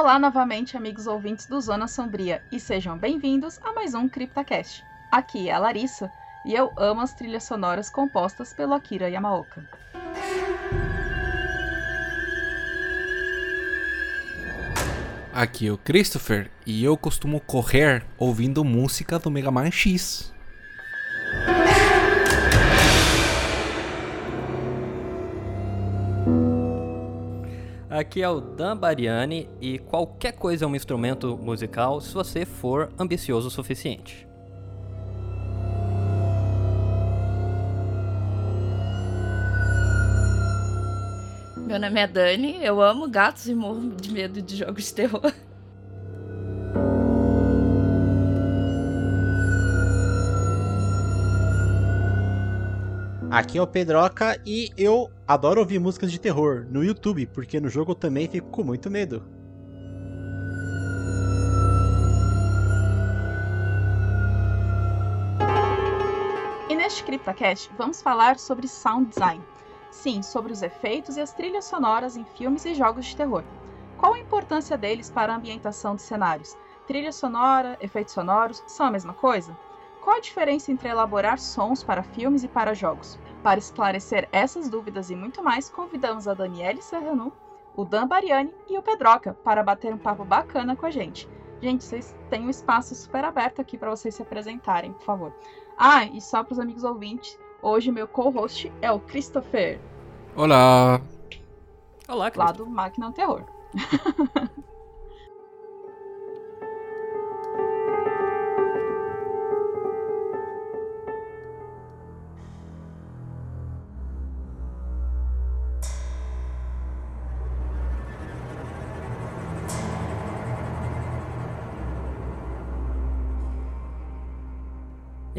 Olá novamente, amigos ouvintes do Zona Sombria, e sejam bem-vindos a mais um CryptoCast. Aqui é a Larissa, e eu amo as trilhas sonoras compostas pelo Akira Yamaoka. Aqui é o Christopher e eu costumo correr ouvindo música do Mega Man X. Aqui é o Dan Bariani e qualquer coisa é um instrumento musical se você for ambicioso o suficiente. Meu nome é Dani, eu amo gatos e morro de medo de jogos de terror. Aqui é o Pedroca e eu adoro ouvir músicas de terror no YouTube, porque no jogo eu também fico com muito medo. E neste CryptoCast vamos falar sobre sound design. Sim, sobre os efeitos e as trilhas sonoras em filmes e jogos de terror. Qual a importância deles para a ambientação de cenários? Trilha sonora, efeitos sonoros, são a mesma coisa? Qual a diferença entre elaborar sons para filmes e para jogos? Para esclarecer essas dúvidas e muito mais, convidamos a Daniele Serranu, o Dan Bariani e o Pedroca para bater um papo bacana com a gente. Gente, vocês têm um espaço super aberto aqui para vocês se apresentarem, por favor. Ah, e só para os amigos ouvintes, hoje meu co-host é o Christopher, Olá! Olá, lá Christopher. do Máquina Terror.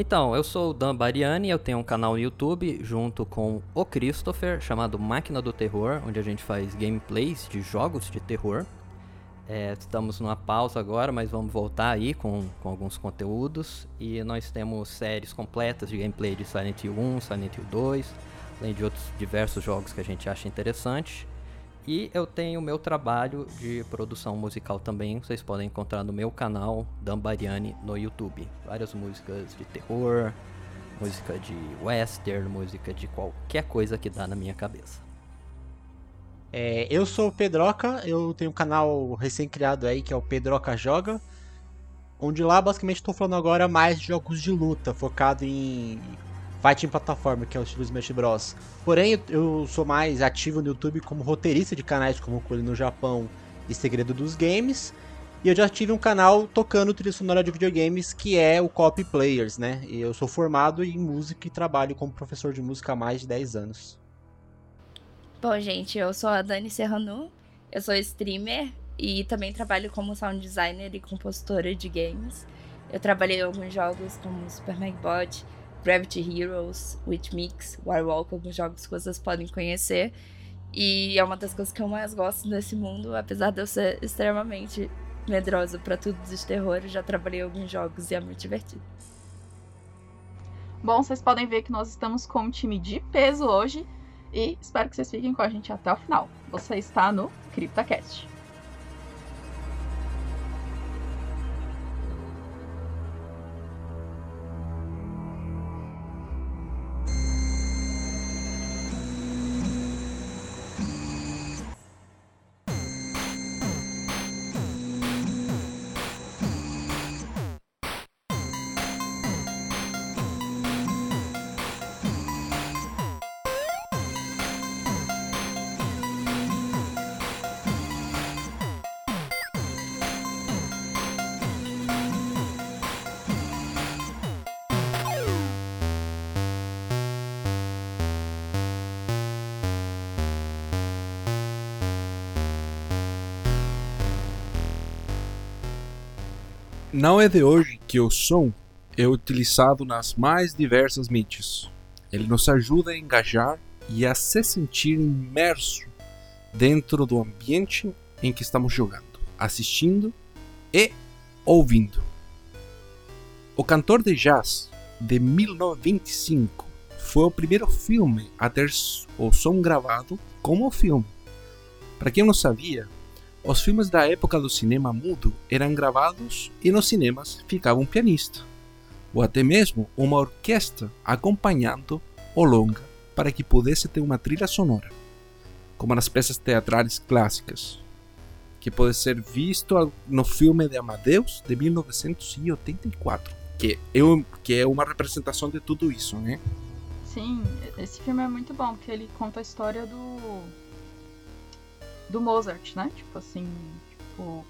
Então, eu sou o Dan Bariani, eu tenho um canal no YouTube junto com o Christopher, chamado Máquina do Terror, onde a gente faz gameplays de jogos de terror. É, estamos numa pausa agora, mas vamos voltar aí com, com alguns conteúdos. E nós temos séries completas de gameplay de Silent Hill 1, Silent Hill 2, além de outros diversos jogos que a gente acha interessante. E eu tenho o meu trabalho de produção musical também, vocês podem encontrar no meu canal Dan Bariani no YouTube. Várias músicas de terror, música de western, música de qualquer coisa que dá na minha cabeça. É, eu sou o Pedroca, eu tenho um canal recém-criado aí que é o Pedroca Joga, onde lá basicamente estou falando agora mais de jogos de luta, focado em fighting plataforma, que é o estilo Smash Bros. Porém, eu- sou mais ativo no YouTube como roteirista de canais como Coelho no Japão e Segredo dos Games. E eu já tive um canal tocando trilha sonora de videogames que é o Copy Players, né? E eu sou formado em música e trabalho como professor de música há mais de 10 anos. Bom, gente, eu sou a Dani Serranu, eu sou streamer e também trabalho como sound designer e compositora de games. Eu trabalhei em alguns jogos como Super Megbot, Gravity Heroes, Witch Mix, Warwalk, alguns jogos que vocês podem conhecer. E é uma das coisas que eu mais gosto nesse mundo, apesar de eu ser extremamente medrosa pra tudo de terror, eu já trabalhei alguns jogos e é muito divertido. Bom, vocês podem ver que nós estamos com um time de peso hoje e espero que vocês fiquem com a gente até o final. Você está no CryptoCast. Não é de hoje que o som é utilizado nas mais diversas mídias. Ele nos ajuda a engajar e a se sentir imerso dentro do ambiente em que estamos jogando, assistindo e ouvindo. O Cantor de Jazz, de 1925, foi o primeiro filme a ter o som gravado como filme. Para quem não sabia, os filmes da época do cinema mudo eram gravados e nos cinemas ficava um pianista, ou até mesmo uma orquestra acompanhando o longa para que pudesse ter uma trilha sonora, como nas peças teatrais clássicas, que pode ser visto no filme de Amadeus de 1984, que é, um- que é uma representação de tudo isso, né? Sim, esse filme é muito bom, porque ele conta a história do. Do Mozart, né? Tipo assim. Tipo.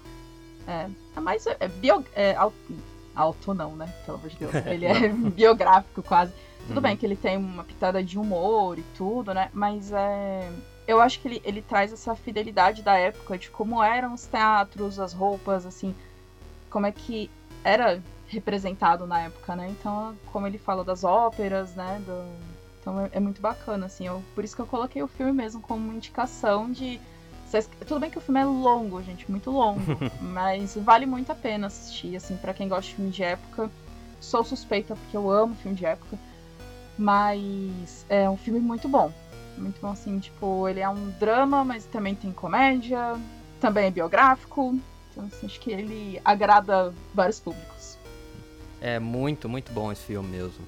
É, é mais. É bio, é, au- alto não, né? Pelo amor de Deus. Ele é biográfico quase. Tudo Uhum. bem que ele tem uma pitada de humor e tudo, né? Mas é. Eu acho que ele, ele traz essa fidelidade da época, de como eram os teatros, as roupas, assim. Como é que era representado na época, né? Então, como ele fala das óperas, né? do- Então é, é muito bacana, assim. Eu, por isso que eu coloquei o filme mesmo como indicação de. Vocês- Tudo bem que o filme é longo, gente, muito longo, mas vale muito a pena assistir, assim, para quem gosta de filme de época. Sou suspeita porque eu amo filme de época, mas é um filme muito bom. Muito bom, assim, tipo, ele é um drama, mas também tem comédia, também é biográfico. Então, assim, acho que ele agrada vários públicos. É muito, muito bom esse filme mesmo.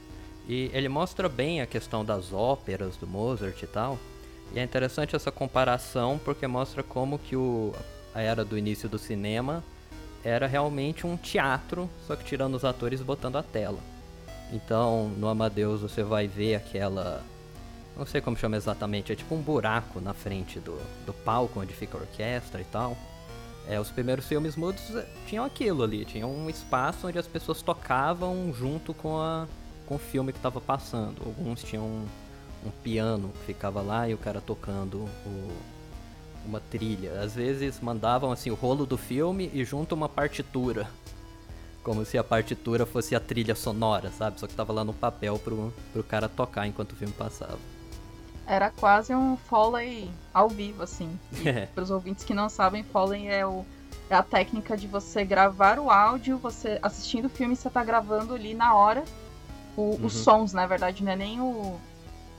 E ele mostra bem a questão das óperas do Mozart e tal. E é interessante essa comparação porque mostra como que o, a era do início do cinema era realmente um teatro, só que tirando os atores e botando a tela. Então, no Amadeus você vai ver aquela. Não sei como chama exatamente, é tipo um buraco na frente do, do palco onde fica a orquestra e tal. É, os primeiros filmes mudos eh, tinham aquilo ali, tinha um espaço onde as pessoas tocavam junto com, a, com o filme que estava passando. Alguns tinham um, piano que ficava lá e o cara tocando o- uma trilha. Às vezes mandavam assim o rolo do filme e junto uma partitura. Como se a partitura fosse a trilha sonora, sabe? Só que tava lá no papel pro, pro cara tocar enquanto o filme passava. Era quase um Foley ao vivo, assim. É. Para os ouvintes que não sabem, Foley é, o, é a técnica de você gravar o áudio, você assistindo o filme, você tá gravando ali na hora o- Uhum. os sons, na verdade, não é nem o.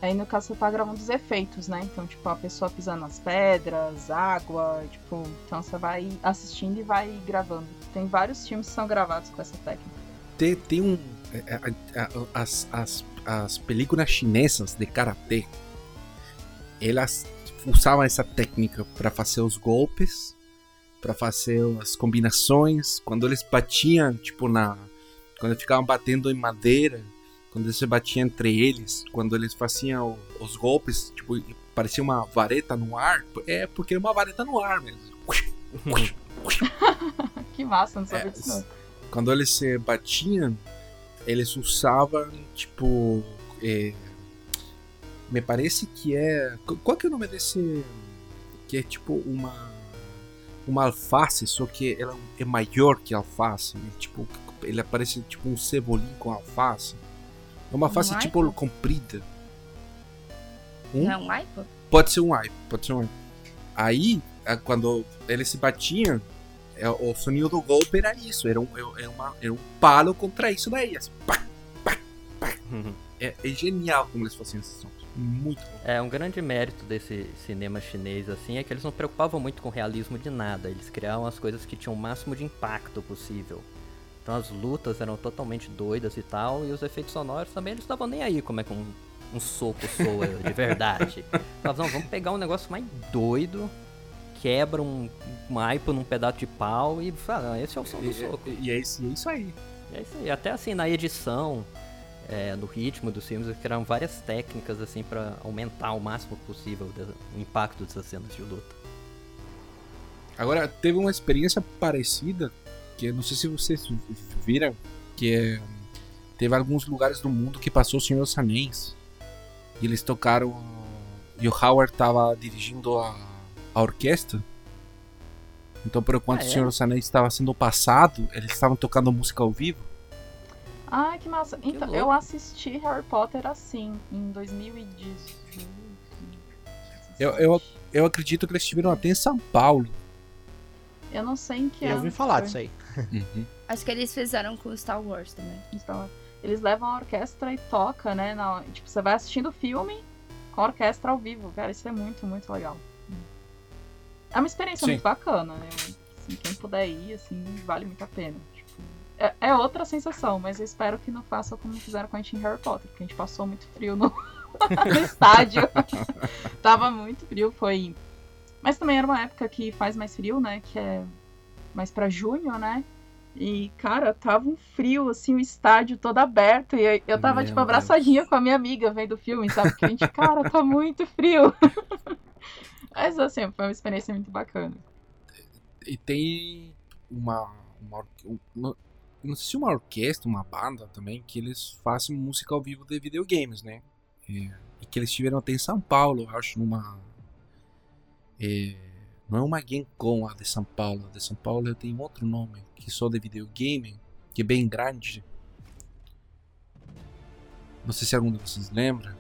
Aí no caso você tá gravando os efeitos, né? Então, tipo, a pessoa pisando nas pedras, água, tipo, então você vai assistindo e vai gravando. Tem vários filmes que são gravados com essa técnica. Tem, tem um. é, a- As, as, as películas chinesas de karatê, elas usavam essa técnica para fazer os golpes, para fazer as combinações. Quando eles batiam, tipo, na. Quando ficavam batendo em madeira, quando eles se batiam entre eles, quando eles faziam os golpes, tipo, parecia uma vareta no ar, é porque era uma vareta no ar mesmo. Que massa, não sabia É, disso não. quando eles se batiam, eles usavam, tipo. é, me parece que é. qu- Qual que é o nome desse. Que é tipo uma. Uma alface, só que ela é maior que alface. né? Tipo, ele parece tipo um cebolinho com alface. É uma alface Um tipo comprida. Um? Não é um iPod? Pode ser um aipo, pode ser um aipo. Aí, a- quando eles se batiam, é, o sonido do golpe era isso, era um, era uma, era um palo contra isso daí. assim, pá, pá, pá. É, é genial como eles faziam esses sons. Muito bom. É, um grande mérito desse cinema chinês, assim, é que eles não preocupavam muito com o realismo de nada. Eles criavam as coisas que tinham o máximo de impacto possível. Então as lutas eram totalmente doidas e tal, e os efeitos sonoros também eles estavam nem aí como é que um, um soco soa de verdade. Falavam, não, vamos pegar um negócio mais doido, quebra um, um aipo num pedaço de pau e fala, "Ah, esse é o som do soco. E, e é, isso, e é isso aí. É isso aí. Até assim, na edição, é, no ritmo dos filmes, eles criaram várias técnicas assim para aumentar o máximo possível o impacto dessas cenas de luta. Agora, teve uma experiência parecida, que não sei se vocês viram, que é, teve alguns lugares do mundo que passou o Senhor dos Anéis. E eles tocaram. E o Howard tava dirigindo a, a orquestra. Então, por enquanto Ah, é? o Senhor dos Anéis estava sendo passado, eles estavam tocando música ao vivo. Ah, que massa. Que então, louco. eu assisti Harry Potter assim, em 2018. Eu, eu, eu acredito que eles estiveram até em São Paulo. Eu não sei em que Eu ouvi falar foi. disso aí. Uhum. Acho que eles fizeram com Star Wars também. Então, eles levam a orquestra e toca, né? Na, tipo, você vai assistindo o filme com a orquestra ao vivo. Cara, isso é muito, muito legal. É uma experiência Sim. muito bacana, né? Assim, quem puder ir, assim, vale muito a pena. Tipo, é, é outra sensação, mas eu espero que não façam como fizeram com a gente em Harry Potter, porque a gente passou muito frio no, no estádio. Tava muito frio, foi. Mas também era uma época que faz mais frio, né? Que é mais pra junho, né? E, cara, tava um frio, assim, o estádio todo aberto. E eu tava, Meu tipo, abraçadinha com a minha amiga vendo o filme, sabe? Porque a gente, cara, tá muito frio. Mas, assim, foi uma experiência muito bacana. E tem uma, uma, uma- Não sei se uma orquestra, uma banda também, que eles fazem música ao vivo de videogames, né? É, e que eles tiveram até em São Paulo, eu acho, numa. é, não é uma Game Con a de São Paulo. A de São Paulo tem outro nome, que só de videogame, que é bem grande. Não sei se algum de vocês lembra.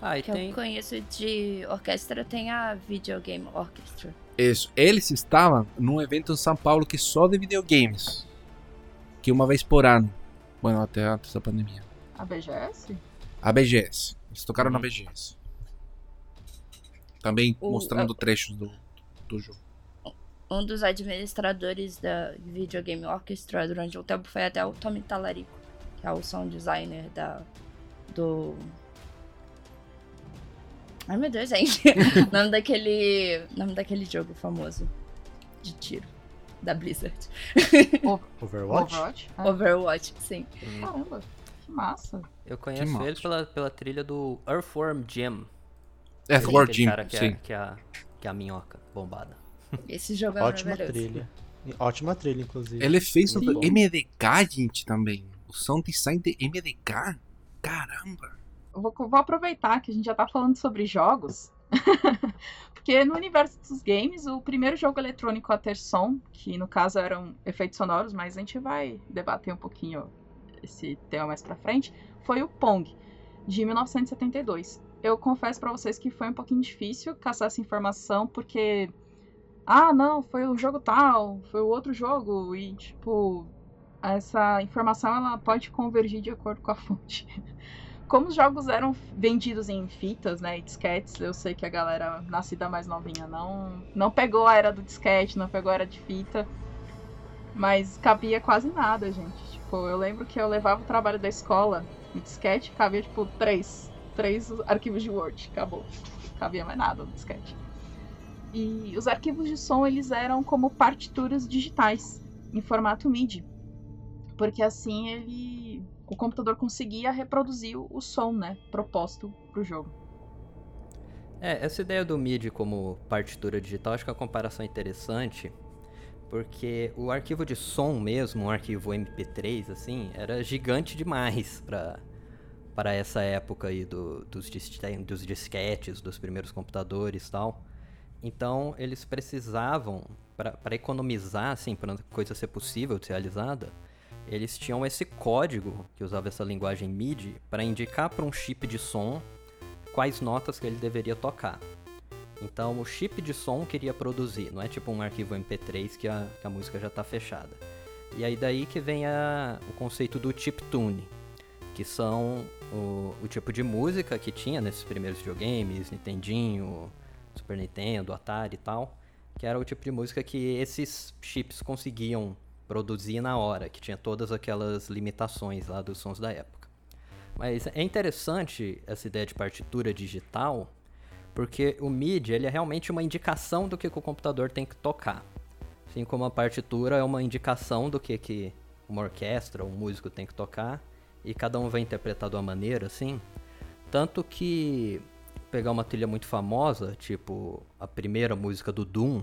Ah, e Que tem. eu conheço de orquestra tem a Videogame Orchestra. Isso. Eles estavam num evento em São Paulo que só de videogames. Que uma vez por ano. Bueno, até antes da pandemia. A BGS? A BGS. Eles tocaram na Uhum. BGS. Também O- mostrando trechos do, do jogo. Um dos administradores da Videogame Orchestra durante um tempo foi até o Tommy Talarico, que é o sound designer da do Ai meu Deus, gente. nome daquele, nome daquele jogo famoso de tiro da Blizzard. Overwatch? Overwatch? É. Overwatch, sim. Hum, Caramba, que massa. Eu conheço massa. ele pela, pela trilha do Earthworm Jim. Gym, cara que sim. É, que, é, a- que é a minhoca bombada. Esse jogo é Ótima trilha. Ótima trilha, inclusive. Ele fez o Muito do bom. MDK, gente, também. O sound design de MDK. Caramba. Vou, vou aproveitar que a gente já tá falando sobre jogos. Porque no universo dos games, o primeiro jogo eletrônico a ter som, que no caso eram efeitos sonoros, mas a gente vai debater um pouquinho esse tema mais pra frente, foi o Pong, de 1972. Eu confesso pra vocês que foi um pouquinho difícil caçar essa informação, porque. Ah, não, foi o jogo tal, foi o outro jogo, e tipo. Essa informação ela pode convergir de acordo com a fonte como os jogos eram vendidos em fitas, né, e disquetes, eu sei que a galera nascida mais novinha não não pegou a era do disquete, não pegou a era de fita, mas cabia quase nada, gente. Tipo, eu lembro que eu levava o trabalho da escola em disquete, cabia tipo três, três arquivos de Word, acabou, cabia mais nada no disquete. E os arquivos de som eles eram como partituras digitais em formato MIDI, porque assim ele o computador conseguia reproduzir o som, né, proposto pro jogo. É, essa ideia do MIDI como partitura digital, acho que a comparação é interessante, porque o arquivo de som mesmo, um arquivo MP3, assim, era gigante demais para para essa época aí do, dos, dis- dos disquetes, dos primeiros computadores e tal. Então, eles precisavam, para economizar, assim, para coisa ser possível de ser realizada, eles tinham esse código, que usava essa linguagem MIDI, para indicar para um chip de som quais notas que ele deveria tocar. Então o chip de som queria produzir, não é tipo um arquivo MP3 que a, que a música já está fechada. E aí daí que vem a, o conceito do chiptune, que são o, o tipo de música que tinha nesses primeiros videogames, Nintendinho, Super Nintendo, Atari e tal, que era o tipo de música que esses chips conseguiam produzir na hora, que tinha todas aquelas limitações lá dos sons da época. Mas é interessante essa ideia de partitura digital, porque o MIDI ele é realmente uma indicação do que, que o computador tem que tocar. Assim como a partitura é uma indicação do que, que uma orquestra, um músico tem que tocar, e cada um vai interpretar de uma maneira, assim. Tanto que pegar uma trilha muito famosa, tipo a primeira música do Doom.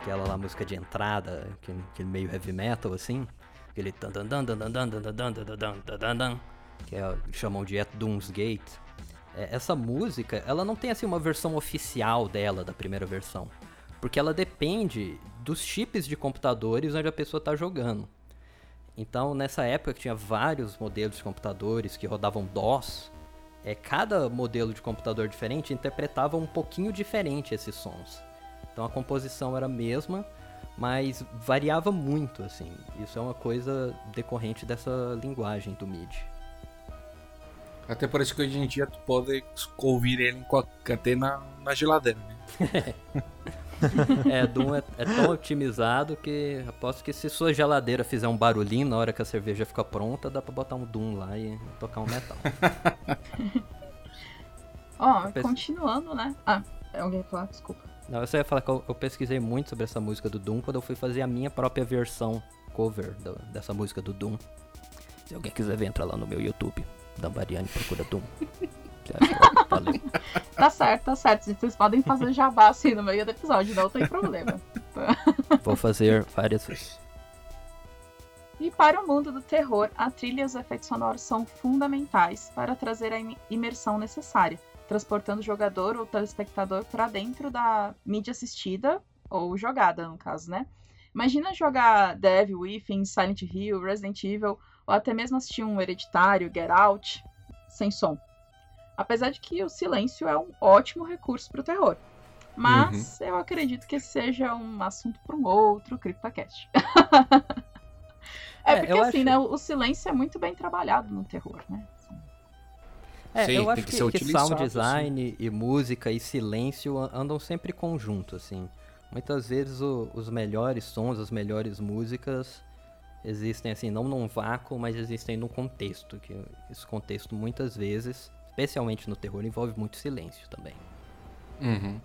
Aquela lá música de entrada, aquele, meio heavy metal assim, aquele que é, chamam de At Doom's Gate. É, essa música, ela não tem assim uma versão oficial dela da primeira versão porque ela depende dos chips de computadores onde a pessoa está jogando. Então, nessa época que tinha vários modelos de computadores que rodavam DOS, é, cada modelo de computador diferente interpretava um pouquinho diferente esses sons. Então a composição era a mesma, mas variava muito, assim. Isso é uma coisa decorrente dessa linguagem do MIDI. Até por isso que hoje em dia tu pode ouvir ele em qualquer, até na, na geladeira, né? É, Doom é, é tão otimizado que aposto que se sua geladeira fizer um barulhinho na hora que a cerveja fica pronta, dá pra botar um Doom lá e tocar um metal. Ó, pes- continuando, né? Ah, alguém ia falar, desculpa. Não, eu só ia falar que eu, eu pesquisei muito sobre essa música do Doom quando eu fui fazer a minha própria versão cover do- dessa música do Doom. Se alguém quiser ver, entra lá no meu YouTube. Dambariane procura Doom. Tá certo, tá certo. Vocês podem fazer jabá assim no meio do episódio, não tem problema. Vou fazer várias vezes. E para o mundo do terror, a trilha e os efeitos sonoros são fundamentais para trazer a im- imersão necessária, transportando o jogador ou telespectador para dentro da mídia assistida ou jogada, no caso, né? Imagina jogar Devil Within, Silent Hill, Resident Evil, ou até mesmo assistir um Hereditário, Get Out, sem som. Apesar de que o silêncio é um ótimo recurso para o terror. Mas eu acredito que seja um assunto para um outro CryptoCast. é, É, porque eu assim, acho- né? O silêncio é muito bem trabalhado no terror, né? É, Sim, eu tem acho que que, ser que utilizado, sound design e música e silêncio andam sempre conjunto, assim. Muitas vezes o- os melhores sons, as melhores músicas existem assim, não num vácuo, mas existem num contexto, que esse contexto muitas vezes, especialmente no terror, envolve muito silêncio também. Uhum.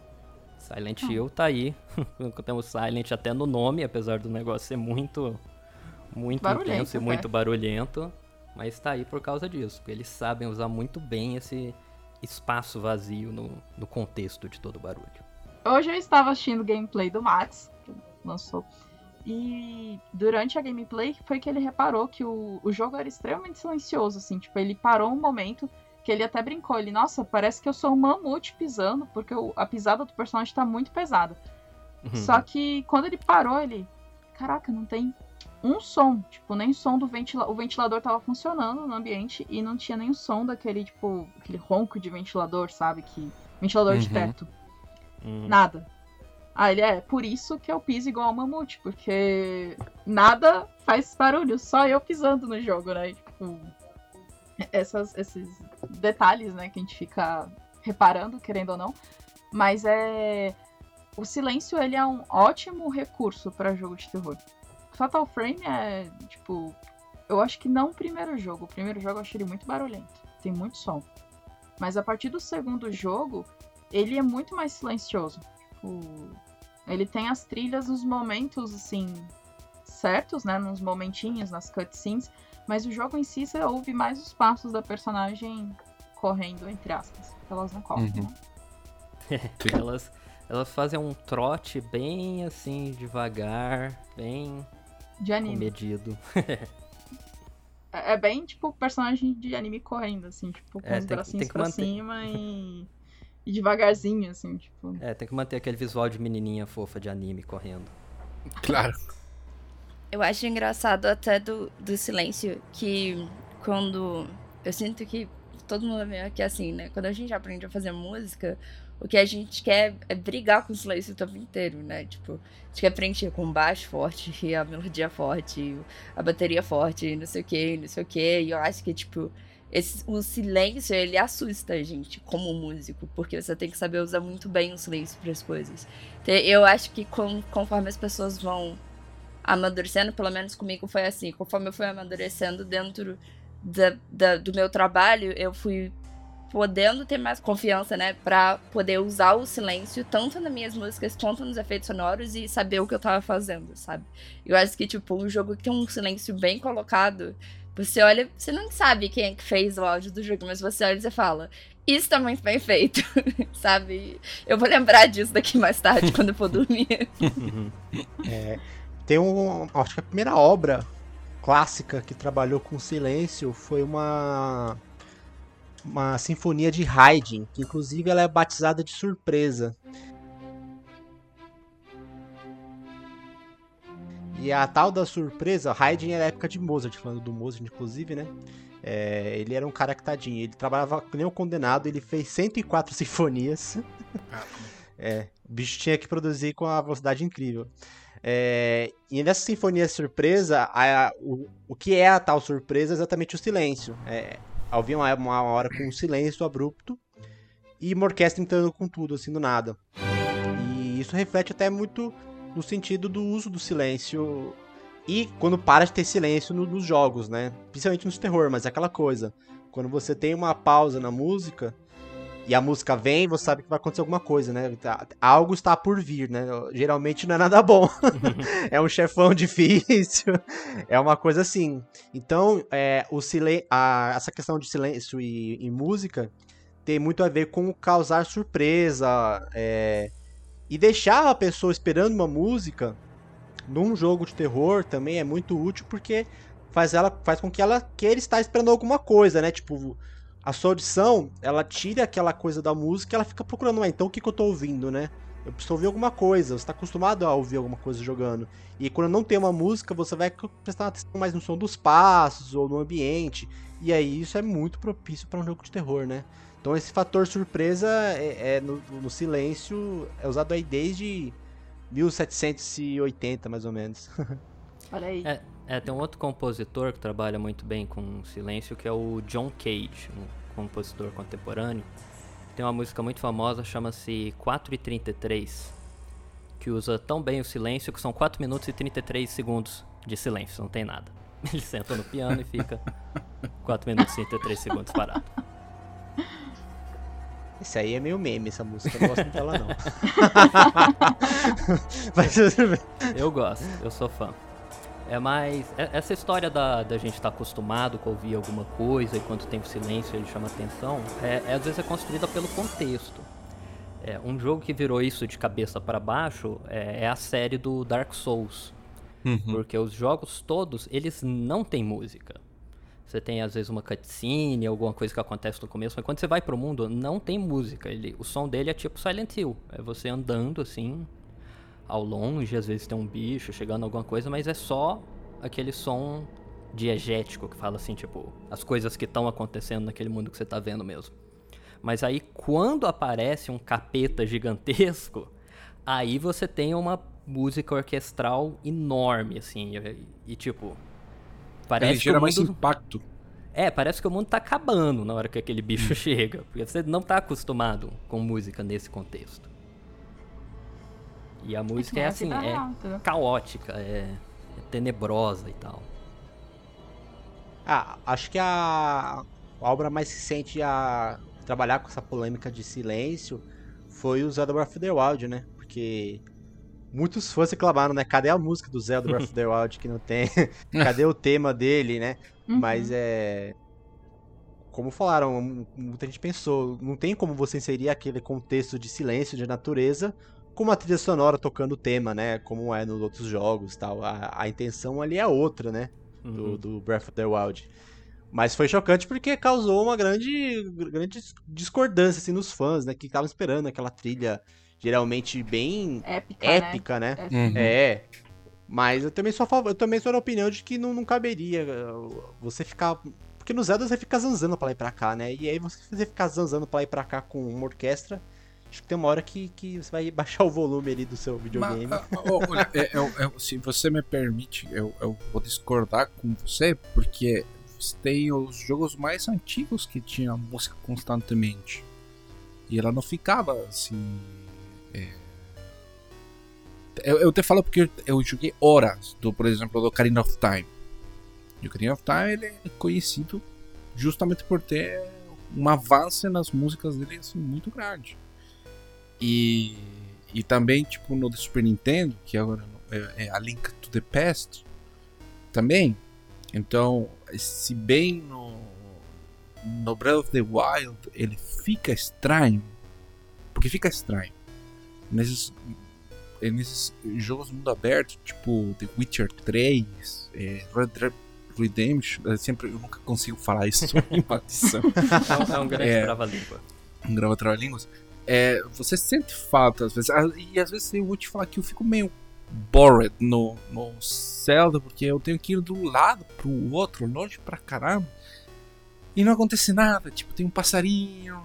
Silent Ah. Hill tá aí, temos Silent até no nome, apesar do negócio ser muito muito Barulhento intenso e até. muito barulhento, mas tá aí por causa disso, porque eles sabem usar muito bem esse espaço vazio no, no contexto de todo o barulho. Hoje eu estava assistindo o gameplay do Max, que lançou. E durante a gameplay foi que ele reparou que o, o jogo era extremamente silencioso, assim. Tipo, ele parou um momento que ele até brincou. Ele, nossa, parece que eu sou um mamute pisando, porque o- a pisada do personagem tá muito pesada. Uhum. Só que quando ele parou, ele. Caraca, não tem um som. Tipo, nem som do ventilador. O ventilador tava funcionando no ambiente e não tinha nenhum som daquele, tipo, aquele ronco de ventilador, sabe? Que. Ventilador de Uhum. teto. Hum. Nada. Aí ele é, por isso que eu piso igual ao mamute, porque nada faz barulho, só eu pisando no jogo, né? Tipo, essas, esses detalhes, né, que a gente fica reparando, querendo ou não. Mas é. O silêncio, ele é um ótimo recurso para jogo de terror. Fatal Frame é, tipo. Eu acho que não o primeiro jogo. O primeiro jogo eu achei ele muito barulhento. Tem muito som. Mas a partir do segundo jogo, ele é muito mais silencioso. Tipo, ele tem as trilhas nos momentos, assim, certos, né? Nos momentinhos, nas cutscenes. Mas o jogo em si, você ouve mais os passos da personagem correndo, entre aspas. Elas não correm, Uhum. né? Elas, elas fazem um trote bem assim, devagar, bem De anime. comedido. É é bem, tipo, personagem de anime correndo, assim, tipo, com É, os tem- bracinhos tem que pra manter. cima e... e devagarzinho, assim, tipo. É, tem que manter aquele visual de menininha fofa de anime correndo. Claro. Eu acho engraçado até do, do silêncio que quando. Eu sinto que todo mundo é meio que assim, né? Quando a gente aprende a fazer música, o que a gente quer é brigar com o silêncio o tempo inteiro, né? Tipo, a gente quer preencher com baixo forte, a melodia forte, a bateria forte, não sei o que, não sei o que. E eu acho que, tipo, esse, o silêncio, ele assusta a gente como músico, porque você tem que saber usar muito bem o silêncio para as coisas. Então, Eu acho que com- conforme as pessoas vão amadurecendo, pelo menos comigo foi assim. Conforme eu fui amadurecendo dentro da, da- do meu trabalho, eu fui podendo ter mais confiança, né, Pra poder usar o silêncio tanto nas minhas músicas quanto nos efeitos sonoros e saber o que eu tava fazendo, sabe? Eu acho que, tipo, um jogo que tem um silêncio bem colocado, você olha, você não sabe quem é que fez o áudio do jogo, mas você olha e você fala, isso tá muito bem feito, sabe? Eu vou lembrar disso daqui mais tarde, quando eu for dormir. Tem um. Acho que a primeira obra clássica que trabalhou com silêncio foi uma. Uma sinfonia de Haydn, que inclusive ela é batizada de surpresa. E a tal da surpresa, Haydn era a época de Mozart, falando do Mozart, inclusive, né? É, ele era um cara que tadinho, ele trabalhava que nem um condenado, ele fez 104 sinfonias. É, o bicho tinha que produzir com uma velocidade incrível. É, e nessa sinfonia surpresa, a, o, o que é a tal surpresa é exatamente o silêncio. É, havia uma, uma hora com um silêncio abrupto e uma orquestra entrando com tudo, assim, do nada. E isso reflete até muito no sentido do uso do silêncio e quando para de ter silêncio no, nos jogos, né? Principalmente nos terror, mas é aquela coisa. Quando você tem uma pausa na música e a música vem, você sabe que vai acontecer alguma coisa, né? Tá, algo está por vir, né? Geralmente não é nada bom. é um chefão difícil. é uma coisa assim. Então, é, o silen a, essa questão de silêncio e, e, música tem muito a ver com causar surpresa é, e deixar a pessoa esperando uma música num jogo de terror também é muito útil porque faz ela faz com que ela queira estar esperando alguma coisa, né? Tipo, a sua audição, ela tira aquela coisa da música e ela fica procurando, ah, então o que, que eu tô ouvindo, né? Eu preciso ouvir alguma coisa, você tá acostumado a ouvir alguma coisa jogando. E quando não tem uma música, você vai prestar atenção mais no som dos passos ou no ambiente. E aí isso é muito propício para um jogo de terror, né? Então esse fator surpresa é, é no, no, silêncio é usado aí desde 1780, mais ou menos. Olha aí. É, é, tem um outro compositor que trabalha muito bem com silêncio, que é o John Cage, um compositor contemporâneo. Tem uma música muito famosa, chama-se 4 e 33, que usa tão bem o silêncio que são 4 minutos e 33 segundos de silêncio, não tem nada. Ele senta no piano e fica 4 minutos e 33 segundos parado. Esse aí é meio meme, essa música. Eu não gosto dela, não. Mas... eu gosto, eu sou fã. É mais. É, essa história da, da gente estar tá acostumado com ouvir alguma coisa e quando tem o silêncio ele chama atenção, é, é, às vezes é construída pelo contexto. É, um jogo que virou isso de cabeça para baixo é, é, a série do Dark Souls. Uhum. Porque os jogos todos, eles não têm música. Você tem às vezes uma cutscene, alguma coisa que acontece no começo, mas quando você vai pro mundo, não tem música. Ele, o som dele é tipo Silent Hill. É você andando assim, ao longe, às vezes tem um bicho chegando alguma coisa, mas é só aquele som diegético que fala assim, tipo, as coisas que estão acontecendo naquele mundo que você está vendo mesmo. Mas aí quando aparece um capeta gigantesco, aí você tem uma música orquestral enorme, assim, e, e tipo. Parece Ele gera que o mundo... mais impacto. É, parece que o mundo tá acabando na hora que aquele bicho hum. chega. Porque você não tá acostumado com música nesse contexto. E a música é, é assim, é caótica, é, é, tenebrosa e tal. Ah, acho que a, a obra mais recente a trabalhar com essa polêmica de silêncio foi o Zelda Breath of the Wild, né? Porque muitos fãs reclamaram, né? Cadê a música do Zelda Breath of the Wild que não tem? Cadê o tema dele, né? Uhum. Mas é. Como falaram, muita gente pensou, não tem como você inserir aquele contexto de silêncio, de natureza, com uma trilha sonora tocando o tema, né? Como é nos outros jogos tal. A, a intenção ali é outra, né? Uhum. Do, do, Breath of the Wild. Mas foi chocante porque causou uma grande, grande discordância assim, nos fãs, né? Que estavam esperando aquela trilha geralmente bem épica, né? épica né? né? Uhum. É. Mas eu também sou eu também sou da opinião de que não, não caberia uh, você ficar. Porque no Zelda você fica zanzando pra lá e pra cá, né? E aí você ficar zanzando pra lá e pra cá com uma orquestra Acho que tem uma hora que, que você vai baixar o volume ali do seu videogame. Mas, ah, olha, é, é, é, se você me permite, eu, eu vou discordar com você, porque tem os jogos mais antigos que tinha música constantemente. E ela não ficava assim. É... Eu, eu te falo porque eu joguei horas do, por exemplo, do Ocarina of Time. E o Ocarina of Time ele é conhecido justamente por ter um avanço nas músicas dele assim, muito grande. E, e também, tipo, no Super Nintendo, que agora é, é a Link to the Past, também. Então, se bem no, no Breath of the Wild ele fica estranho, porque fica estranho. Nesses, nesses jogos mundo aberto, tipo The Witcher 3, é, Red Dead Redemption, eu sempre eu nunca consigo falar isso em maldição. é um grande é, trava-língua. Um grava trava-línguas é, você sente falta às vezes. Ah, e às vezes eu vou te falar que eu fico meio bored no, no Zelda, porque eu tenho que ir do lado pro outro, longe pra caramba. E não acontece nada, tipo, tem um passarinho.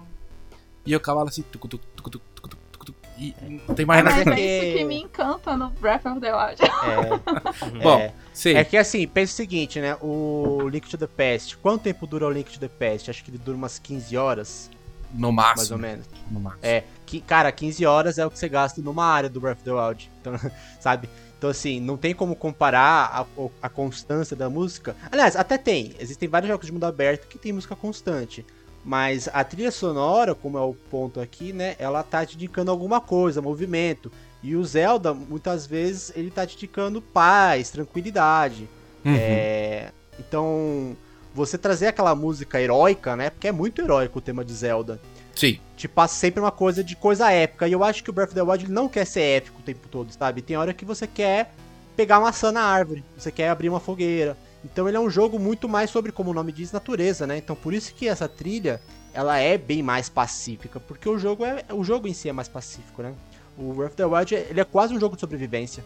E o cavalo assim. Tucu, tucu, tucu, tucu, tucu, tucu, tucu, e não tem mais Mas nada. é é isso que me encanta no Breath of the Wild. É, Bom, é. Sim. É que assim, pensa o seguinte, né? O Link to the Past, quanto tempo dura o Link to the Past? Acho que ele dura umas 15 horas, no mais ou máximo. menos. No máximo. É, que, cara, 15 horas é o que você gasta numa área do Breath of the Wild. Então, sabe? Então, assim, não tem como comparar a, a constância da música. Aliás, até tem. Existem vários jogos de mundo aberto que tem música constante. Mas a trilha sonora, como é o ponto aqui, né? Ela tá te indicando alguma coisa, movimento. E o Zelda, muitas vezes, ele tá te indicando paz, tranquilidade. Uhum. É, então, você trazer aquela música heróica, né? Porque é muito heróico o tema de Zelda Sim. te passa sempre uma coisa de coisa épica. E eu acho que o Breath of the Wild ele não quer ser épico o tempo todo, sabe? Tem hora que você quer pegar maçã na árvore, você quer abrir uma fogueira. Então ele é um jogo muito mais sobre, como o nome diz, natureza, né? Então por isso que essa trilha, ela é bem mais pacífica, porque o jogo é o jogo em si é mais pacífico, né? O Breath of the Wild, ele é quase um jogo de sobrevivência.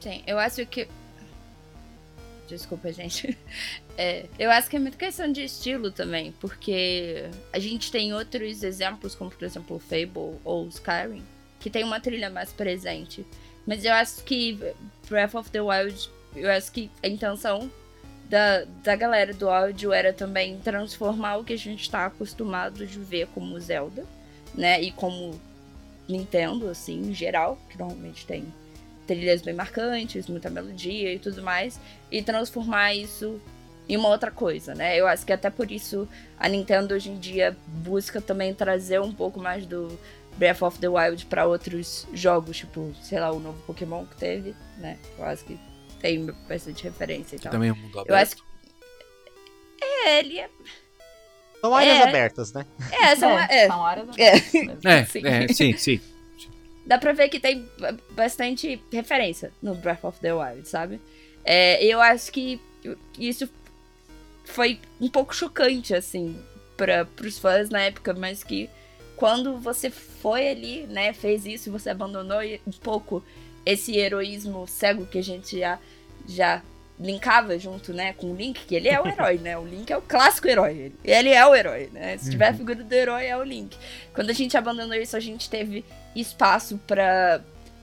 Sim, eu acho que. Desculpa, gente. É, eu acho que é muito questão de estilo também, porque a gente tem outros exemplos, como por exemplo o Fable ou Skyrim, que tem uma trilha mais presente. Mas eu acho que Breath of the Wild, eu acho que a intenção da, da galera do áudio era também transformar o que a gente tá acostumado de ver como Zelda, né? E como Nintendo, assim, em geral, que normalmente tem trilhas bem marcantes, muita melodia e tudo mais, e transformar isso em uma outra coisa, né? Eu acho que até por isso a Nintendo hoje em dia busca também trazer um pouco mais do Breath of the Wild para outros jogos, tipo, sei lá, o novo Pokémon que teve, né? Eu acho que tem bastante referência e tal. Também é um mundo aberto. Eu acho que. É, ele é. São áreas É. abertas, né? É, são, é, é, são horas É. mesmo. É, Sim. é, sim, sim. Dá pra ver que tem ba- bastante referência no Breath of the Wild, sabe? É, eu acho que isso foi um pouco chocante, assim, para pros fãs na época, mas que quando você foi ali, né, fez isso, você abandonou um pouco esse heroísmo cego que a gente já, já linkava junto, né, com o Link, que ele é o herói, né? O Link é o clássico herói. Ele, é o herói, né? Se tiver a figura do herói, é o Link. Quando a gente abandonou isso, a gente teve espaço pra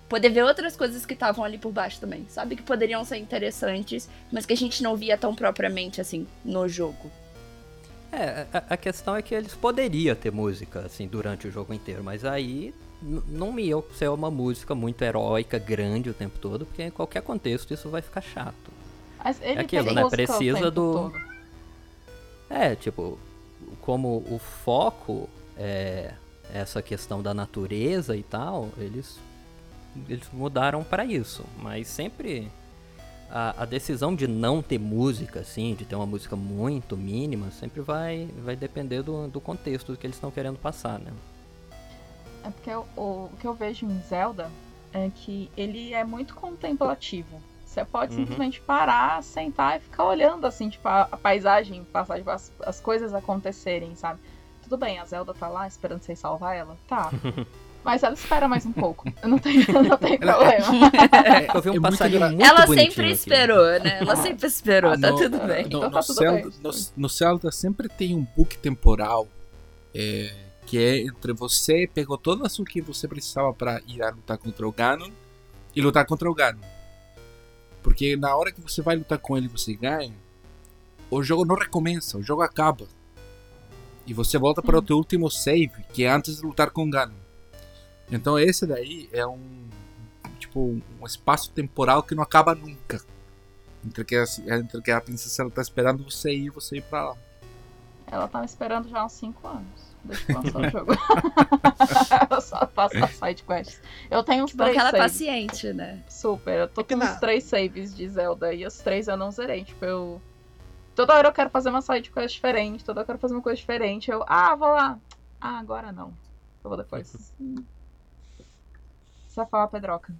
poder ver outras coisas que estavam ali por baixo também, sabe? Que poderiam ser interessantes, mas que a gente não via tão propriamente assim no jogo. É, a, a questão é que eles poderiam ter música, assim, durante o jogo inteiro, mas aí não ia ser uma música muito heróica, grande o tempo todo, porque em qualquer contexto isso vai ficar chato. Mas ele É aquilo, né? Precisa do- todo. É, tipo, como o foco é essa questão da natureza e tal, eles, eles mudaram pra isso. Mas sempre a, a decisão de não ter música, assim, de ter uma música muito mínima, sempre vai, vai depender do, do contexto que eles estão querendo passar, né? É porque o, o, o que eu vejo em Zelda é que ele é muito contemplativo. Você pode Uhum. simplesmente parar, sentar e ficar olhando, assim, tipo, a, a paisagem, passar, tipo, as, as coisas acontecerem, sabe? Tudo bem, a Zelda tá lá esperando você salvar ela? Tá. Mas ela espera mais um pouco. Eu não tenho, não tenho Ela- problema. Eu vi um É muito passarinho engra- muito Ela sempre aqui. esperou, né? Ela sempre esperou, Ah, tá no- tudo bem. No, Então no tá tudo Zelda, bem. no, no Zelda sempre tem um book temporal é, que é entre você pegou todo o que você precisava para ir a lutar contra o Ganon e lutar contra o Ganon. Porque na hora que você vai lutar com ele e você ganha, o jogo não recomeça, o jogo acaba. E você volta para o teu último save, que é antes de lutar com o Ganon. Então esse daí é um tipo um espaço temporal que não acaba nunca. Entre que, a, entre que a princesa ela tá esperando você ir e você ir pra lá. Ela tá esperando já há uns 5 anos. Desde que lançou o jogo. eu só faço as sidequests. Eu tenho uns Que bom três que ela é saves. paciente, né? Super. Eu tô É que com uns três saves de Zelda e os três eu não zerei. Tipo, eu. Toda hora eu quero fazer uma sidequest diferente, toda hora eu quero fazer uma coisa diferente. Eu, ah, vou lá. Ah, agora não. Eu vou depois. Você vai falar, Pedroca?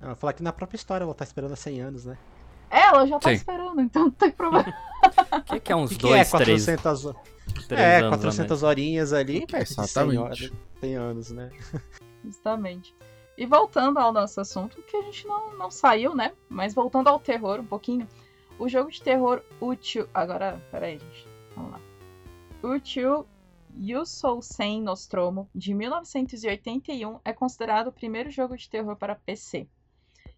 Ela vai falar que na própria história ela tá esperando há 100 anos, né? É, ela já tá Sim. esperando, então não tem problema. O que, que é uns O que, que é dois, três, 400, ho- três é, anos a 400 horinhas ali? 100 Exatamente. 100 anos, né? Justamente. E voltando ao nosso assunto, que a gente não, não saiu, né? Mas voltando ao terror um pouquinho. O jogo de terror útil. Agora, peraí, gente. Vamos lá. Útil Yusou Sen Nostromo, de 1981, é considerado o primeiro jogo de terror para PC.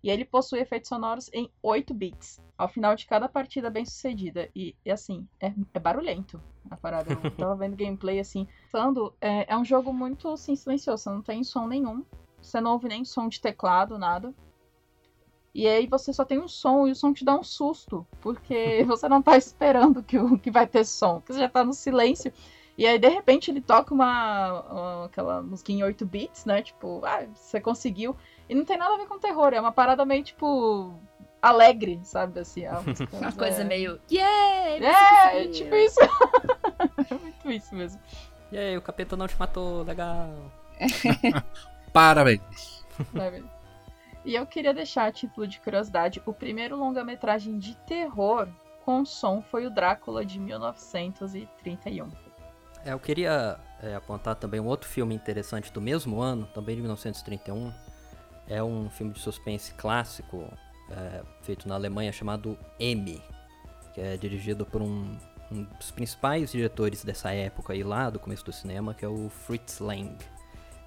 E ele possui efeitos sonoros em 8 bits, ao final de cada partida bem sucedida. E, e assim, é, é, barulhento a parada. Eu tava vendo gameplay assim. Falando, é, é um jogo muito assim, silencioso, você não tem som nenhum. Você não ouve nem som de teclado, nada. E aí você só tem um som e o som te dá um susto, porque você não tá esperando que, o, que vai ter som, que você já tá no silêncio. E aí, de repente, ele toca uma, uma aquela musiquinha em 8 bits, né? Tipo, ah, você conseguiu. E não tem nada a ver com terror, é uma parada meio, tipo, alegre, sabe? Assim, música, uma coisa é... meio, yeah! É, tipo isso. é muito isso mesmo. E aí, o capeta não te matou, legal. Parabéns. Parabéns. E eu queria deixar a título de curiosidade: o primeiro longa-metragem de terror com som foi o Drácula de 1931. É, eu queria é, apontar também um outro filme interessante do mesmo ano, também de 1931. É um filme de suspense clássico é, feito na Alemanha chamado M, que é dirigido por um, um, dos principais diretores dessa época aí lá do começo do cinema, que é o Fritz Lang.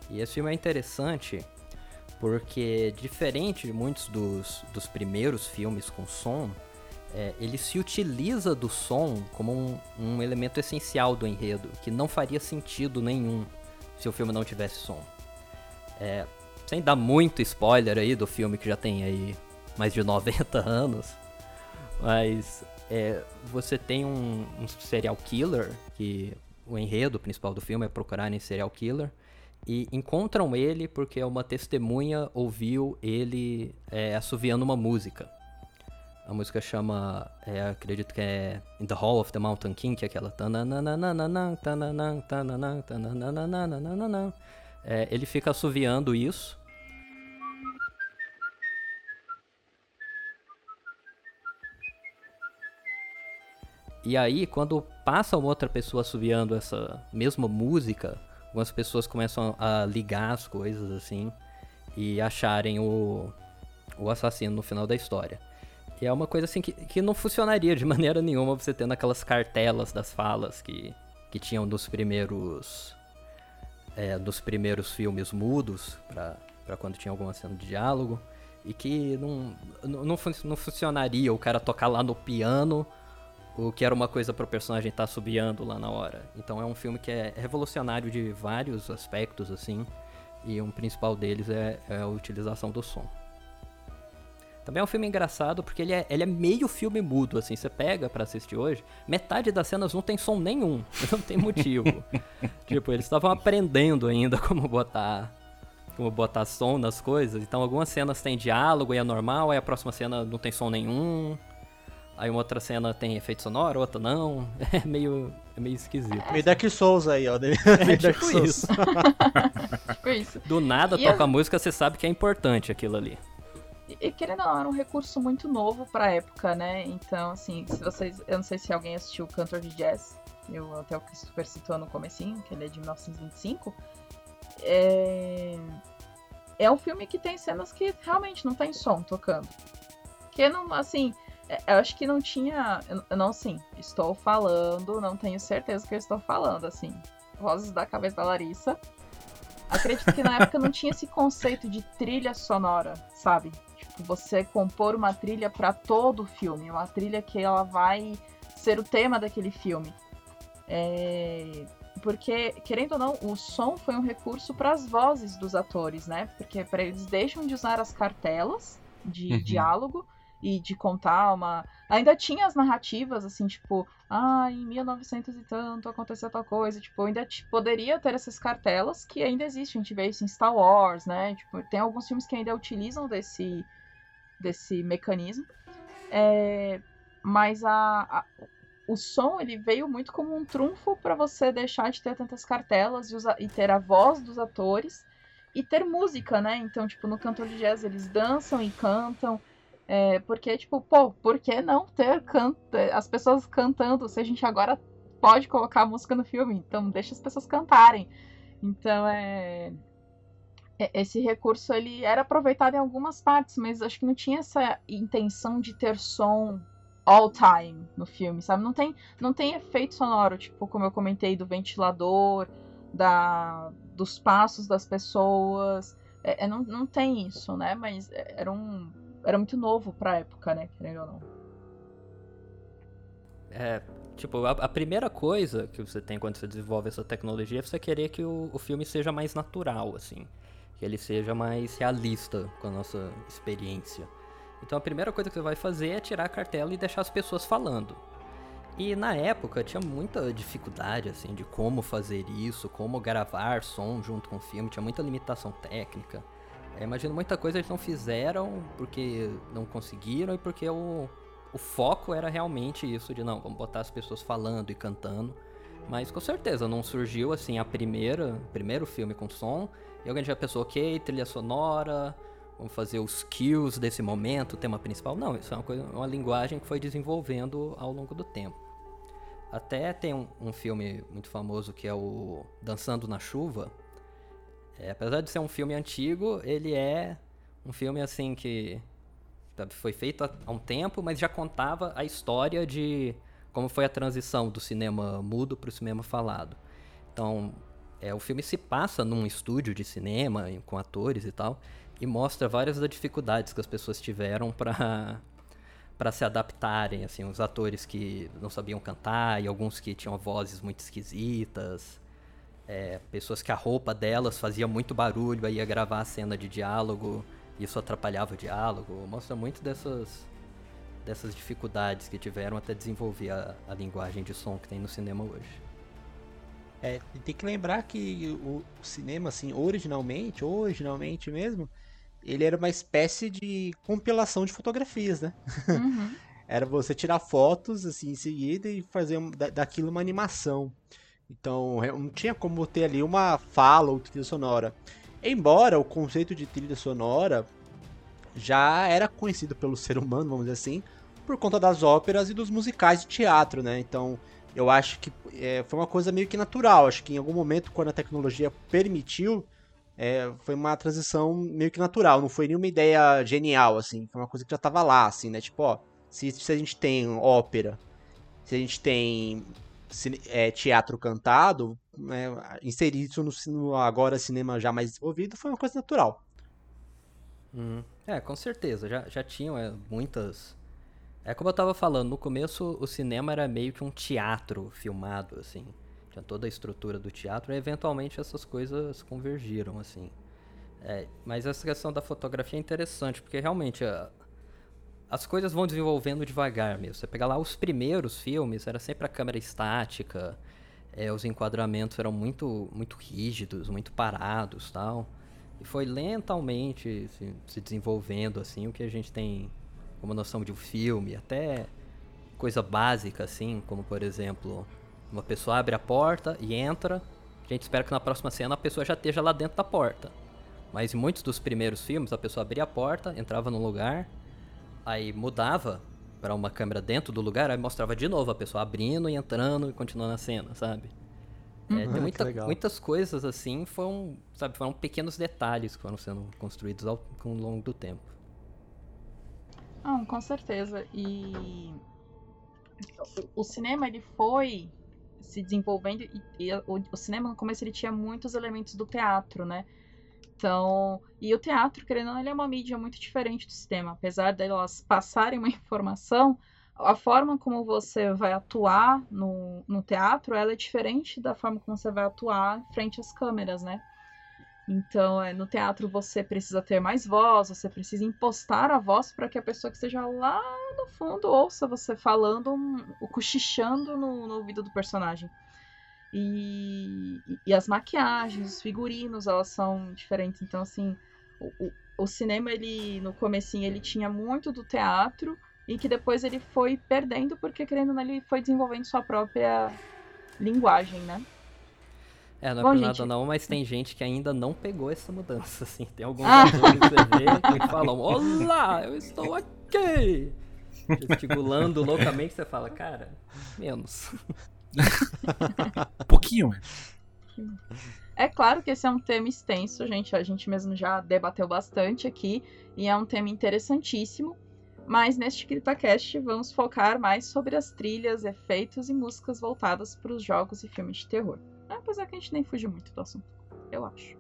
E esse filme é interessante porque diferente de muitos dos, dos primeiros filmes com som, é, ele se utiliza do som como um, um, elemento essencial do enredo, que não faria sentido nenhum se o filme não tivesse som. É, sem dar muito spoiler aí do filme que já tem aí mais de 90 anos, mas é, você tem um, um serial killer, que o enredo principal do filme é procurar em serial killer, e encontram ele porque uma testemunha ouviu ele é, assoviando uma música. A música chama, é, acredito que é In the Hall of the Mountain King, que é aquela. É, ele fica assoviando isso. E aí, quando passa uma outra pessoa assoviando essa mesma música, algumas pessoas começam a ligar as coisas assim e acharem o, o assassino no final da história. E é uma coisa assim que, que não funcionaria de maneira nenhuma você tendo aquelas cartelas das falas que, que tinham dos primeiros é, primeiros filmes mudos para quando tinha alguma cena de diálogo e que não, não, não, fun não funcionaria o cara tocar lá no piano o que era uma coisa para o personagem estar tá subiando lá na hora. Então é um filme que é revolucionário de vários aspectos, assim, e um principal deles é, é a utilização do som. Também é um filme engraçado porque ele é, ele é meio filme mudo, assim, você pega para assistir hoje, metade das cenas não tem som nenhum, não tem motivo. tipo, eles estavam aprendendo ainda como botar como botar som nas coisas, então algumas cenas têm diálogo e é normal, aí a próxima cena não tem som nenhum. Aí uma outra cena tem efeito sonoro, outra não. É meio, é meio esquisito. Meio Dark Souls aí, ó. É, tipo isso. tipo isso. Do nada e toca eu... música, você sabe que é importante aquilo ali. E querendo ou não, era um recurso muito novo pra época, né? Então, assim, se vocês. Eu não sei se alguém assistiu Cantor de Jazz. Eu até o Christopher citou no comecinho, que ele é de 1925. É... é um filme que tem cenas que realmente não tem som tocando. Que não, assim, eu acho que não tinha. Eu não, sim, estou falando, não tenho certeza que eu estou falando, assim. Vozes da cabeça da Larissa. Acredito que na época não tinha esse conceito de trilha sonora, sabe? Tipo, você compor uma trilha para todo o filme, uma trilha que ela vai ser o tema daquele filme. É... Porque, querendo ou não, o som foi um recurso para as vozes dos atores, né? Porque para eles deixam de usar as cartelas de uhum. diálogo e de contar uma. Ainda tinha as narrativas, assim, tipo, ah, em 1900 e tanto aconteceu tal coisa. Tipo, ainda poderia ter essas cartelas que ainda existem. A gente vê isso em Star Wars, né? Tipo, tem alguns filmes que ainda utilizam desse, desse mecanismo. É, mas a, a, o som ele veio muito como um trunfo para você deixar de ter tantas cartelas e, usar, e ter a voz dos atores e ter música, né? Então, tipo, no cantor de jazz eles dançam e cantam. É, porque, tipo, pô, por que não ter canta, as pessoas cantando se a gente agora pode colocar música no filme? Então, deixa as pessoas cantarem. Então, é. É, esse recurso ele era aproveitado em algumas partes, mas acho que não tinha essa intenção de ter som all time no filme, sabe? Não tem, não tem efeito sonoro, tipo, como eu comentei, do ventilador, da, dos passos das pessoas. É, é, não, não tem isso, né? Mas era um. Era muito novo pra época, né? Querendo ou não. É, tipo, a, a, primeira coisa que você tem quando você desenvolve essa tecnologia é você querer que o, o filme seja mais natural, assim que ele seja mais realista com a nossa experiência. Então a primeira coisa que você vai fazer é tirar a cartela e deixar as pessoas falando. E na época tinha muita dificuldade assim de como fazer isso, como gravar som junto com o filme, tinha muita limitação técnica. Eu imagino muita coisa eles não fizeram porque não conseguiram e porque o, o foco era realmente isso de não, vamos botar as pessoas falando e cantando. Mas com certeza não surgiu assim a primeira, primeiro filme com som e alguém já pensou, ok, trilha sonora, vamos fazer os kills desse momento, o tema principal. Não, isso é uma, coisa, uma linguagem que foi desenvolvendo ao longo do tempo. Até tem um, um filme muito famoso que é o Dançando na Chuva. É, apesar de ser um filme antigo, ele é um filme assim que foi feito há um tempo, mas já contava a história de como foi a transição do cinema mudo para o cinema falado. Então, é, o filme se passa num estúdio de cinema com atores e tal e mostra várias das dificuldades que as pessoas tiveram para para se adaptarem, assim, os atores que não sabiam cantar e alguns que tinham vozes muito esquisitas, é, pessoas que a roupa delas fazia muito barulho, aí ia gravar a cena de diálogo, isso atrapalhava o diálogo, mostra muito dessas dessas dificuldades que tiveram até desenvolver a, a linguagem de som que tem no cinema hoje. É, tem que lembrar que o cinema, assim, originalmente, originalmente mesmo, ele era uma espécie de compilação de fotografias, né? Uhum. era você tirar fotos, assim, em seguida e fazer um, daquilo uma animação. Então, não tinha como ter ali uma fala ou trilha sonora. Embora o conceito de trilha sonora já era conhecido pelo ser humano, vamos dizer assim, por conta das óperas e dos musicais de teatro, né? Então, eu acho que é, foi uma coisa meio que natural. Acho que em algum momento, quando a tecnologia permitiu, é, foi uma transição meio que natural. Não foi nenhuma ideia genial, assim. Foi uma coisa que já estava lá, assim, né? Tipo, ó, se, se a gente tem ópera, se a gente tem é, teatro cantado, né, inserir isso no, no, agora cinema já mais desenvolvido foi uma coisa natural. Hum, é, com certeza. Já, já tinham é, muitas é como eu tava falando, no começo o cinema era meio que um teatro filmado, assim. Tinha toda a estrutura do teatro e eventualmente essas coisas convergiram, assim. É, mas essa questão da fotografia é interessante, porque realmente as coisas vão desenvolvendo devagar mesmo. Você pegar lá os primeiros filmes, era sempre a câmera estática, é, os enquadramentos eram muito, muito rígidos, muito parados tal. E foi lentamente se, se desenvolvendo assim o que a gente tem como noção de um filme, até coisa básica assim, como por exemplo, uma pessoa abre a porta e entra, a gente espera que na próxima cena a pessoa já esteja lá dentro da porta. Mas em muitos dos primeiros filmes, a pessoa abria a porta, entrava no lugar, aí mudava para uma câmera dentro do lugar, aí mostrava de novo a pessoa abrindo e entrando e continuando a cena, sabe? É, uhum, tem muita, muitas coisas assim, foram, sabe, foram pequenos detalhes que foram sendo construídos ao, ao longo do tempo. Não, com certeza. E o cinema ele foi se desenvolvendo e, e o, o, cinema no começo ele tinha muitos elementos do teatro, né? Então, e o teatro, querendo ou não, ele é uma mídia muito diferente do cinema. Apesar delas passarem uma informação, a forma como você vai atuar no, no teatro, ela é diferente da forma como você vai atuar frente às câmeras, né? Então, é, no teatro você precisa ter mais voz, você precisa impostar a voz para que a pessoa que esteja lá no fundo ouça você falando, um, cochichando no, no, ouvido do personagem. E, e, as maquiagens, os figurinos, elas são diferentes. Então, assim, o, o, o cinema, ele no comecinho, ele tinha muito do teatro e que depois ele foi perdendo porque, querendo ou não, ele foi desenvolvendo sua própria linguagem, né? É, não é Bom, por gente... nada não, mas tem gente que ainda não pegou essa mudança, assim. Tem alguns ah. atores que você vê que falam, olá, eu estou aqui! Gesticulando loucamente, você fala, cara, menos. pouquinho, É claro que esse é um tema extenso, gente. A gente mesmo já debateu bastante aqui e é um tema interessantíssimo. Mas neste CryptoCast vamos focar mais sobre as trilhas, efeitos e músicas voltadas para os jogos e filmes de terror. Apesar que a gente nem fugiu muito do assunto, eu acho.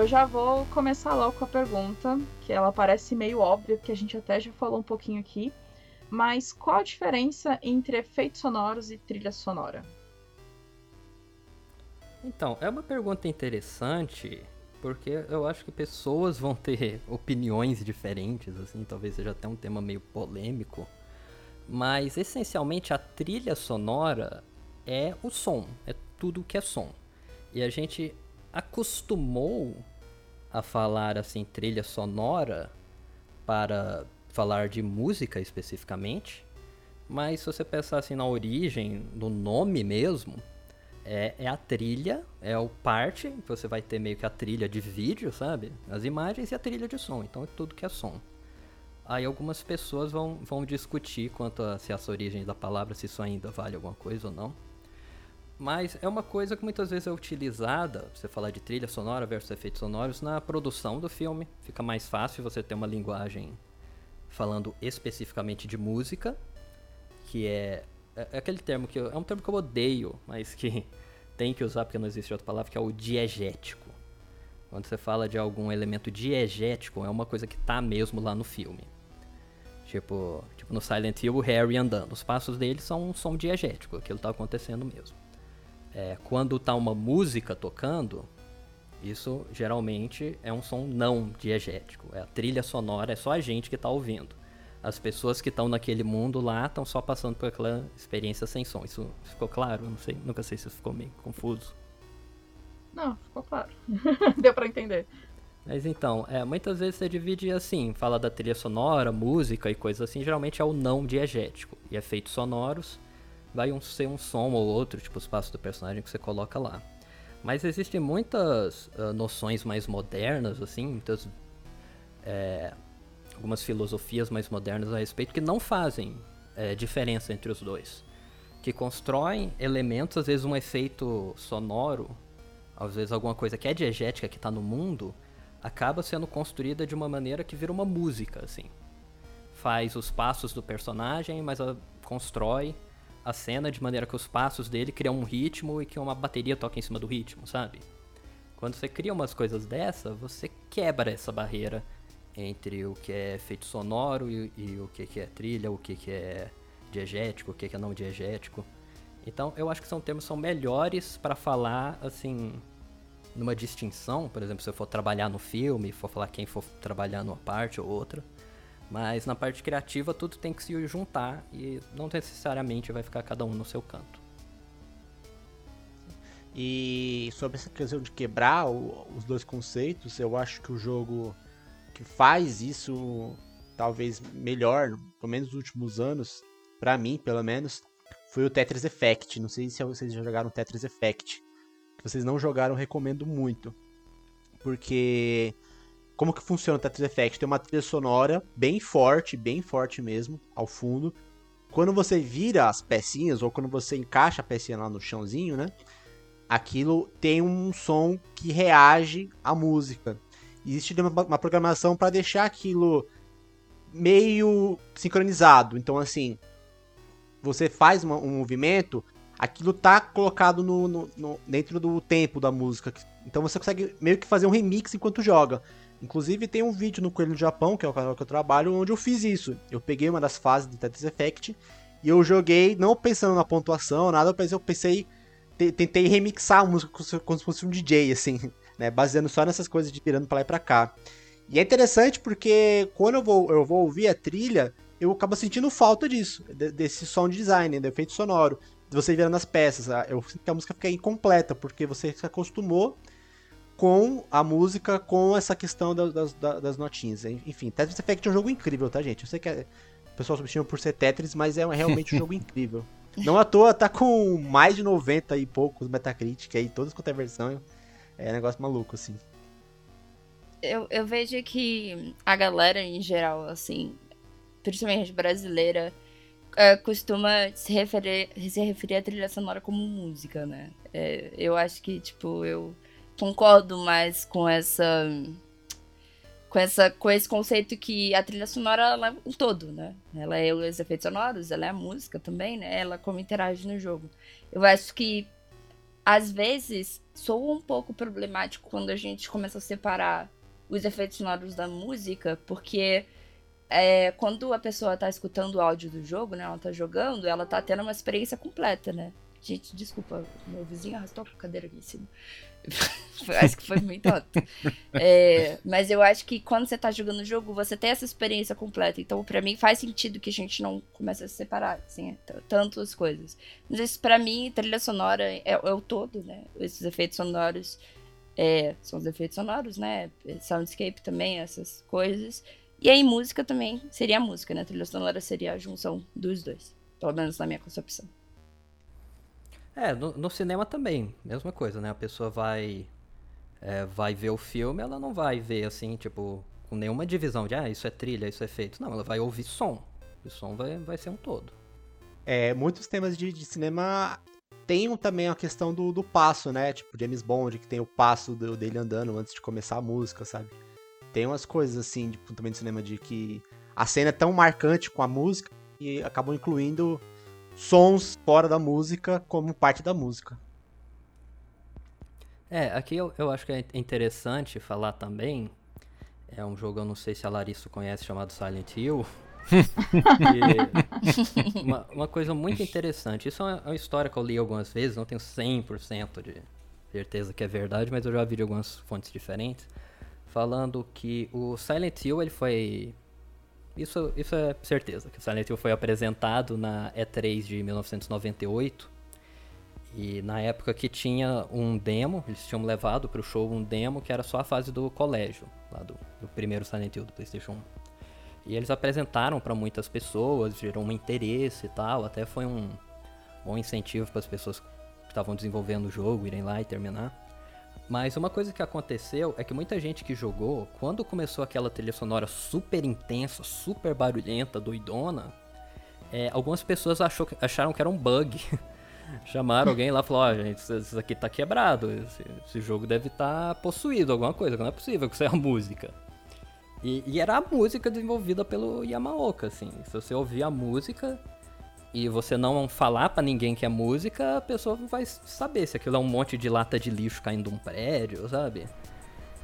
Eu já vou começar logo com a pergunta, que ela parece meio óbvia, porque a gente até já falou um pouquinho aqui. Mas qual a diferença entre efeitos sonoros e trilha sonora? Então, é uma pergunta interessante, porque eu acho que pessoas vão ter opiniões diferentes, assim, talvez seja até um tema meio polêmico. Mas essencialmente a trilha sonora é o som, é tudo que é som. E a gente acostumou a falar assim trilha sonora para falar de música especificamente, mas se você pensar assim na origem, no nome mesmo, é, é a trilha, é o parte, você vai ter meio que a trilha de vídeo, sabe? As imagens e a trilha de som, então é tudo que é som. Aí algumas pessoas vão, vão discutir quanto a se essa origem da palavra, se isso ainda vale alguma coisa ou não. Mas é uma coisa que muitas vezes é utilizada, você falar de trilha sonora versus efeitos sonoros, na produção do filme. Fica mais fácil você ter uma linguagem falando especificamente de música, que é, é, é aquele termo que eu, é um termo que eu odeio, mas que tem que usar porque não existe outra palavra, que é o diegético. Quando você fala de algum elemento diegético, é uma coisa que tá mesmo lá no filme. Tipo, tipo no Silent Hill, o Harry andando. Os passos dele são um som diegético, aquilo tá acontecendo mesmo. É, quando tá uma música tocando, isso geralmente é um som não diegético. É a trilha sonora, é só a gente que tá ouvindo. As pessoas que estão naquele mundo lá estão só passando por aquela experiência sem som. Isso ficou claro? Não sei, nunca sei se ficou meio confuso. Não, ficou claro. Deu para entender. Mas então, é, muitas vezes você divide assim, fala da trilha sonora, música e coisas assim, geralmente é o não diegético. E efeitos sonoros vai um, ser um som ou outro, tipo os passos do personagem que você coloca lá. Mas existem muitas uh, noções mais modernas, assim, muitas. É, algumas filosofias mais modernas a respeito que não fazem é, diferença entre os dois. Que constroem elementos, às vezes um efeito sonoro, às vezes alguma coisa que é diegética que está no mundo, acaba sendo construída de uma maneira que vira uma música, assim. Faz os passos do personagem, mas constrói a cena de maneira que os passos dele criam um ritmo e que uma bateria toca em cima do ritmo, sabe? Quando você cria umas coisas dessa, você quebra essa barreira entre o que é efeito sonoro e, e o que, que é trilha, o que, que é diegético, o que, que é não diegético. Então, eu acho que são termos são melhores para falar, assim, numa distinção. Por exemplo, se eu for trabalhar no filme, for falar quem for trabalhar numa parte ou outra. Mas na parte criativa tudo tem que se juntar e não necessariamente vai ficar cada um no seu canto. E sobre essa questão de quebrar os dois conceitos, eu acho que o jogo que faz isso talvez melhor, pelo menos nos últimos anos, para mim, pelo menos, foi o Tetris Effect. Não sei se vocês já jogaram Tetris Effect. Se vocês não jogaram, recomendo muito. Porque como que funciona o Tetris Effect? Tem uma trilha sonora bem forte, bem forte mesmo, ao fundo. Quando você vira as pecinhas, ou quando você encaixa a pecinha lá no chãozinho, né? Aquilo tem um som que reage à música. Existe uma, uma programação para deixar aquilo meio sincronizado. Então, assim, você faz uma, um movimento, aquilo tá colocado no, no- no- dentro do tempo da música. Então você consegue meio que fazer um remix enquanto joga. Inclusive tem um vídeo no Coelho do Japão, que é o canal que eu trabalho, onde eu fiz isso. Eu peguei uma das fases do Tetris Effect e eu joguei não pensando na pontuação, nada, mas eu pensei, te- tentei remixar a música como se- fosse um DJ, assim, né, baseando só nessas coisas de virando pra lá e pra cá. E é interessante porque quando eu vou, eu vou ouvir a trilha, eu acabo sentindo falta disso, de- desse sound design, do efeito sonoro, de você virando as peças. Ah, Eu sinto que a música fica incompleta, porque você se acostumou com a música, com essa questão das, das, da- das notinhas. Enfim, Tetris Effect é um jogo incrível, tá, gente? Eu sei que é- o pessoal subestima por ser Tetris, mas é realmente um jogo incrível. Não à toa, tá com mais de 90 e poucos Metacritic aí, todas quanto é versão. É um negócio maluco, assim. Eu, eu vejo que a galera em geral, assim, principalmente brasileira, é, costuma se referir, se referir à trilha sonora como música, né? É, eu acho que, tipo, eu concordo mais com essa. Com, essa, com esse conceito que a trilha sonora ela é um todo, né? Ela é os efeitos sonoros, ela é a música também, né? Ela como interage no jogo. Eu acho que às vezes soa um pouco problemático quando a gente começa a separar os efeitos sonoros da música, porque é, quando a pessoa tá escutando o áudio do jogo, né? Ela tá jogando, ela tá tendo uma experiência completa, né? Gente, desculpa, meu vizinho arrastou a cadeira aqui em cima. acho que foi muito alto. É, mas eu acho que quando você tá jogando o jogo, você tem essa experiência completa. Então, pra mim, faz sentido que a gente não comece a separar, assim, t- tantas coisas. Mas isso, pra mim, trilha sonora é, é o todo, né? Esses efeitos sonoros é, são os efeitos sonoros, né? Soundscape também, essas coisas. E aí, música também seria a música, né? Trilha sonora seria a junção dos dois. Pelo menos na minha concepção. É, no, no cinema também, mesma coisa, né? A pessoa vai é, vai ver o filme, ela não vai ver assim, tipo, com nenhuma divisão de ah, isso é trilha, isso é efeito. Não, ela vai ouvir som. O som vai, vai ser um todo. É, muitos temas de, de cinema um- também a questão do, do passo, né? Tipo, James Bond, que tem o passo do- dele andando antes de começar a música, sabe? Tem umas coisas assim, tipo, também de cinema, de que a cena é tão marcante com a música e acabam incluindo sons fora da música como parte da música. É, aqui eu, eu acho que é interessante falar também. É um jogo, eu não sei se a Larissa conhece, chamado Silent Hill. Uma, uma coisa muito interessante. Isso é uma, uma história que eu li algumas vezes, não tenho 100% de certeza que é verdade, mas eu já vi de algumas fontes diferentes. Falando que o Silent Hill ele foi. Isso, isso é certeza, que o Silent Hill foi apresentado na E3 de 1998. E na época que tinha um demo, eles tinham levado pro show um demo que era só a fase do colégio, lá do, do primeiro Silent Hill do PlayStation 1. E eles apresentaram para muitas pessoas, gerou um interesse e tal, até foi um bom incentivo para as pessoas que estavam desenvolvendo o jogo irem lá e terminar. Mas uma coisa que aconteceu é que muita gente que jogou, quando começou aquela trilha sonora super intensa, super barulhenta, doidona, é, algumas pessoas achou acharam que era um bug. Chamaram alguém lá e falaram, ó, gente, isso, aqui tá quebrado, esse, esse jogo deve estar possuído, alguma coisa, não é possível que isso é a música. E, e era a música desenvolvida pelo Yamaoka, assim. Se você ouvir a música e você não falar pra ninguém que é música, a pessoa vai saber se aquilo é um monte de lata de lixo caindo de um prédio, sabe?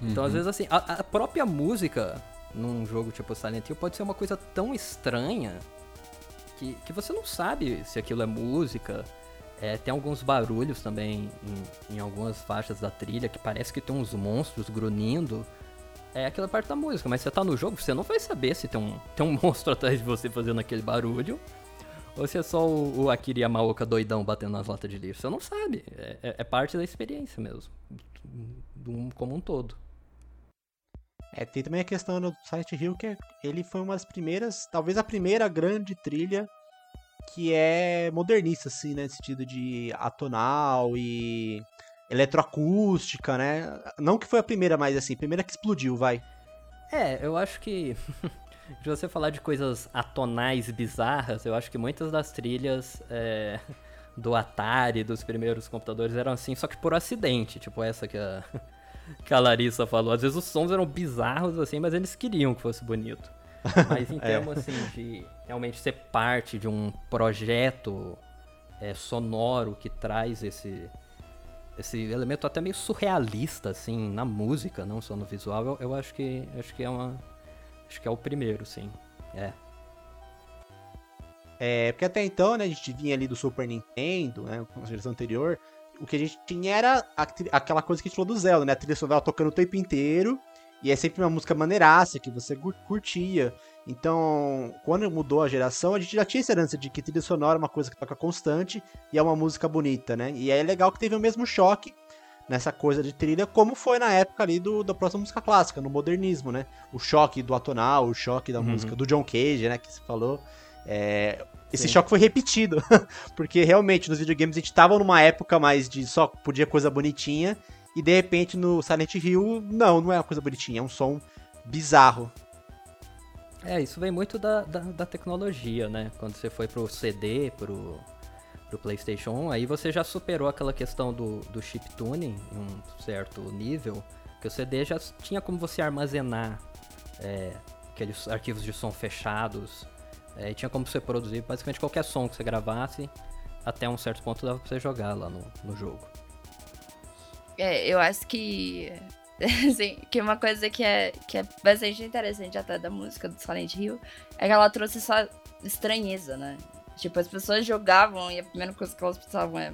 Então, às vezes, assim, a, a própria música num jogo tipo Silent Hill pode ser uma coisa tão estranha que, que você não sabe se aquilo é música. É, tem alguns barulhos também em, em algumas faixas da trilha que parece que tem uns monstros grunhindo. É aquela parte da música, mas você tá no jogo, você não vai saber se tem um, tem um monstro atrás de você fazendo aquele barulho. Ou se é só o, o Akira Yamaoka doidão batendo nas latas de lixo. Você não sabe. É, é- é parte da experiência mesmo. Do, como um todo. É, tem também a questão do Silent Hill, que é- ele foi uma das primeiras, talvez a primeira grande trilha que é modernista, assim, né? No sentido de atonal e eletroacústica, né? Não que foi a primeira, mas assim, a primeira que explodiu, vai. É, eu acho que. de você falar de coisas atonais bizarras, eu acho que muitas das trilhas é, do Atari, dos primeiros computadores, eram assim, só que por acidente. Tipo essa que a, que a Larissa falou. Às vezes os sons eram bizarros, assim, mas eles queriam que fosse bonito. Mas em É. termos, assim, de realmente ser parte de um projeto é, sonoro que traz esse esse elemento até meio surrealista assim na música, não só no visual, eu, eu acho que acho que é uma acho que é o primeiro, sim. É. É, porque até então, né, a gente vinha ali do Super Nintendo, né, com a geração anterior, o que a gente tinha era aquela coisa que a gente falou do Zelda, né, a trilha sonora tocando o tempo inteiro, e é sempre uma música maneiraça que você curtia. Então, quando mudou a geração, a gente já tinha essa herança de que trilha sonora é uma coisa que toca constante e é uma música bonita, né? E é legal que teve o mesmo choque nessa coisa de trilha, como foi na época ali do, da próxima música clássica, no modernismo, né? O choque do atonal, o choque da uhum. música do John Cage, né? Que você falou. É, esse Sim. choque foi repetido, porque realmente nos videogames a gente tava numa época mais de só podia coisa bonitinha, e de repente no Silent Hill, não, não é uma coisa bonitinha, é um som bizarro. É, isso vem muito da, da, da tecnologia, né? Quando você foi pro CD, pro, pro PlayStation 1, aí você já superou aquela questão do, do chip tuning em um certo nível, que o CD já tinha como você armazenar é, aqueles arquivos de som fechados, é, tinha como você produzir basicamente qualquer som que você gravasse, até um certo ponto dava pra você jogar lá no, no jogo. É, eu acho que. Assim, que uma coisa que é, que é bastante interessante até da música do Silent Hill é que ela trouxe essa estranheza, né? Tipo, as pessoas jogavam e a primeira coisa que elas pensavam é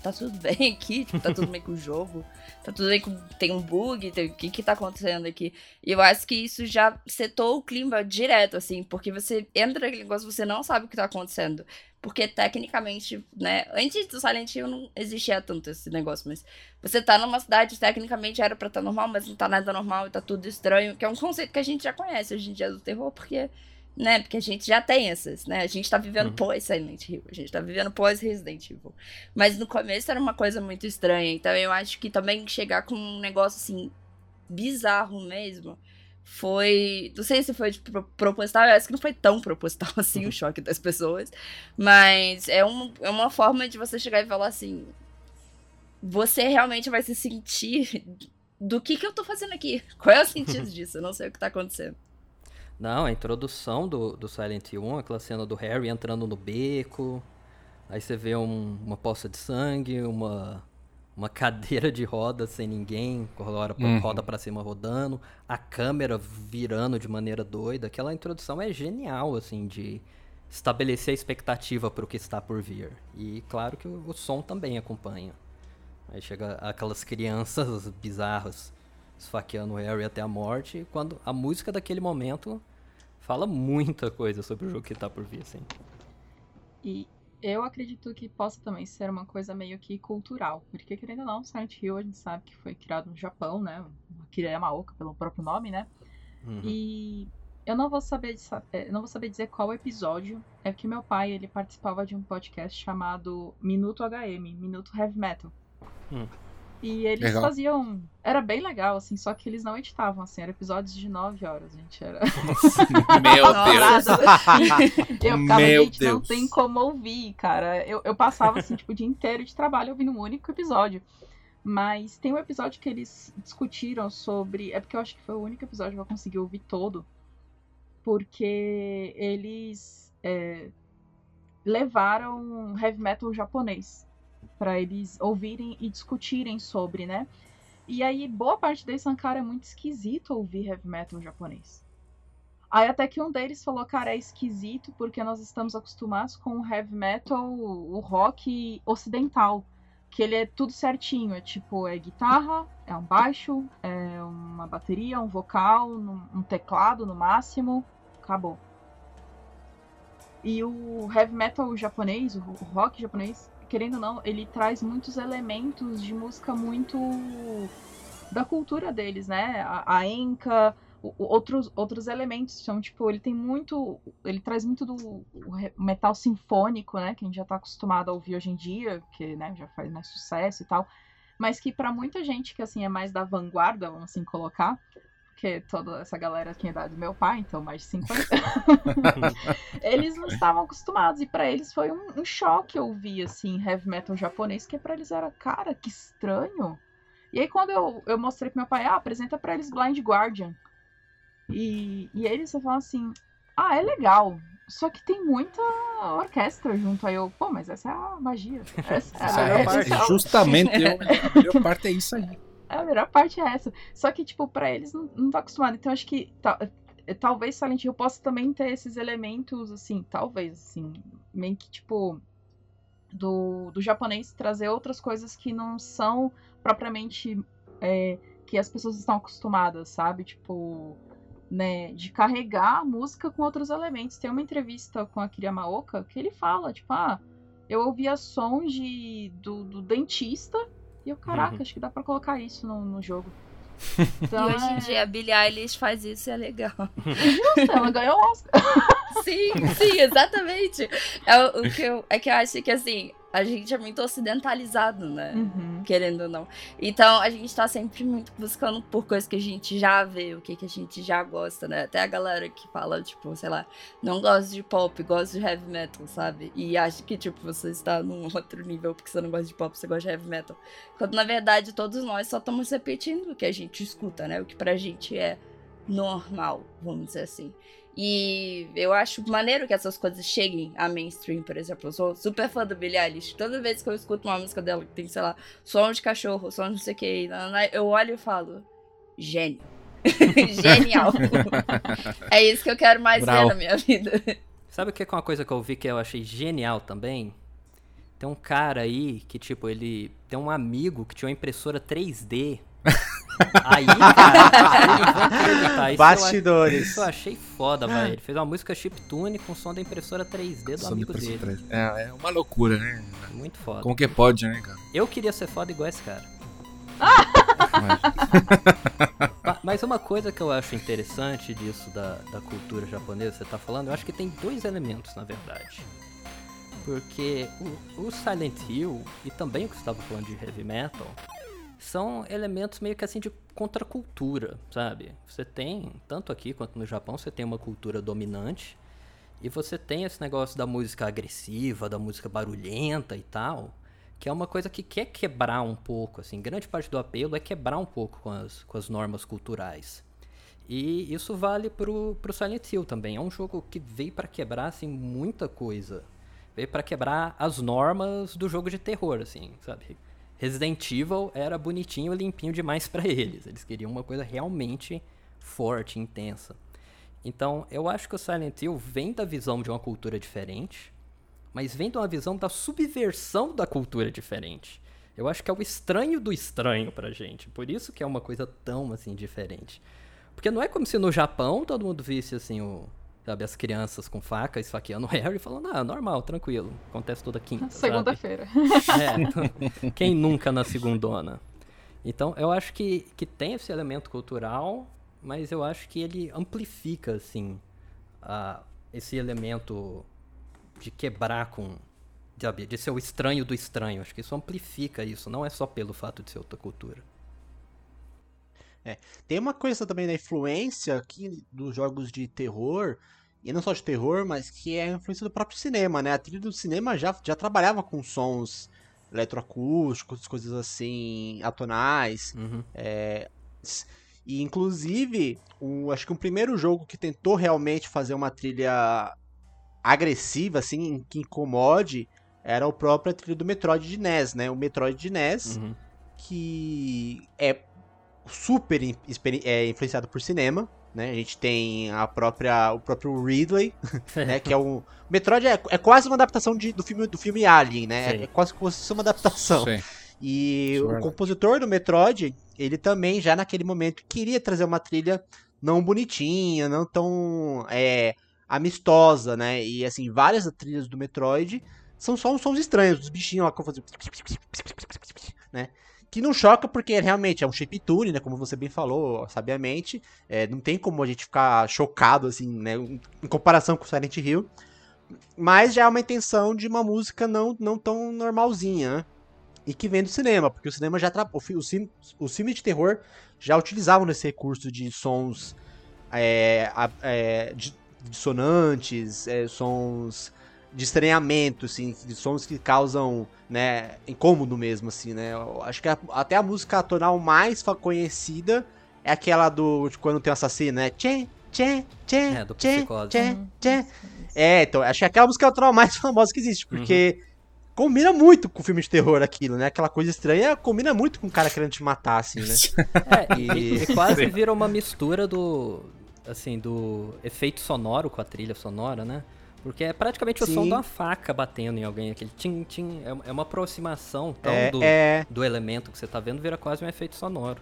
tá tudo bem aqui, tipo, tá tudo bem com o jogo, tá tudo bem com. Tem um bug, tem, o que que tá acontecendo aqui? E eu acho que isso já setou o clima direto, assim, porque você entra naquele negócio você não sabe o que tá acontecendo. Porque tecnicamente, né, antes do Silent Hill não existia tanto esse negócio, mas você tá numa cidade, tecnicamente era pra estar tá normal, mas não tá nada normal e tá tudo estranho, que é um conceito que a gente já conhece hoje em dia do terror, porque né? Porque a gente já tem essas, né? A gente tá vivendo uhum. pós Silent Hill, a gente tá vivendo pós Resident Evil. Mas no começo era uma coisa muito estranha, então eu acho que também chegar com um negócio assim bizarro mesmo foi, não sei se foi tipo, proposital, eu acho que não foi tão proposital assim uhum. o choque das pessoas, mas é, um, é uma forma de você chegar e falar assim, você realmente vai se sentir do que que eu tô fazendo aqui? Qual é o sentido disso? Eu não sei o que tá acontecendo. Não, a introdução do, do Silent Hill, aquela cena do Harry entrando no beco. Aí você vê um, uma poça de sangue, uma, uma cadeira de roda sem ninguém, roda, uhum. roda para cima rodando, a câmera virando de maneira doida. Aquela introdução é genial, assim, de estabelecer a expectativa para o que está por vir. E claro que o, o som também acompanha. Aí chega aquelas crianças bizarras esfaqueando o Harry até a morte, quando a música daquele momento fala muita coisa sobre o jogo que tá por vir, assim. E eu acredito que possa também ser uma coisa meio que cultural, porque querendo ou não, Silent Hill a gente sabe que foi criado no Japão, né? Akira Yamaoka, pelo próprio nome, né? Uhum. E eu não vou saber é, não vou saber dizer qual episódio, é que meu pai ele participava de um podcast chamado Minuto HM, Minuto Heavy Metal. Hum. E eles legal. faziam. Era bem legal, assim, só que eles não editavam, assim, eram episódios de 9 horas, gente. Era. Meu Deus! eu ficava, Meu gente, Deus. não tem como ouvir, cara. Eu, eu passava, assim, tipo, o dia inteiro de trabalho ouvindo um único episódio. Mas tem um episódio que eles discutiram sobre. É porque eu acho que foi o único episódio que eu consegui ouvir todo. Porque eles é, levaram heavy metal japonês para eles ouvirem e discutirem sobre, né? E aí, boa parte deles são, cara, é muito esquisito ouvir heavy metal japonês. Aí até que um deles falou, cara, é esquisito porque nós estamos acostumados com o heavy metal, o rock ocidental, que ele é tudo certinho, é tipo, é guitarra, é um baixo, é uma bateria, um vocal, um teclado no máximo, acabou. E o heavy metal japonês, o rock japonês, querendo ou não, ele traz muitos elementos de música muito da cultura deles, né? A, a enca, o, outros, outros elementos são tipo, ele tem muito, ele traz muito do metal sinfônico, né? Que a gente já tá acostumado a ouvir hoje em dia, que né, já faz mais sucesso e tal, mas que para muita gente que assim é mais da vanguarda, vamos assim colocar, porque toda essa galera tinha idade do meu pai, então mais de 50. eles não estavam acostumados. E para eles foi um, um, choque ouvir, assim, heavy metal japonês, que para eles era, cara, que estranho. E aí quando eu, eu mostrei pro meu pai, ah, apresenta para eles Blind Guardian. E, e eles falam assim, ah, é legal. Só que tem muita orquestra junto. Aí eu, pô, mas essa é a magia. Essa é a Essa é- parte. é justamente eu- a melhor parte é isso aí. A melhor parte é essa. Só que, tipo, pra eles não, não tá acostumado. Então acho que eh, talvez Silent Hill possa também ter esses elementos, assim, talvez, assim, meio que, tipo, do, do japonês trazer outras coisas que não são propriamente é, que as pessoas estão acostumadas, sabe? Tipo, né, de carregar a música com outros elementos. Tem uma entrevista com a Kiriyamaoka que ele fala, tipo, ah, eu ouvia sons de, do, do dentista e eu, caraca, Uhum. acho que dá pra colocar isso no, no jogo. E Então, hoje em é- dia a Billie Eilish faz isso e é legal. Justo, ela ganhou o Oscar. Sim, sim, exatamente. É o, o que eu, é que eu acho que assim, a gente é muito ocidentalizado, né? Uhum. Querendo ou não. Então a gente tá sempre muito buscando por coisas que a gente já vê, o que, que a gente já gosta, né? Até a galera que fala, tipo, sei lá, não gosta de pop, gosta de heavy metal, sabe? E acha que, tipo, você está num outro nível porque você não gosta de pop, você gosta de heavy metal. Quando na verdade todos nós só estamos repetindo o que a gente escuta, né? O que pra gente é normal, vamos dizer assim. E eu acho maneiro que essas coisas cheguem a mainstream, por exemplo. Eu sou super fã da Billie Eilish. Toda vez que eu escuto uma música dela que tem, sei lá, som de cachorro, som de não sei o que, eu olho e falo, gênio. Genial. é isso que eu quero mais Brau. ver na minha vida. Sabe o que é uma coisa que eu vi que eu achei genial também? Tem um cara aí que, tipo, ele tem um amigo que tinha uma impressora 3D. Aí, cara, eu, Bastidores. isso eu achei foda, velho. Ele fez uma música chiptune com som da impressora 3D do Só amigo dele. atrás. É, é uma loucura, né? Muito foda. Como que pode, né, cara? Eu queria ser foda igual esse cara. Mas- Ma- Mas uma coisa que eu acho interessante disso da, da cultura japonesa, você tá falando, eu acho que tem dois elementos, na verdade. Porque o, o Silent Hill e também o que você estava falando de heavy metal são elementos meio que assim de contracultura, sabe? Você tem, tanto aqui quanto no Japão, você tem uma cultura dominante e você tem esse negócio da música agressiva, da música barulhenta e tal, que é uma coisa que quer quebrar um pouco, assim, grande parte do apelo é quebrar um pouco com as, com as normas culturais. E isso vale pro, pro Silent Hill também. É um jogo que veio para quebrar, assim, muita coisa. Veio para quebrar as normas do jogo de terror, assim, sabe? Resident Evil era bonitinho e limpinho demais para eles. Eles queriam uma coisa realmente forte, intensa. Então, eu acho que o Silent Hill vem da visão de uma cultura diferente, mas vem de uma visão da subversão da cultura diferente. Eu acho que é o estranho do estranho pra gente. Por isso que é uma coisa tão assim diferente. Porque não é como se no Japão todo mundo visse assim o sabe as crianças com faca esfaqueando o Harry e falando: "Ah, normal, tranquilo, acontece toda quinta". Segunda-feira. É. Quem nunca na segundona? Então, eu acho que, que tem esse elemento cultural, mas eu acho que ele amplifica, assim, a- esse elemento de quebrar com. de ser o estranho do estranho. Acho que isso amplifica isso, não é só pelo fato de ser outra cultura. Tem uma coisa também da influência aqui dos jogos de terror, e não só de terror, mas que é a influência do próprio cinema, né? A trilha do cinema já, já trabalhava com sons eletroacústicos, coisas assim, atonais. Uhum. E inclusive, o, acho que o primeiro jogo que tentou realmente fazer uma trilha agressiva, assim, que incomode, era o próprio trilha do Metroid de NES, né? O Metroid de NES, Uhum. que é super é, influenciado por cinema, né? A gente tem a própria, o próprio Ridley, né? Que é um... Metroid é, é quase uma adaptação de- do, filme, do filme Alien, né? Sim. É quase como se fosse uma adaptação. Sim. E Isso é o compositor do Metroid, ele também já naquele momento queria trazer uma trilha não bonitinha, não tão é, amistosa, né? E assim, várias trilhas do Metroid são só uns sons estranhos, dos bichinhos lá que fazem né? Que não choca porque realmente é um shape tune, né? Como você bem falou, sabiamente. É, não tem como a gente ficar chocado, assim, né? Em comparação com Silent Hill. Mas já é uma intenção de uma música não, não tão normalzinha, né? E que vem do cinema, porque o cinema já o os, os filmes de terror já utilizavam esse recurso de sons é, é, di- dissonantes, é, sons de estranhamento, assim, de sons que causam, né, incômodo mesmo, assim, né? Eu acho que a- até a música tonal mais conhecida é aquela do de quando tem o assassino, né? Tchê, tchê, tchê, É, do tchê, tchê, tchê. É, então, acho que é aquela música autoral mais famosa que existe, porque Uhum. combina muito com filme de terror aquilo, né? Aquela coisa estranha combina muito com o cara querendo te matar, assim, né? É, e, e quase vira uma mistura do. Assim, do efeito sonoro com a trilha sonora, né? Porque é praticamente o som Sim. de uma faca batendo em alguém. Aquele tim, tim. É, é uma aproximação tão É, do, é, do elemento que você tá vendo, vira quase um efeito sonoro.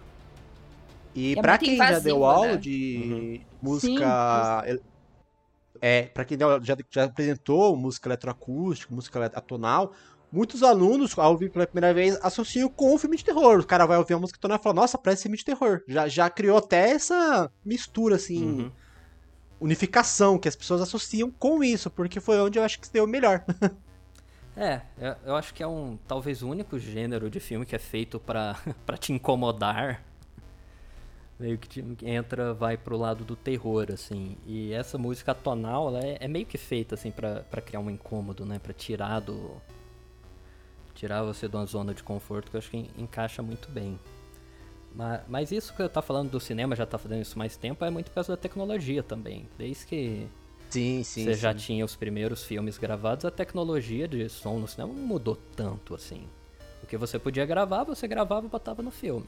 e É pra quem já invasivo, deu aula né? de Uhum. música... el- É, pra quem já, já apresentou música eletroacústica, música atonal, muitos alunos, ao ouvir pela primeira vez, associam com o filme de terror. O cara vai ouvir a música atonal e fala, nossa, parece filme de terror. Já, já criou até essa mistura, assim, Uhum. Unificação, que as pessoas associam com isso, porque foi onde eu acho que se deu melhor. É, eu, acho que é um talvez o único gênero de filme que é feito pra te incomodar. Meio que te- entra, vai pro lado do terror, assim. E essa música tonal, ela é, é meio que feita, assim, pra criar um incômodo, né? Pra tirar do. Tirar você de uma zona de conforto que eu acho que en- encaixa muito bem. Mas, mas isso que eu tá falando do cinema, já tá fazendo isso mais tempo, é muito por causa da tecnologia também. Desde que Sim, sim. você já tinha os primeiros filmes gravados, a tecnologia de som no cinema não mudou tanto assim. O que você podia gravar, você gravava e botava no filme.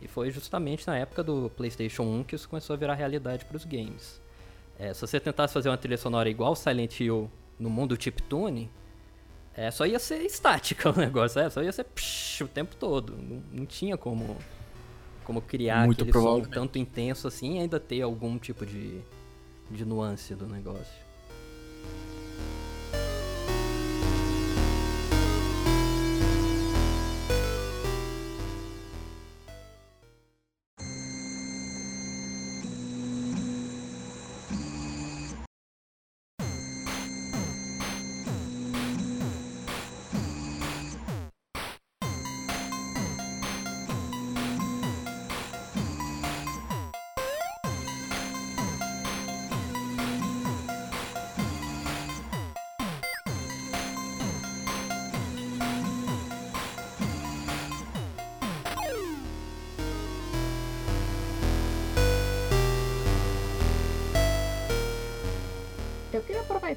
E foi justamente na época do PlayStation 1 que isso começou a virar realidade para os games. É, se você tentasse fazer uma trilha sonora igual Silent Hill no mundo chiptune, é, só ia ser estática o negócio, é, só ia ser psh, o tempo todo. Não, não tinha como, como criar Muito aquele som tanto intenso assim e ainda ter algum tipo de, de nuance do negócio.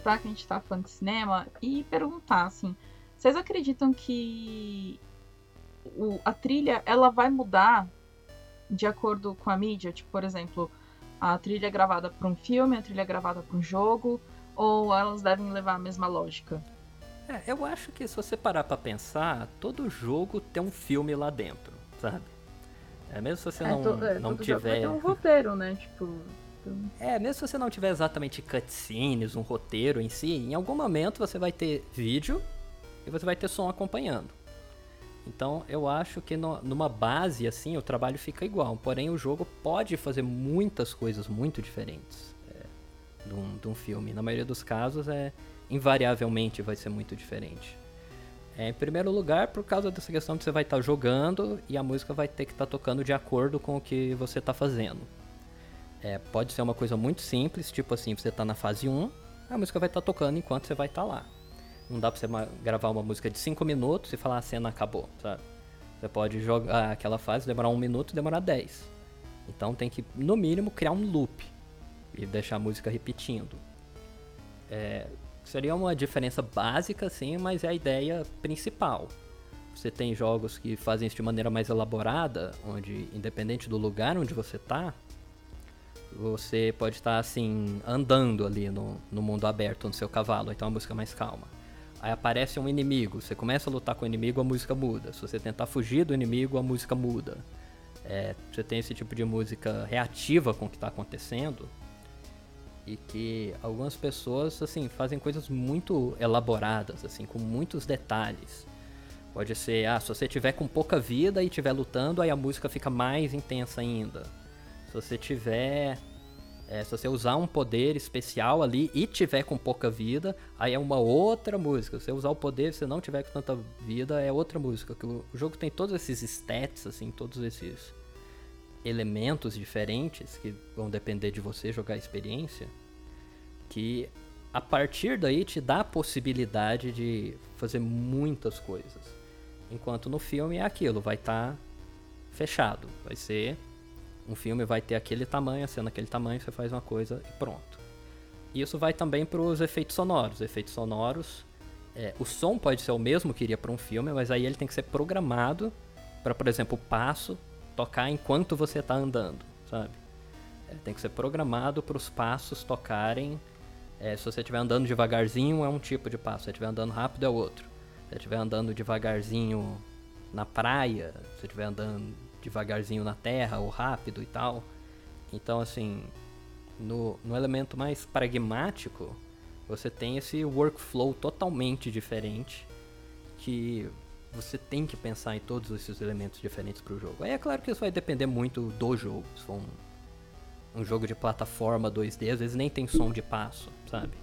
Aproveitar que a gente tá falando de cinema e perguntar, assim, vocês acreditam que o- a trilha ela vai mudar de acordo com a mídia? Tipo, por exemplo, a trilha é gravada para um filme, a trilha é gravada para um jogo, ou elas devem levar a mesma lógica? É, eu acho que se você parar pra pensar, todo jogo tem um filme lá dentro, sabe? É, mesmo se você não, to- é, não todo jogo vai tiver. ter um roteiro, né? Tipo, então- É, mesmo se você não tiver exatamente cutscenes, um roteiro em si, em algum momento você vai ter vídeo e você vai ter som acompanhando. Então eu acho que no- numa base assim o trabalho fica igual, porém o jogo pode fazer muitas coisas muito diferentes é, de, um, de um filme. Na maioria dos casos é invariavelmente vai ser muito diferente. É, em primeiro lugar, por causa dessa questão que você vai estar jogando e a música vai ter que estar tocando de acordo com o que você está fazendo. É, pode ser uma coisa muito simples, tipo assim, você tá na fase 1, a música vai estar tocando enquanto você vai estar lá. Não dá pra você gravar uma música de 5 minutos e falar a cena acabou, sabe? Você pode jogar aquela fase, demorar um minuto demorar 10. Então tem que, no mínimo, criar um loop e deixar a música repetindo. É, seria uma diferença básica, sim, mas é a ideia principal. Você tem jogos que fazem isso de maneira mais elaborada, onde, independente do lugar onde você tá, você pode estar assim, andando ali no, no mundo aberto no seu cavalo, então a música é mais calma. Aí aparece um inimigo, você começa a lutar com o inimigo, a música muda. Se você tentar fugir do inimigo, a música muda. É, você tem esse tipo de música reativa com o que está acontecendo e que algumas pessoas assim fazem coisas muito elaboradas, assim, com muitos detalhes. Pode ser, ah, se você tiver com pouca vida e estiver lutando, aí a música fica mais intensa ainda. Se você tiver. É, se você usar um poder especial ali e tiver com pouca vida, aí é uma outra música. Se você usar o poder e você não tiver com tanta vida, é outra música. O, jogo tem todos esses stats, assim, todos esses elementos diferentes que vão depender de você jogar a experiência. Que a partir daí te dá a possibilidade de fazer muitas coisas. Enquanto no filme é aquilo, vai estar fechado. Vai ser um filme vai ter aquele tamanho, a cena aquele tamanho, você faz uma coisa e pronto. isso vai também para os efeitos sonoros. Efeitos sonoros, é, o som pode ser o mesmo que iria para um filme, mas aí ele tem que ser programado para, por exemplo, o passo tocar enquanto você está andando, sabe? É, tem que ser programado para os passos tocarem. É, se você estiver andando devagarzinho, é um tipo de passo. Se você estiver andando rápido, é outro. Se você estiver andando devagarzinho na praia, se você estiver andando devagarzinho na terra ou rápido e tal. Então, assim, no, no elemento mais pragmático, você tem esse workflow totalmente diferente que você tem que pensar em todos esses elementos diferentes para o jogo. Aí é claro que isso vai depender muito do jogo. Se for um, um jogo de plataforma 2D, às vezes nem tem som de passo, sabe?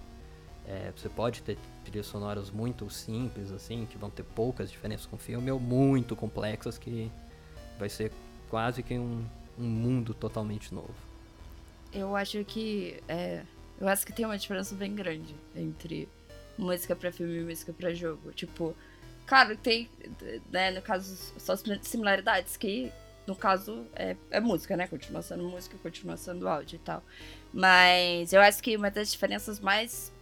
É, você pode ter trilhas sonoras muito simples, assim, que vão ter poucas diferenças com o filme, ou muito complexas, que vai ser quase que um, um mundo totalmente novo. Eu acho que. É, eu acho que tem uma diferença bem grande entre música para filme e música para jogo. Tipo, Claro, tem, né, no caso, só similaridades que, no caso, é, é música, né? Continua sendo música, continua sendo áudio e tal. Mas eu acho que uma das diferenças mais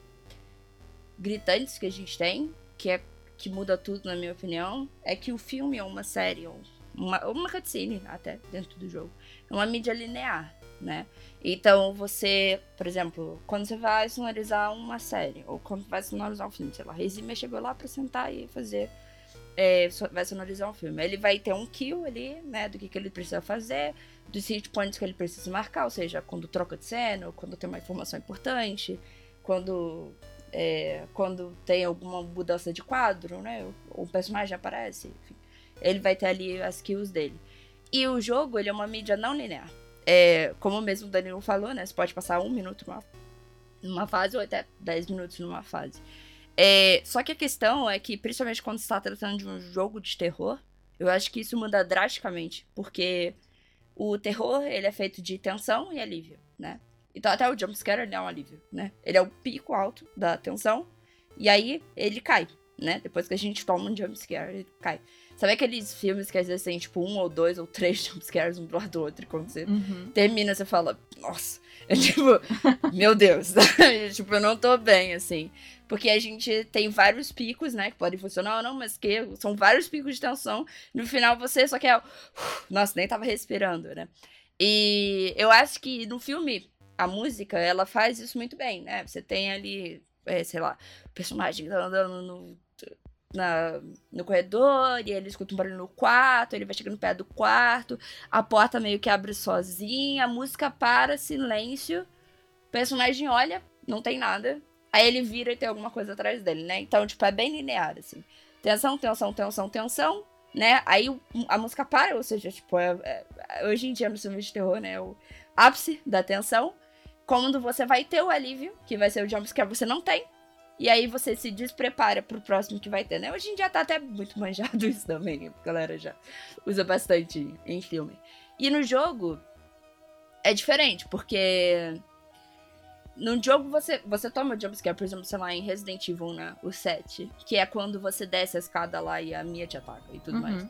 gritantes que a gente tem, que é que muda tudo, na minha opinião, é que o filme é uma série, ou uma, uma cutscene até, dentro do jogo. É uma mídia linear, né? Então você, por exemplo, quando você vai sonorizar uma série, ou quando vai sonorizar um filme, sei lá, Reisime chegou lá pra sentar e fazer. É, vai sonorizar um filme. Ele vai ter um kill ali, né? Do que, que ele precisa fazer, dos hit points que ele precisa marcar, ou seja, quando troca de cena, ou quando tem uma informação importante, quando. É, quando tem alguma mudança de quadro, né? O personagem aparece, enfim. Ele vai ter ali as kills dele. E o jogo, ele é uma mídia não linear. É, como mesmo o Danilo falou, né? Você pode passar um minuto numa, numa fase ou até dez minutos numa fase. É, só que a questão é que, principalmente quando está tratando de um jogo de terror, eu acho que isso muda drasticamente. Porque o terror, ele é feito de tensão e alívio, né? Então até o jumpscare ele é um alívio, né? Ele é o pico alto da tensão e aí ele cai, né? Depois que a gente toma um jumpscare, ele cai. Sabe aqueles filmes que às vezes tem, tipo, um ou dois ou três jumpscares um do lado do outro, e quando você uhum. termina, você fala, nossa, é tipo, meu Deus, tipo, eu não tô bem, assim. Porque a gente tem vários picos, né, que podem funcionar ou não, mas que são vários picos de tensão. No final você só quer, nossa, nem tava respirando, né. E eu acho que no filme, a música, ela faz isso muito bem, né. Você tem ali, é, sei lá, o personagem andando no na, no corredor, e ele escuta um barulho no quarto, ele vai chegando perto do quarto, a porta meio que abre sozinha, a música para, silêncio, o personagem olha, não tem nada, aí ele vira e tem alguma coisa atrás dele, né? Então, tipo, é bem linear, assim. Tensão, tensão, tensão, tensão, né? Aí a música para, ou seja, tipo, é, é, hoje em dia no filme de terror, né? É o ápice da tensão. Quando você vai ter o alívio, que vai ser o jumpscare, você não tem. E aí você se desprepara pro próximo que vai ter, né? Hoje em dia tá até muito manjado isso também. A galera já usa bastante em filme. E no jogo é diferente, porque no jogo você, você toma jumpscare, por exemplo, sei lá, em Resident Evil, né? O 7, que é quando você desce a escada lá e a Mia te ataca e tudo uhum. mais.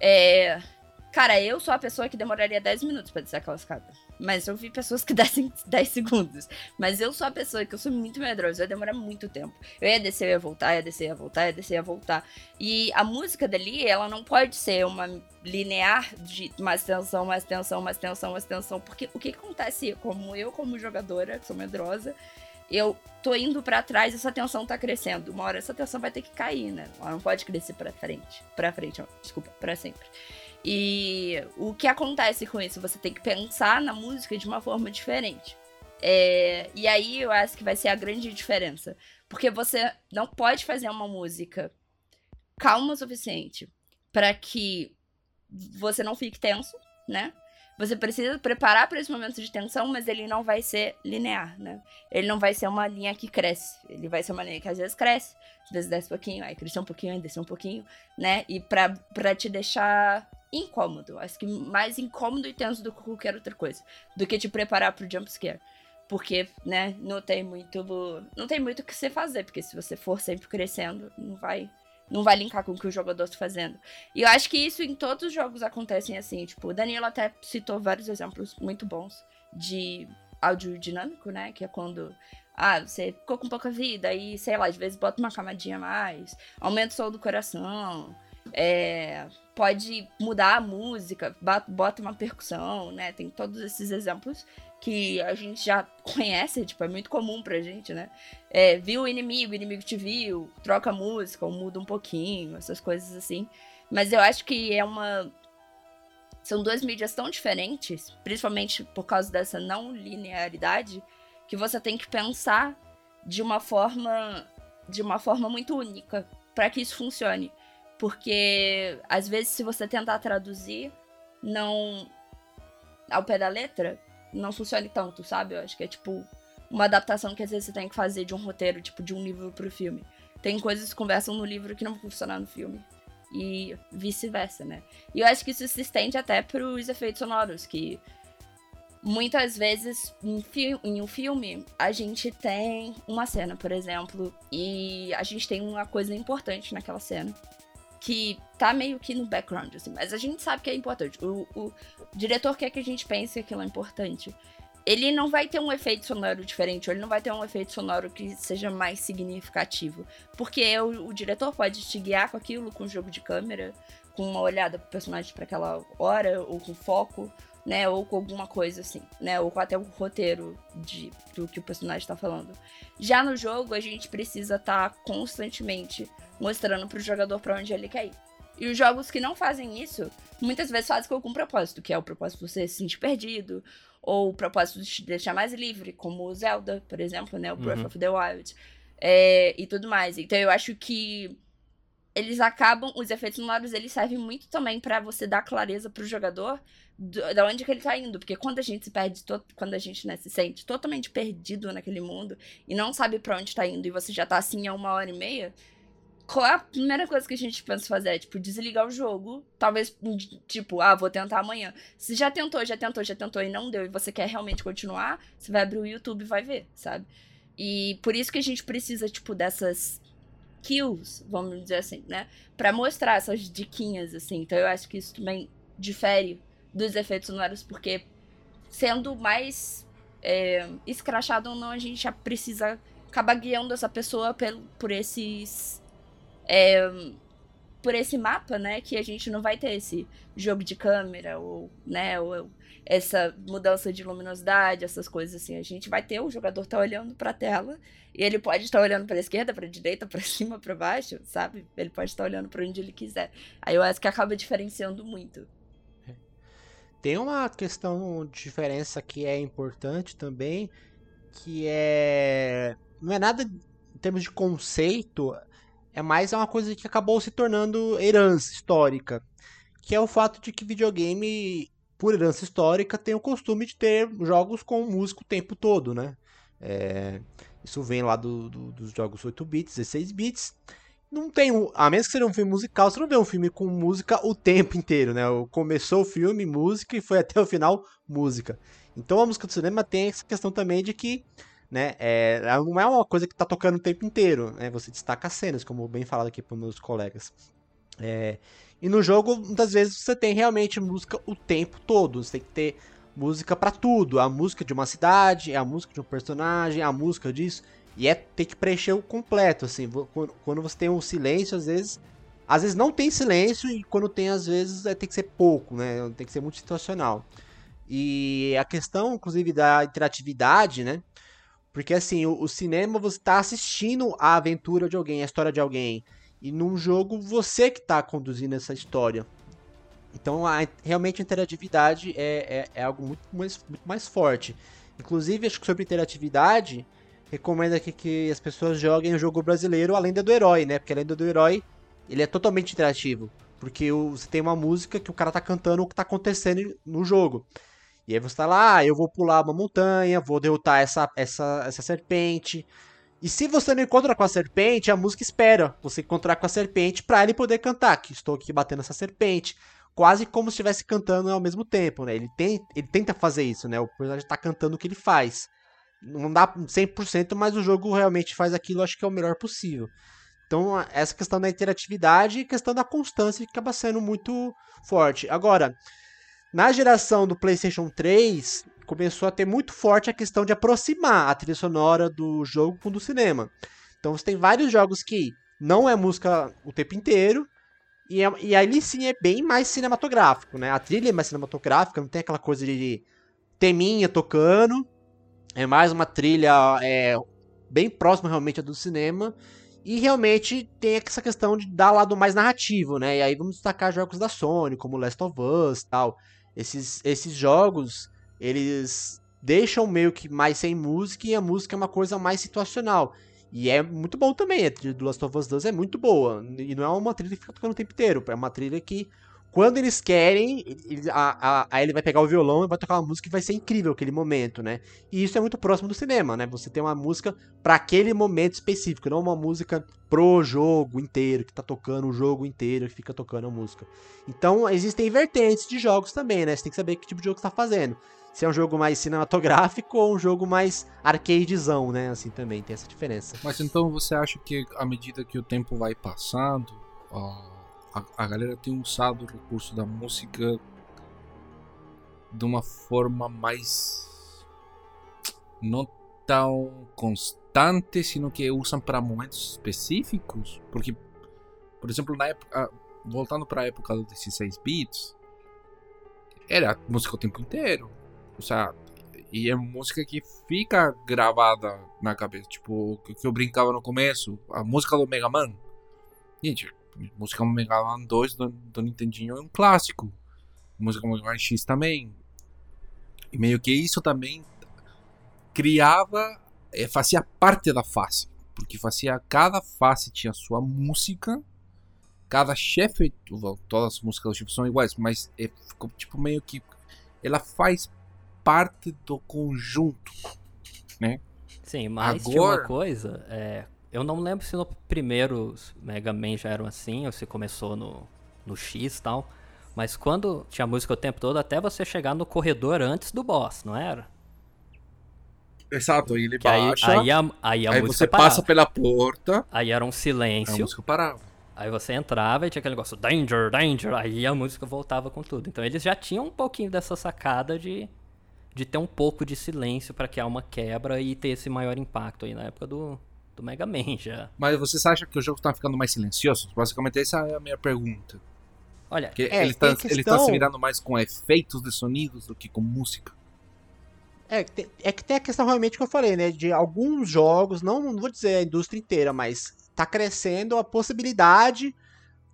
É. Cara, eu sou a pessoa que demoraria 10 minutos pra descer aquela escada. Mas eu vi pessoas que descem 10 segundos. Mas eu sou a pessoa que eu sou muito medrosa, vai demorar muito tempo. Eu ia descer, eu ia voltar, ia descer, ia voltar, ia descer, ia voltar. E a música dali, ela não pode ser uma linear de mais tensão, mais tensão, mais tensão, mais tensão. Porque o que acontece, como eu, como jogadora, sou medrosa, eu tô indo para trás, essa tensão tá crescendo. Uma hora essa tensão vai ter que cair, né? Ela não pode crescer para frente. Para frente, desculpa, para sempre. E o que acontece com isso? Você tem que pensar na música de uma forma diferente. É, e aí eu acho que vai ser a grande diferença. Porque você não pode fazer uma música calma o suficiente para que você não fique tenso, né? Você precisa preparar para esse momento de tensão, mas ele não vai ser linear, né? Ele não vai ser uma linha que cresce. Ele vai ser uma linha que às vezes cresce, às vezes desce um pouquinho, aí cresce um pouquinho, aí desce um pouquinho, né? E pra te deixar incômodo. Acho que mais incômodo e tenso do que qualquer outra coisa. Do que te preparar pro jumpscare. Porque, né, não tem muito. Não tem muito o que você fazer. Porque se você for sempre crescendo, não vai. Não vai linkar com o que o jogador está fazendo. E eu acho que isso em todos os jogos acontecem assim. Tipo, o Danilo até citou vários exemplos muito bons de áudio dinâmico, né? Que é quando Ah, você ficou com pouca vida, aí, sei lá, às vezes bota uma camadinha a mais, aumenta o som do coração, é, pode mudar a música, bota uma percussão, né? Tem todos esses exemplos que a gente já conhece, tipo, é muito comum pra gente, né? É, viu o inimigo, o inimigo te viu, troca a música, ou muda um pouquinho, essas coisas assim. Mas eu acho que é uma. São duas mídias tão diferentes, principalmente por causa dessa não linearidade, que você tem que pensar de uma forma de uma forma muito única para que isso funcione. Porque às vezes se você tentar traduzir não ao pé da letra, não funcione tanto, sabe? Eu acho que é tipo uma adaptação que às vezes você tem que fazer de um roteiro, tipo de um livro pro filme. Tem coisas que conversam no livro que não vão funcionar no filme. E vice-versa, né? E eu acho que isso se estende até pros efeitos sonoros, que muitas vezes em, em, um filme a gente tem uma cena, por exemplo, e a gente tem uma coisa importante naquela cena que tá meio que no background, assim, mas a gente sabe que é importante. O, o diretor quer que a gente pense que aquilo é importante. Ele não vai ter um efeito sonoro diferente, ou ele não vai ter um efeito sonoro que seja mais significativo. Porque o, o diretor pode te guiar com aquilo, com o jogo de câmera, com uma olhada pro personagem para aquela hora, ou com foco, né? Ou com alguma coisa assim, né? Ou com até o roteiro de, do que o personagem está falando. Já no jogo, a gente precisa estar tá constantemente mostrando pro jogador para onde ele quer ir. E os jogos que não fazem isso, muitas vezes fazem com algum propósito, que é o propósito de você se sentir perdido, ou o propósito de te deixar mais livre, como o Zelda, por exemplo, né? O Breath uhum. of the Wild. É, e tudo mais. Então eu acho que eles acabam, os efeitos sonoros, eles servem muito também para você dar clareza pro jogador da onde que ele tá indo, porque quando a gente se perde, quando a gente né, se sente totalmente perdido naquele mundo e não sabe para onde tá indo e você já tá assim há uma hora e meia, qual é a primeira coisa que a gente pensa fazer? É, tipo, desligar o jogo. Talvez, tipo, ah, vou tentar amanhã. Se já tentou, já tentou, já tentou e não deu, e você quer realmente continuar, você vai abrir o YouTube e vai ver, sabe? E por isso que a gente precisa, tipo, dessas kills, vamos dizer assim, né? Pra mostrar essas diquinhas, assim. Então eu acho que isso também difere dos efeitos sonoros, porque sendo mais é, escrachado ou não, a gente já precisa acabar guiando essa pessoa por, por esses é, por esse mapa, né, que a gente não vai ter esse jogo de câmera ou, né, ou essa mudança de luminosidade, essas coisas assim. A gente vai ter o jogador tá olhando para a tela e ele pode estar olhando para esquerda, para direita, para cima, para baixo, sabe? Ele pode estar olhando para onde ele quiser. Aí eu acho que acaba diferenciando muito. Tem uma questão de diferença que é importante também, que é não é nada em termos de conceito, é mais uma coisa que acabou se tornando herança histórica, que é o fato de que videogame, por herança histórica, tem o costume de ter jogos com música o tempo todo, né? É, isso vem lá do, do, dos jogos 8 bits, 16 bits. Não tem, a menos que seja um filme musical, você não vê um filme com música o tempo inteiro, né? Começou o filme, música, e foi até o final, música. Então a música do cinema tem essa questão também de que né? É, não é uma coisa que tá tocando o tempo inteiro, né? Você destaca cenas, como bem falado aqui pelos meus colegas. É, e no jogo, muitas vezes você tem realmente música o tempo todo. Você tem que ter música para tudo. A música de uma cidade, a música de um personagem, a música disso. E é ter que preencher o completo, assim. Quando você tem um silêncio, às vezes. Às vezes não tem silêncio, e quando tem, às vezes, é, tem que ser pouco, né? Tem que ser muito situacional. E a questão, inclusive, da interatividade, né? Porque assim, o, o cinema você está assistindo a aventura de alguém, a história de alguém. E num jogo você que está conduzindo essa história. Então a, realmente a interatividade é, é, é algo muito mais, muito mais forte. Inclusive, acho que sobre interatividade, recomendo aqui que as pessoas joguem o jogo brasileiro A Lenda do Herói, né? Porque a Lenda do Herói ele é totalmente interativo. Porque você tem uma música que o cara tá cantando o que tá acontecendo no jogo. E aí você tá lá, ah, eu vou pular uma montanha, vou derrotar essa, essa, essa serpente. E se você não encontra com a serpente, a música espera você encontrar com a serpente para ele poder cantar, que estou aqui batendo essa serpente. Quase como se estivesse cantando ao mesmo tempo, né? Ele, tem, ele tenta fazer isso, né? O personagem tá cantando o que ele faz. Não dá 100%, mas o jogo realmente faz aquilo, acho que é o melhor possível. Então, essa questão da interatividade e questão da constância que acaba sendo muito forte. Agora, na geração do PlayStation 3, começou a ter muito forte a questão de aproximar a trilha sonora do jogo com do cinema. Então você tem vários jogos que não é música o tempo inteiro, e, é, e ali sim é bem mais cinematográfico, né? A trilha é mais cinematográfica, não tem aquela coisa de teminha tocando. É mais uma trilha é, bem próxima realmente do cinema. E realmente tem essa questão de dar lado mais narrativo, né? E aí vamos destacar jogos da Sony, como Last of Us tal. Esses, esses jogos, eles deixam meio que mais sem música e a música é uma coisa mais situacional. E é muito bom também, a trilha do Last of Us 2 é muito boa. E não é uma trilha que fica tocando o tempo inteiro, é uma trilha que quando eles querem, ele, a, a, aí ele vai pegar o violão e vai tocar uma música que vai ser incrível aquele momento, né? E isso é muito próximo do cinema, né? Você tem uma música para aquele momento específico, não uma música pro jogo inteiro, que tá tocando o jogo inteiro, que fica tocando a música. Então, existem vertentes de jogos também, né? Você tem que saber que tipo de jogo você tá fazendo. Se é um jogo mais cinematográfico ou um jogo mais arcadezão, né? Assim também tem essa diferença. Mas então você acha que à medida que o tempo vai passando, a, galera tem usado o recurso da música de uma forma mais não tão constante, sino que usam para momentos específicos, porque por exemplo, na época, voltando para a época dos 16 bits, era música o tempo inteiro. Ou seja, e é música que fica gravada na cabeça, tipo, o que eu brincava no começo, a música do Mega Man. Gente, Música Mega Man 2 do, do Nintendinho é um clássico. Música Mega Man X também. E meio que isso também criava, é, fazia parte da face. Porque fazia, cada face tinha sua música. Cada chefe, todas as músicas do chefe são iguais, mas é, ficou tipo meio que ela faz parte do conjunto, né? Sim, mas Agora... tinha uma coisa, é, eu não lembro se no primeiro Mega Man já eram assim, ou se começou no, no X e tal. Mas quando tinha música o tempo todo, até você chegar no corredor antes do boss, não era? Exato, ele que baixa. Aí, aí, a, aí, a aí você parava. passa pela porta. Aí era um silêncio. Aí a música parava. Aí você entrava e tinha aquele negócio, danger, danger. Aí a música voltava com tudo. Então eles já tinham um pouquinho dessa sacada de, de ter um pouco de silêncio para criar uma quebra e ter esse maior impacto aí na época do, do Mega Man já. Mas vocês acham que o jogo está ficando mais silencioso? Basicamente essa é a minha pergunta. Olha, é, ele está questão... ele tá se virando mais com efeitos de sonidos do que com música. É, é que tem a questão realmente que eu falei, né? De alguns jogos, não, não vou dizer a indústria inteira, mas tá crescendo a possibilidade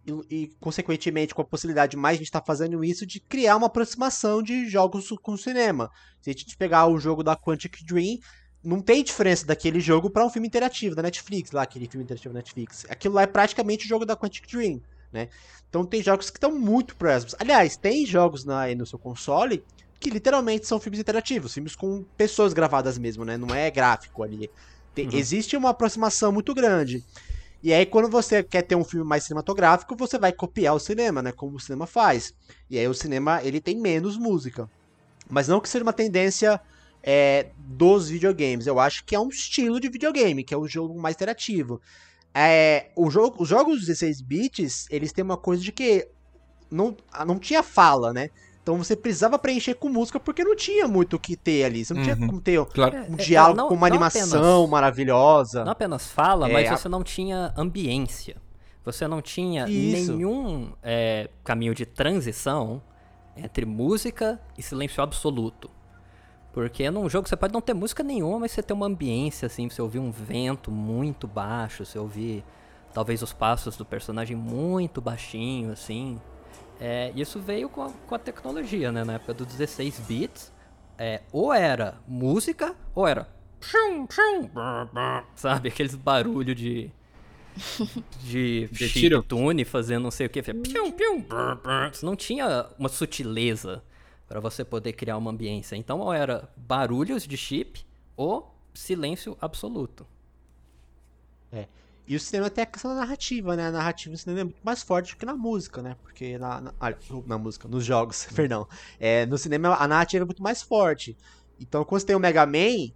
e, e, consequentemente com a possibilidade mais a gente tá fazendo isso de criar uma aproximação de jogos com o cinema. Se a gente pegar o jogo da Quantic Dream, não tem diferença daquele jogo para um filme interativo da Netflix, lá aquele filme interativo da Netflix. Aquilo lá é praticamente o jogo da Quantic Dream, né? Então tem jogos que estão muito próximos. Aliás, tem jogos na, no seu console que literalmente são filmes interativos, filmes com pessoas gravadas mesmo, né? Não é gráfico ali. Tem, uhum. Existe uma aproximação muito grande. E aí, quando você quer ter um filme mais cinematográfico, você vai copiar o cinema, né? Como o cinema faz. E aí o cinema, ele tem menos música. Mas não que seja uma tendência é, dos videogames. Eu acho que é um estilo de videogame, que é um jogo mais interativo. É, o jogo, os jogos 16 bits, eles têm uma coisa de que não, não tinha fala, né? Então você precisava preencher com música porque não tinha muito o que ter ali. Você não uhum. tinha como ter claro. um é, é, diálogo não, com uma animação apenas, maravilhosa. Não apenas fala, é, mas você não tinha ambiência. Você não tinha Isso. nenhum é, caminho de transição entre música e silêncio absoluto. Porque num jogo você pode não ter música nenhuma, mas você tem uma ambiência, assim, você ouvir um vento muito baixo, você ouvir talvez os passos do personagem muito baixinho, assim. É, isso veio com a, com a, tecnologia, né? Na época dos 16 bits, é, ou era música, ou era. Sabe? Aqueles barulhos de. De, de chiptune fazendo não sei o que. Você não tinha uma sutileza para você poder criar uma ambiência. Então, ou era barulhos de chip ou silêncio absoluto. É. E o cinema tem a questão da narrativa, né? A narrativa no cinema é muito mais forte do que na música, né? Porque na, na, na música, nos jogos, perdão. É, no cinema a narrativa é muito mais forte. Então, quando você tem o Mega Man,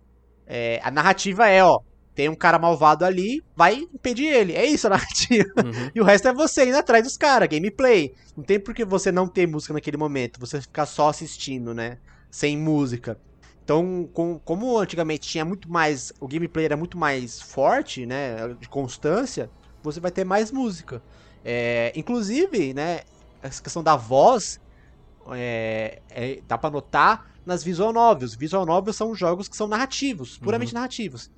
é, a narrativa é, ó, tem um cara malvado ali, vai impedir ele. É isso a narrativa. Uhum. E o resto é você indo atrás dos caras, gameplay. Não tem por que você não ter música naquele momento, você ficar só assistindo, né? Sem música. Então, com, como antigamente tinha muito mais. O gameplay era muito mais forte, né? De constância, você vai ter mais música. É, inclusive, né? Essa questão da voz. É, é, dá pra notar nas visual novels. Visual novels são jogos que são narrativos, puramente Uhum. narrativos.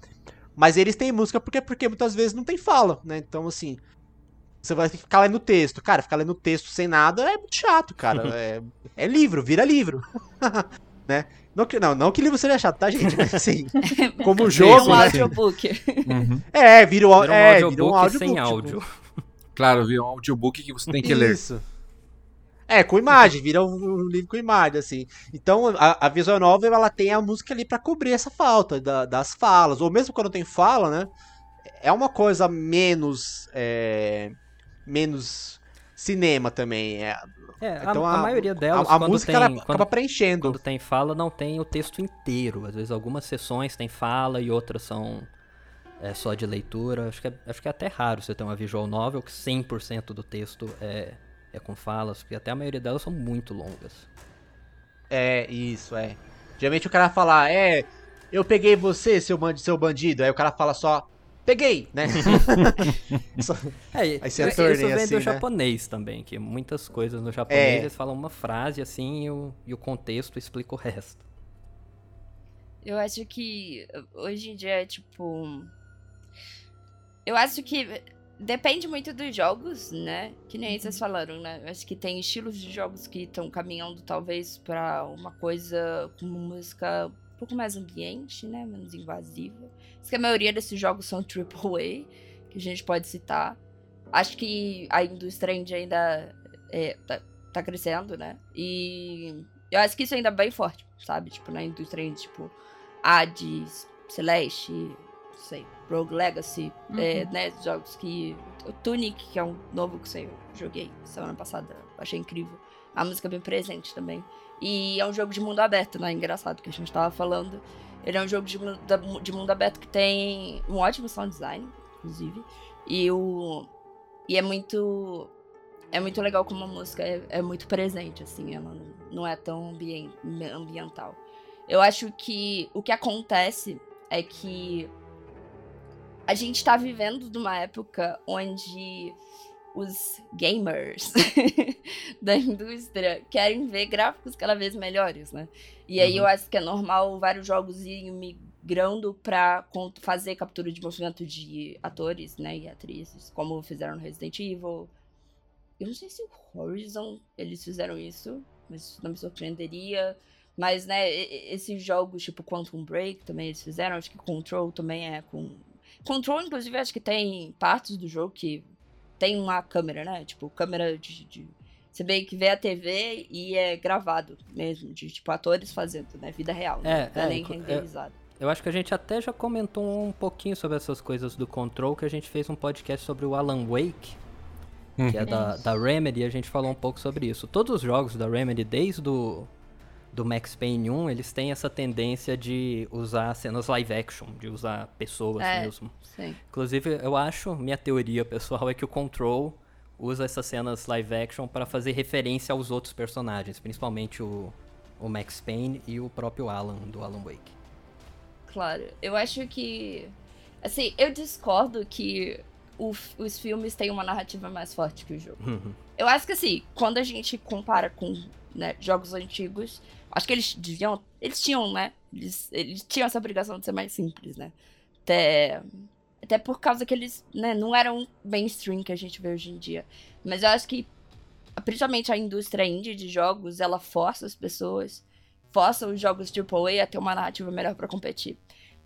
Mas eles têm música porque, porque muitas vezes não tem fala, né? Então, assim. Você vai ficar lendo texto. Cara, ficar lendo texto sem nada é muito chato, cara. é, é livro, vira livro. né? Não que, não, não que livro seja chato, tá, gente? Mas assim, como jogo, um né? audiobook. Uhum. É, vira um, Vira um é, audiobook vira um audiobook. sem tipo, áudio. Claro, viu? Um audiobook que você tem que ler. Isso. É, com imagem, vira um, um livro com imagem, assim. Então, a, a visual novel, ela tem a música ali pra cobrir essa falta da- das falas. Ou mesmo quando tem fala, né? É uma coisa menos... é, menos cinema também. É, É, então, a, a maioria delas, a, a música tem, ela quando, acaba preenchendo. quando tem fala, não tem o texto inteiro. Às vezes algumas sessões tem fala e outras são é, só de leitura. Acho que, é, acho que é até raro você ter uma visual novel que 100% do texto é, é com falas, porque até a maioria delas são muito longas. É, isso, é. Geralmente o cara fala, é, eu peguei você, seu, bandi- seu bandido. Aí o cara fala só, peguei, né? Só- É, Aí você isso vem assim, do né? japonês também, que muitas coisas no japonês É. eles falam uma frase assim e o, e o contexto explica o resto. Eu acho que hoje em dia, tipo. Eu acho que depende muito dos jogos, né? Que nem vocês falaram, né? Acho que tem estilos de jogos que estão caminhando talvez pra uma coisa com música um pouco mais ambiente, né? Menos invasiva. Acho que a maioria desses jogos são AAA, que a gente pode citar. Acho que a indústria indie ainda é, tá, tá crescendo, né? E eu acho que isso ainda é bem forte, sabe? Tipo, na indústria indie, tipo, Hades, Celeste, não sei, Rogue Legacy, é, Uhum. né? Jogos que. O Tunic, que é um novo que eu joguei semana passada, achei incrível. A música é bem presente também. E é um jogo de mundo aberto, né? Engraçado que a gente tava falando. Ele é um jogo de, de mundo aberto que tem um ótimo sound design, inclusive. E o. E é muito. É muito legal como a música é, é muito presente, assim, ela não, é tão ambien- ambiental. Eu acho que o que acontece é que a gente tá vivendo numa época onde os gamers da indústria querem ver gráficos cada vez melhores, né? E aí eu acho que é normal vários jogos irem migrando pra con- fazer captura de movimento de atores, né, e atrizes, como fizeram no Resident Evil. Eu não sei se o Horizon eles fizeram isso, mas isso não me surpreenderia. Mas, né, esses jogos tipo Quantum Break também eles fizeram, acho que Control também é com. Control, inclusive, acho que tem partes do jogo que tem uma câmera, né? Tipo, câmera de. de- Você meio que vê a TV e é gravado mesmo, de tipo atores fazendo, né? Vida real. né? É, Não é, nem é- renderizado. Eu acho que a gente até já comentou um pouquinho sobre essas coisas do Control, que a gente fez um podcast sobre o Alan Wake, que é da, da Remedy, e a gente falou um pouco sobre isso. Todos os jogos da Remedy, desde o do Max Payne 1, eles têm essa tendência de usar cenas live action, de usar pessoas É. mesmo. Sim. Inclusive, eu acho, minha teoria pessoal é que o Control usa essas cenas live action para fazer referência aos outros personagens, principalmente o, o Max Payne e o próprio Alan, do Alan Wake. Claro. Eu acho que. Assim, eu discordo que o os filmes têm uma narrativa mais forte que o jogo. Eu acho que assim, quando a gente compara com né, jogos antigos, acho que eles deviam. Eles tinham, né? Eles, eles tinham essa obrigação de ser mais simples, né? Até, até por causa que eles né, não eram mainstream que a gente vê hoje em dia. Mas eu acho que, principalmente a indústria indie de jogos, ela força as pessoas, força os jogos AAA a ter uma narrativa melhor pra competir.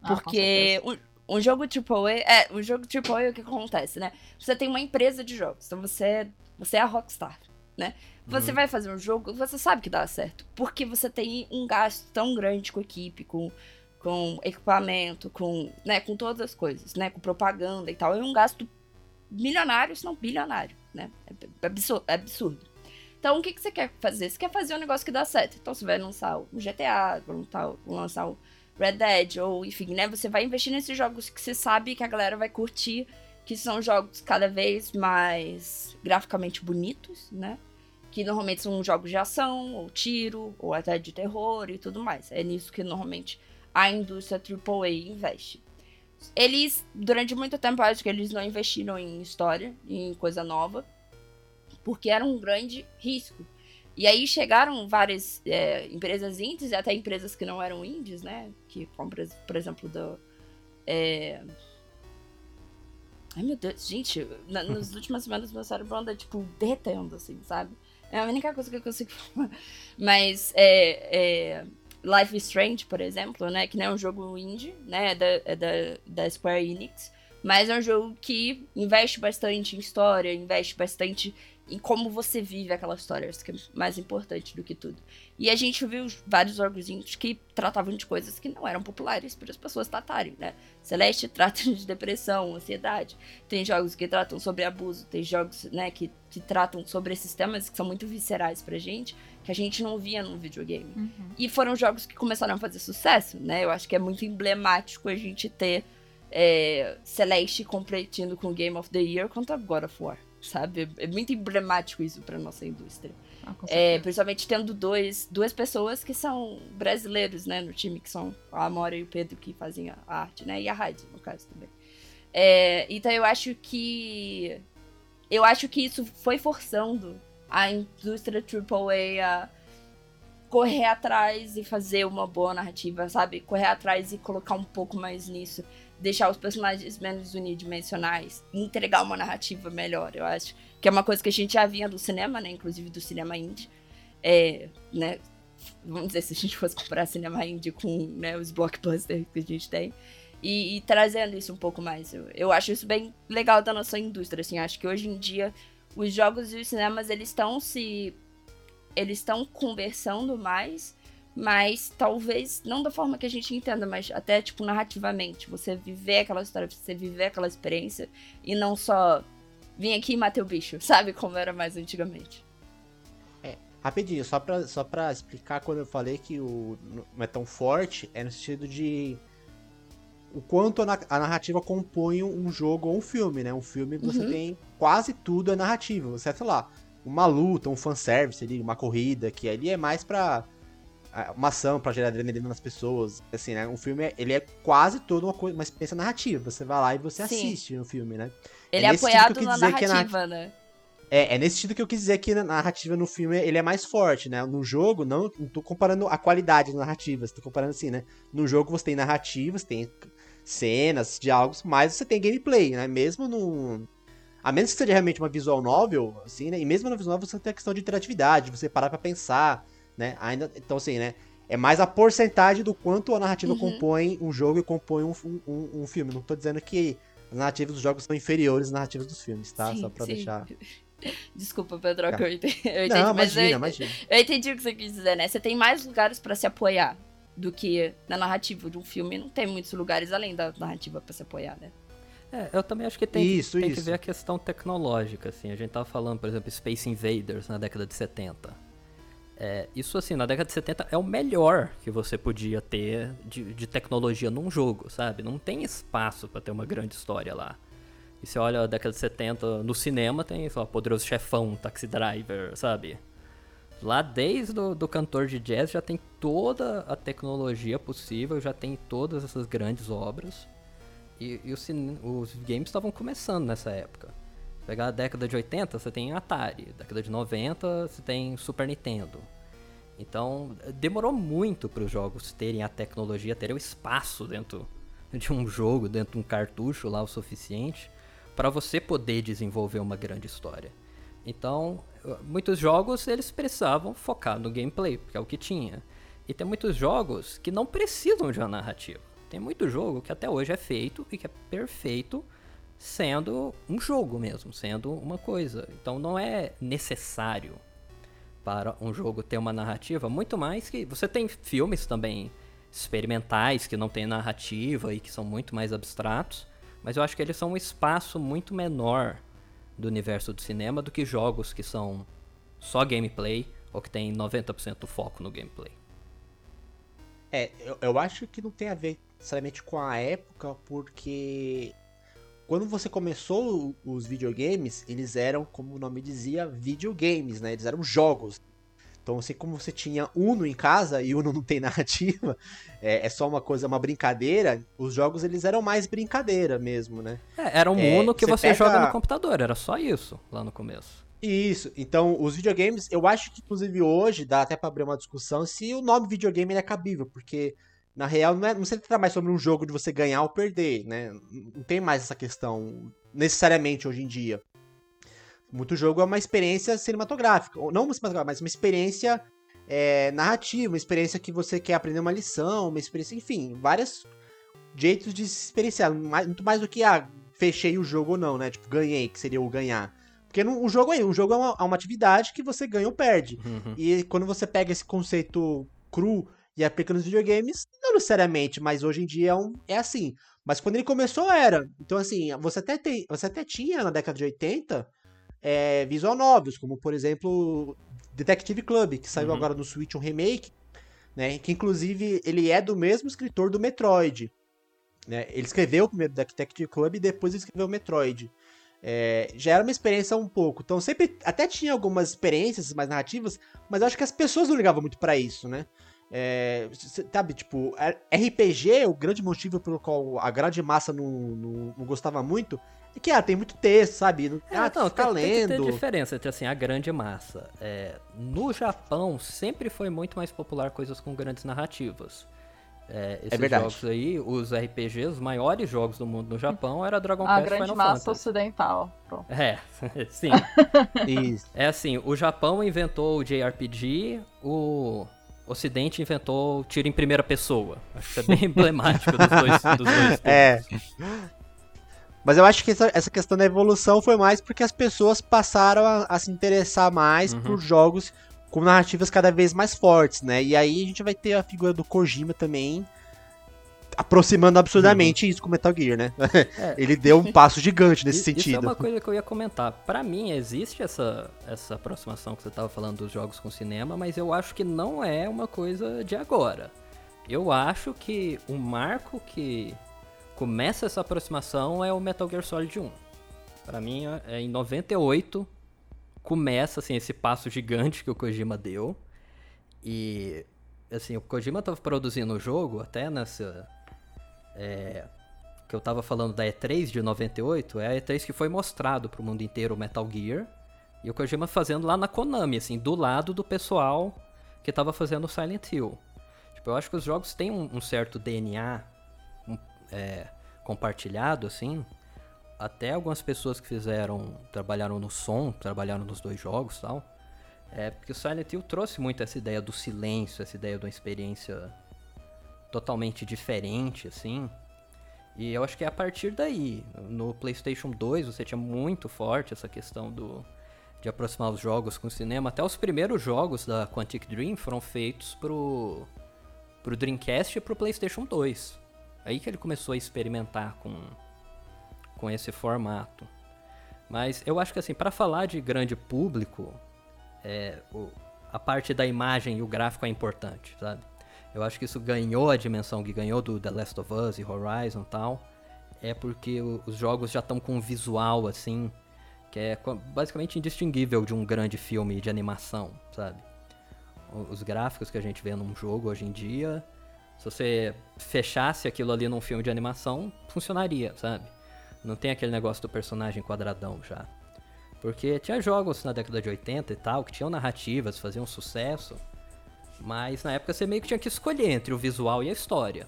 Ah, Porque um, um jogo AAA. É, um jogo AAA, o que acontece, né? Você tem uma empresa de jogos, então você, é- você é a Rockstar, né? Você vai fazer um jogo, você sabe que dá certo. Porque você tem um gasto tão grande com equipe, com, com equipamento, com, né, com todas as coisas, né? Com propaganda e tal. É um gasto milionário, se não bilionário, né? É absurdo. É absurdo. Então, o que, que você quer fazer? Você quer fazer um negócio que dá certo. Então, você vai lançar o GTA, vai lançar, o Red Dead, ou enfim, né? Você vai investir nesses jogos que você sabe que a galera vai curtir, que são jogos cada vez mais graficamente bonitos, né? Que normalmente são jogos de ação, ou tiro, ou até de terror e tudo mais. É nisso que normalmente a indústria AAA investe. Eles, durante muito tempo, acho que eles não investiram em história, em coisa nova, porque era um grande risco. E aí chegaram várias é, empresas indies e até empresas que não eram indies, né? Que compram, por exemplo, do. É... Ai meu Deus, gente, na, nas últimas semanas meu cérebro anda, tipo, derretendo, assim, sabe? É a única coisa que eu consigo falar. Mas é, é, Life is Strange, por exemplo, né? Que não é um jogo indie, né? É da, é da, da Square Enix. Mas é um jogo que investe bastante em história, investe bastante em como você vive aquela história, isso que é mais importante do que tudo. E a gente viu vários jogos que tratavam de coisas que não eram populares para as pessoas tratarem, né? Celeste trata de depressão, ansiedade. Tem jogos que tratam sobre abuso, tem jogos, né, que, que tratam sobre esses temas que são muito viscerais pra gente, que a gente não via no videogame. Uhum. E foram jogos que começaram a fazer sucesso, né? Eu acho que é muito emblemático a gente ter é, Celeste competindo com Game of the Year contra God of War sabe? É muito emblemático isso para nossa indústria. Ah, é, principalmente tendo dois, duas pessoas que são brasileiros, né, no time, que são a Amora e o Pedro que fazem a, arte, né, e a Raid, no caso também. É, então eu acho que eu acho que isso foi forçando a indústria AAA a correr atrás e fazer uma boa narrativa, sabe? Correr atrás e colocar um pouco mais nisso deixar os personagens menos unidimensionais entregar uma narrativa melhor, eu acho. Que é uma coisa que a gente já vinha do cinema, né? Inclusive do cinema indie. É, né? Vamos dizer, se a gente fosse comparar cinema indie com né, os blockbusters que a gente tem. E, e trazendo isso um pouco mais. Eu, eu acho isso bem legal da nossa indústria, assim. Acho que hoje em dia os jogos e os cinemas, eles estão se... Eles estão conversando mais mas talvez não da forma que a gente entenda, mas até tipo narrativamente, você viver aquela história, você viver aquela experiência e não só vir aqui e matar o bicho, sabe como era mais antigamente. É, rapidinho, só pra, só pra explicar quando eu falei que o não é tão forte, é no sentido de o quanto a, narrativa compõe um jogo ou um filme, né? Um filme você uhum. tem quase tudo é narrativa, você sei lá, uma luta, um fanservice ali, uma corrida, que ali é mais pra uma ação para gerar adrenalina nas pessoas. Assim, né? Um filme, ele é quase todo uma, coisa, uma experiência narrativa. Você vai lá e você Sim. assiste no filme, né? Ele é, é apoiado na narrativa, né? É, é nesse sentido que eu quis dizer que a narrativa no filme ele é mais forte, né? No jogo, não, não tô comparando a qualidade da narrativa, tô comparando assim, né? No jogo você tem narrativas, tem cenas, diálogos, mas você tem gameplay, né? Mesmo no. A menos que seja realmente uma visual novel, assim, né? E mesmo no visual novel você tem a questão de interatividade, você parar pra pensar, né? Ainda, então, assim, né? É mais a porcentagem do quanto a narrativa uhum. compõe um jogo e compõe um, um, um, filme. Não tô dizendo que as narrativas dos jogos são inferiores às narrativas dos filmes, tá? Sim, Só pra sim. deixar. Desculpa, Pedro, que eu entendi. Eu entendi não, imagina, eu, imagina. Eu entendi o que você quis dizer, né? Você tem mais lugares para se apoiar do que na narrativa de um filme. Não tem muitos lugares além da narrativa para se apoiar, né? É, eu também acho que tem, isso, tem isso. que ver a questão tecnológica, assim. A gente tava falando, por exemplo, Space Invaders na década de 70. É, isso assim, na década de 70 é o melhor que você podia ter de, de tecnologia num jogo, sabe? Não tem espaço para ter uma grande história lá. E você olha a década de 70 no cinema, tem, lá, Poderoso Chefão, Taxi Driver, sabe? Lá desde o do cantor de jazz já tem toda a tecnologia possível, já tem todas essas grandes obras. E, e os games estavam começando nessa época. Pegar a década de 80, você tem Atari. Década de 90, você tem Super Nintendo. Então, demorou muito para os jogos terem a tecnologia, terem o espaço dentro de um jogo, dentro de um cartucho lá o suficiente para você poder desenvolver uma grande história. Então, muitos jogos eles precisavam focar no gameplay, porque é o que tinha. E tem muitos jogos que não precisam de uma narrativa. Tem muito jogo que até hoje é feito e que é perfeito sendo um jogo mesmo, sendo uma coisa. Então não é necessário para um jogo ter uma narrativa, muito mais que você tem filmes também experimentais que não tem narrativa e que são muito mais abstratos, mas eu acho que eles são um espaço muito menor do universo do cinema do que jogos que são só gameplay ou que tem 90% do foco no gameplay. É, eu, eu acho que não tem a ver necessariamente com a época, porque quando você começou os videogames, eles eram, como o nome dizia, videogames, né? Eles eram jogos. Então, assim como você tinha Uno em casa e Uno não tem narrativa, é, é só uma coisa, uma brincadeira, os jogos eles eram mais brincadeira mesmo, né? É, era um É, Uno que você você joga pega- no computador, era só isso lá no começo. Isso, então os videogames, eu acho que inclusive hoje dá até pra abrir uma discussão se o nome videogame é cabível, porque na real não, é, não se trata mais sobre um jogo de você ganhar ou perder, né? Não tem mais essa questão necessariamente hoje em dia. Muito jogo é uma experiência cinematográfica, ou não uma cinematográfica, mas uma experiência é, narrativa, uma experiência que você quer aprender uma lição, uma experiência, enfim, vários jeitos de se experienciar, muito mais do que ah, fechei o jogo ou não, né? Tipo, ganhei, que seria o ganhar. Porque o jogo é um jogo é uma, é uma atividade que você ganha ou perde. Uhum. E quando você pega esse conceito cru e aplica nos videogames, não necessariamente, mas hoje em dia é, um, é assim. Mas quando ele começou era. Então, assim, você até, tem, você até tinha na década de 80 é, visual novels, como por exemplo Detective Club, que saiu Uhum. agora no Switch um remake, né? Que inclusive ele é do mesmo escritor do Metroid. Né? Ele escreveu o primeiro Detective Club e depois ele escreveu o Metroid. É, já era uma experiência um pouco. Então sempre até tinha algumas experiências mais narrativas, mas eu acho que as pessoas não ligavam muito pra isso, né? É, sabe, tipo, a- RPG, o grande motivo pelo qual a grande massa não, não, não gostava muito, é que, ah, tem muito texto, sabe? Não, É, ah, não, fica tem, tem que ter lendo. diferença entre assim, a grande massa. É, no Japão sempre foi muito mais popular coisas com grandes narrativas. É, esses verdade. jogos aí, os RPGs, os maiores jogos do mundo no Japão era Dragon A Quest e grande Final massa Fantasy. ocidental. Pronto. É, sim. Isso. É assim, o Japão inventou o JRPG, o Ocidente inventou o tiro em primeira pessoa. Acho que é bem emblemático dos dois, dos dois É. Mas eu acho que essa, essa questão da evolução foi mais porque as pessoas passaram a, a se interessar mais Uhum. por jogos com narrativas cada vez mais fortes, né? E aí a gente vai ter a figura do Kojima também aproximando absurdamente isso com Metal Gear, né? É. Ele deu um passo gigante nesse Isso- Isso é sentido. uma coisa que eu ia comentar. Pra mim, existe essa, essa aproximação que você tava falando dos jogos com cinema, mas eu acho que não é uma coisa de agora. Eu acho que o marco que começa essa aproximação é o Metal Gear Solid 1. Pra mim, é em 98 começa assim esse passo gigante que o Kojima deu. E assim, o Kojima tava produzindo o jogo até nessa é, que eu tava falando da E3 de 98, é a E3 que foi mostrado pro mundo inteiro o Metal Gear. E o Kojima fazendo lá na Konami, assim, do lado do pessoal que tava fazendo Silent Hill. Tipo, eu acho que os jogos têm um, um certo DNA um, é, compartilhado, assim. Até algumas pessoas que fizeram, trabalharam no som, trabalharam nos dois jogos tal. É, porque o Silent Hill trouxe muito essa ideia do silêncio, essa ideia de uma experiência totalmente diferente, assim. E eu acho que é a partir daí. No PlayStation 2 você tinha muito forte essa questão do de aproximar os jogos com o cinema. Até os primeiros jogos da Quantic Dream foram feitos pro, pro Dreamcast e pro PlayStation 2. Aí que ele começou a experimentar com, com esse formato. Mas eu acho que assim, para falar de grande público, é, o- a parte da imagem e o gráfico é importante, sabe? Eu acho que isso ganhou a dimensão que ganhou do The Last of Us e Horizon e tal. É porque os jogos já estão com um visual assim, que é basicamente indistinguível de um grande filme de animação, sabe? Os gráficos que a gente vê num jogo hoje em dia, se você fechasse aquilo ali num filme de animação, funcionaria, sabe? Não tem aquele negócio do personagem quadradão já. Porque tinha jogos na década de 80 e tal, que tinham narrativas, faziam sucesso, mas na época você meio que tinha que escolher entre o visual e a história.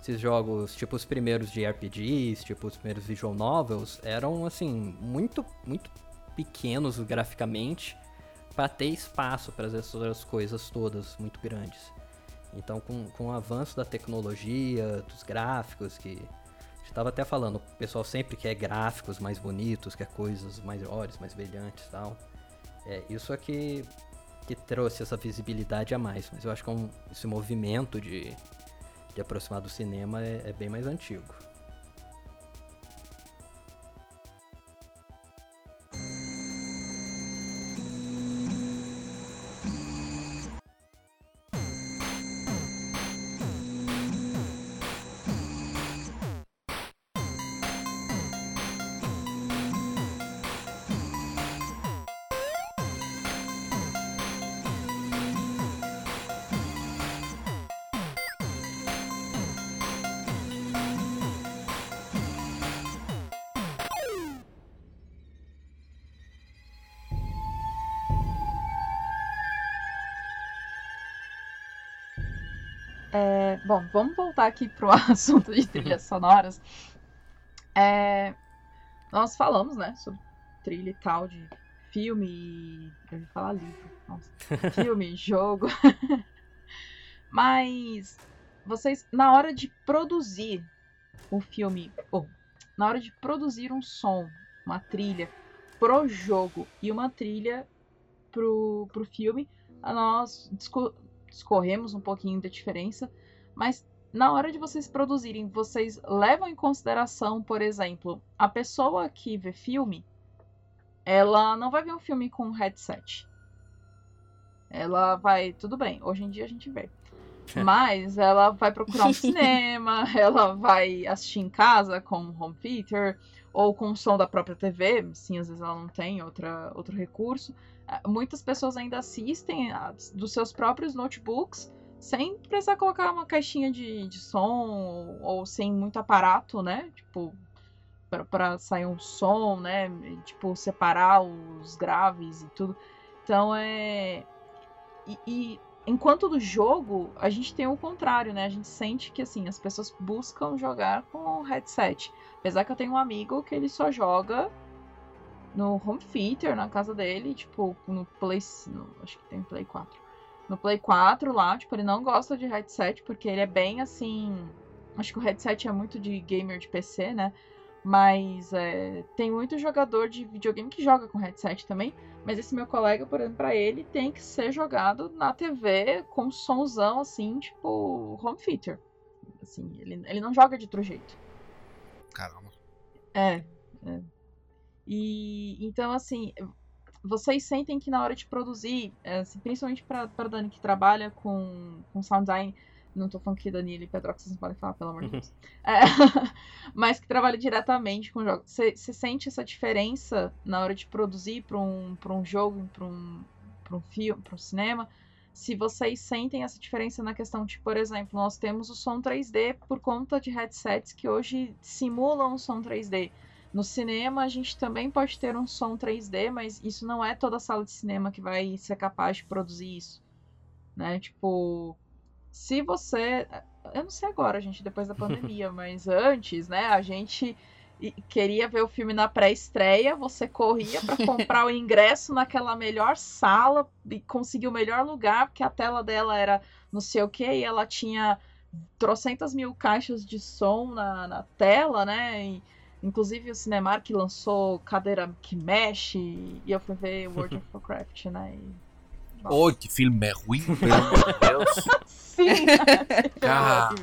Esses jogos, tipo os primeiros de RPGs, tipo os primeiros visual novels, eram assim, muito, muito pequenos graficamente para ter espaço para essas coisas todas muito grandes. Então, com, com o avanço da tecnologia, dos gráficos, que a gente tava até falando, o pessoal sempre quer gráficos mais bonitos, quer coisas maiores, mais brilhantes e tal. É, isso é que, trouxe essa visibilidade a mais. Mas eu acho que é um- esse movimento de, de aproximar do cinema é, é bem mais antigo. Bom, vamos voltar aqui pro assunto de trilhas sonoras. É, nós falamos, né, sobre trilha e tal de filme e. Eu ia falar livro. Nossa. Filme, jogo. Mas vocês, na hora de produzir o filme, ou na hora de produzir um som, uma trilha pro jogo e uma trilha pro, pro filme, nós disco, discorremos um pouquinho da diferença, mas na hora de vocês produzirem, vocês levam em consideração, por exemplo, a pessoa que vê filme, ela não vai ver um filme com headset. Ela vai, tudo bem, hoje em dia a gente vê. Mas ela vai procurar um cinema, ela vai assistir em casa com home theater ou com o som da própria TV, sim, às vezes ela não tem outra, outro recurso. Ah, muitas pessoas ainda assistem dos seus próprios notebooks sem precisar colocar uma caixinha de, de som ou sem muito aparato, né? Tipo, para sair um som, né? Tipo, separar os graves e tudo. Então é. E, e enquanto do jogo, a gente tem o contrário, né? A gente sente que assim, as pessoas buscam jogar com o headset. Apesar que eu tenho um amigo que ele só joga no home theater na casa dele, tipo, no Play. No, acho que tem Play 4. No Play 4 lá, tipo, ele não gosta de headset, porque ele é bem assim. Acho que o headset é muito de gamer de PC, né? Mas é, tem muito jogador de videogame que joga com headset também. Mas esse meu colega, por exemplo, pra ele tem que ser jogado na TV com somzão, assim, tipo, home theater. Assim, ele, ele não joga de outro jeito. Caramba. É, é. E então, assim, vocês sentem que na hora de produzir, é, assim, principalmente pra Dani que trabalha com, com sound design, não tô falando que Danilo e Pedro, vocês não podem falar, pelo amor de Deus. É, mas que trabalha diretamente com jogos. Você sente essa diferença na hora de produzir para um, pra um jogo, para um, pra um filme, para um cinema? Se vocês sentem essa diferença na questão de, por exemplo, nós temos o som 3D por conta de headsets que hoje simulam o som 3D. No cinema, a gente também pode ter um som 3D, mas isso não é toda sala de cinema que vai ser capaz de produzir isso. Né? Tipo, se você. Eu não sei agora, gente, depois da pandemia, mas antes, né, a gente queria ver o filme na pré-estreia, você corria para comprar o ingresso naquela melhor sala e conseguir o melhor lugar, porque a tela dela era não sei o que, e ela tinha trocentas mil caixas de som na, na tela, né? E, inclusive o Cinemark lançou cadeira que mexe, e eu fui ver World of Warcraft, né? E Oh, que filme é ruim, pelo amor de Deus. Sim. Cara.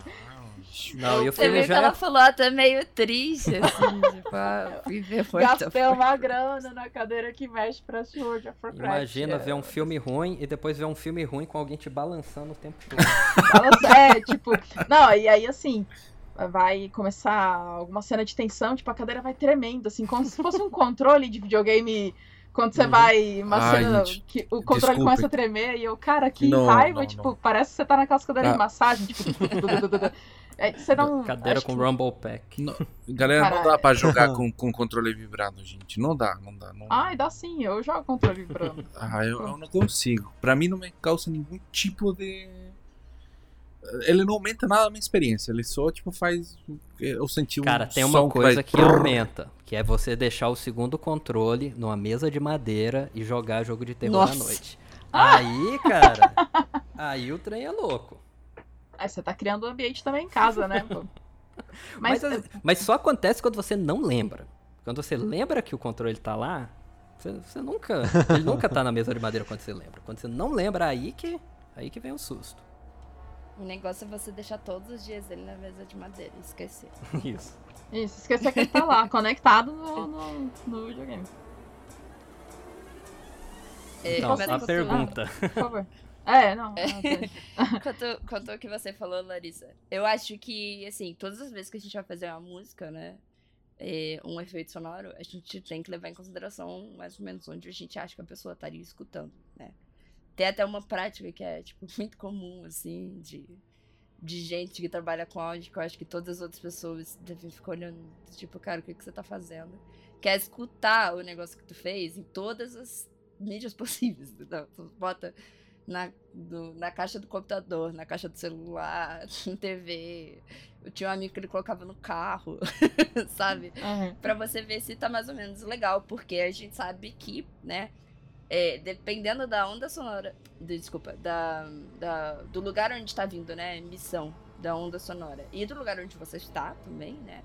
Não, e o Você viu que já ela é... falou até meio triste, assim, tipo, ah, fui ver Gastei uma grana na cadeira que mexe pra assistir World of Warcraft. Imagina É, ver um filme ruim e depois ver um filme ruim com alguém te balançando o tempo todo. É, tipo. Não, e aí assim. Vai começar alguma cena de tensão, tipo, a cadeira vai tremendo, assim, como se fosse um controle de videogame. Quando você Uhum. vai. Uma Ai, cena gente, que o controle desculpe. começa a tremer e eu, cara, que Não, raiva, não, tipo, não. parece que você tá naquelas cadeiras Ah. de massagem, tipo. é, você não. Cadeira com que- Rumble Pack. Não, galera, não dá pra jogar com, com controle vibrado, gente. Não dá, não dá. Não... Ai, dá sim, eu jogo controle vibrando. Ah, eu, eu não consigo. Pra mim não me causa nenhum tipo de. Ele não aumenta nada a minha experiência, ele só tipo faz eu sentir um Cara, tem som uma coisa vai que aumenta, que é você deixar o segundo controle numa mesa de madeira e jogar jogo de terror à Nossa. noite. Aí, cara, aí o trem é louco. Aí você tá criando um ambiente também em casa, né? Mas, Mas, as- mas só acontece quando você não lembra. Quando você lembra que o controle tá lá, você, você nunca. Ele nunca tá na mesa de madeira quando você lembra. Quando você não lembra, aí que, aí que vem o susto. O negócio é você deixar todos os dias ele na mesa de madeira e esquecer. Isso. Isso, esquecer que ele tá lá, conectado no, no, no videogame. É, Não, mas a pergunta. Por favor. É, não. É. não, tem. Quanto, quanto ao que você falou, Larissa, eu acho que, assim, todas as vezes que a gente vai fazer uma música, né, é, um efeito sonoro, a gente tem que levar em consideração mais ou menos onde a gente acha que a pessoa estaria escutando. Tem até uma prática que é, tipo, muito comum, assim, de, de gente que trabalha com áudio, que eu acho que todas as outras pessoas devem ficar olhando, tipo, cara, o que, que você tá fazendo? Que é escutar o negócio que tu fez em todas as mídias possíveis, entendeu? Tu bota na, do- na caixa do computador, na caixa do celular, na TV. Eu tinha um amigo que ele colocava no carro, sabe? Uhum. Pra você ver se tá mais ou menos legal, porque a gente sabe que, né, é, dependendo da onda sonora, desculpa, da, da, do lugar onde tá vindo, né, emissão da onda sonora e do lugar onde você está também, né,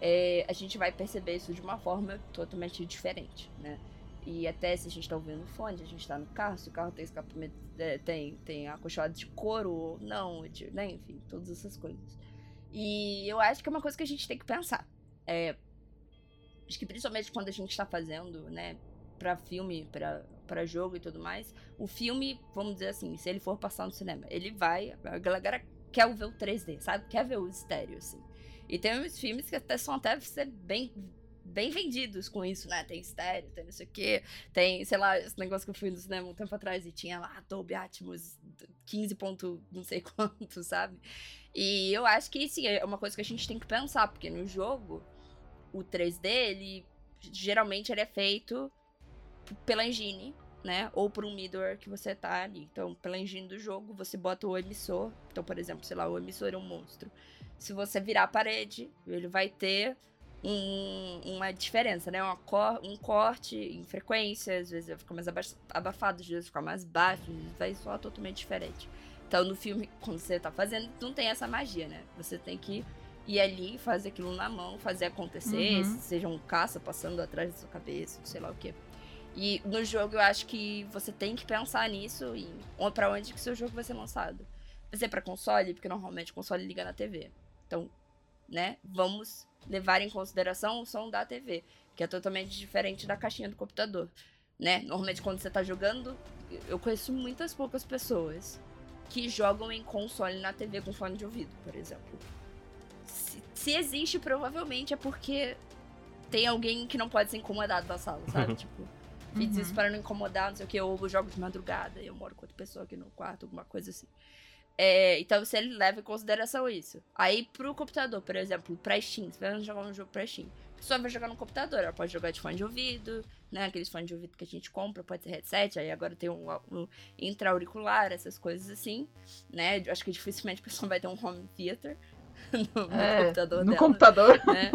é, a gente vai perceber isso de uma forma totalmente diferente, né. E até se a gente tá ouvindo fone, a gente tá no carro, se o carro tem escapamento, é, tem, tem acolchoado de couro ou não, de, né, enfim, todas essas coisas. E eu acho que é uma coisa que a gente tem que pensar. É, acho que principalmente quando a gente tá fazendo, né, pra filme, pra jogo e tudo mais, o filme, vamos dizer assim, se ele for passar no cinema, ele vai, a galera quer ver o 3D, sabe? Quer ver o estéreo, assim. E tem uns filmes que até são até ser bem bem vendidos com isso, né? Tem estéreo, tem não sei o quê, tem, sei lá, esse negócio que eu fui no cinema um tempo atrás e tinha lá Dolby Atmos 15 ponto não sei quanto, sabe? E eu acho que, sim, é uma coisa que a gente tem que pensar, porque no jogo, o 3D, ele geralmente ele é feito pela engine, né? Ou por um middleware que você tá ali. Então, pela engine do jogo, você bota o emissor. Então, por exemplo, sei lá, o emissor é um monstro. Se você virar a parede, ele vai ter um- uma diferença, né? Uma cor- um corte em frequência, às vezes vai ficar mais aba- abafado, às vezes vai ficar mais baixo, às vezes vai soar totalmente diferente. Então, no filme, quando você tá fazendo, não tem essa magia, né? Você tem que ir ali, fazer aquilo na mão, fazer acontecer, Uhum. seja um caça passando atrás da sua cabeça, sei lá o quê. E no jogo eu acho que você tem que pensar nisso e pra onde que seu jogo vai ser lançado. Vai ser pra console, porque normalmente o console liga na TV. Então, né, vamos levar em consideração o som da TV, que é totalmente diferente da caixinha do computador, né? Normalmente quando você tá jogando, eu conheço muitas poucas pessoas que jogam em console na TV com fone de ouvido, por exemplo. Se, se existe, provavelmente é porque tem alguém que não pode ser incomodado na sala, sabe? tipo, fiz Uhum. isso para não incomodar, não sei o que, ou eu jogo de madrugada, eu moro com outra pessoa aqui no quarto, alguma coisa assim. É, então você leva em consideração isso. Aí pro computador, por exemplo, pra Steam, você vai jogar um jogo pra Steam. A pessoa vai jogar no computador, ela pode jogar de fone de ouvido, né? Aqueles fones de ouvido que a gente compra, pode ser headset, aí agora tem um, um intra-auricular, essas coisas assim, né? Eu acho que dificilmente a pessoa vai ter um home theater no, no É, computador no dela computador. né?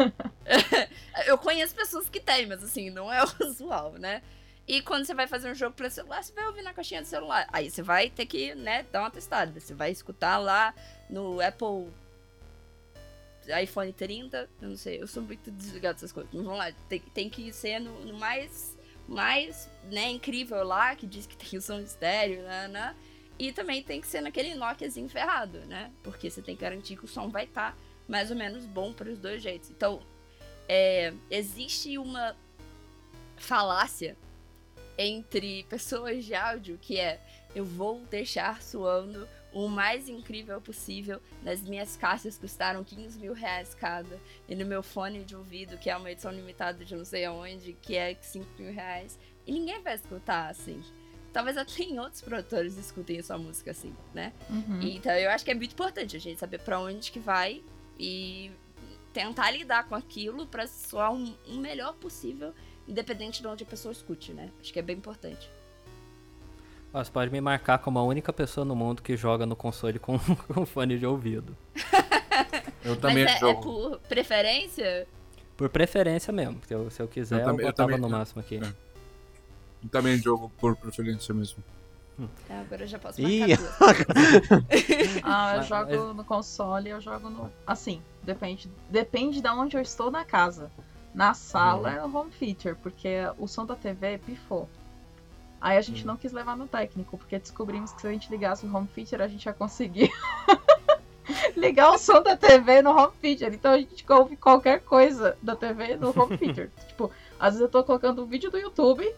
eu conheço pessoas que têm, mas assim, não é usual, né? E quando você vai fazer um jogo pra celular, você vai ouvir na caixinha do celular. Aí você vai ter que, né, dar uma testada. Você vai escutar lá no Apple iPhone 30, eu não sei, eu sou muito desligado dessas coisas. Mas vamos lá, tem, tem que ser no, no mais, mais, né, incrível lá, que diz que tem o som estéreo, né, né? E também tem que ser naquele Nokiazinho ferrado, né? Porque você tem que garantir que o som vai estar mais ou menos bom para os dois jeitos. Então, é, existe uma falácia entre pessoas de áudio que é eu vou deixar suando o mais incrível possível nas minhas caixas custaram 15 mil reais cada e no meu fone de ouvido que é uma edição limitada de não sei aonde que é 5 mil reais. E ninguém vai escutar assim. Talvez até em outros produtores escutem a sua música assim né? Uhum. então eu acho que é muito importante a gente saber pra onde que vai e tentar lidar com aquilo pra soar um, o melhor possível, independente de onde a pessoa escute, né? Acho que é bem importante. Você pode me marcar como a única pessoa no mundo que joga no console com, com fone de ouvido. Eu também Mas é, é jogo. por preferência? Por preferência mesmo, porque eu- se eu quiser, Eu eu, também- eu botava também- no eu- máximo aqui. é. Eu também jogo por preferência mesmo. Ah, agora eu já posso Ih. marcar duas. Ah, eu Mas- jogo no console, eu jogo no. Assim, depende. Depende de onde eu estou na casa. Na sala Uhum. é o home feature, porque o som da TV pifou. Aí a gente Uhum. não quis levar no técnico, porque descobrimos que se a gente ligasse o home feature, a gente ia conseguir ligar o som da TV no home feature. Então a gente ouve qualquer coisa da TV no home feature. tipo, às vezes eu tô colocando um vídeo do YouTube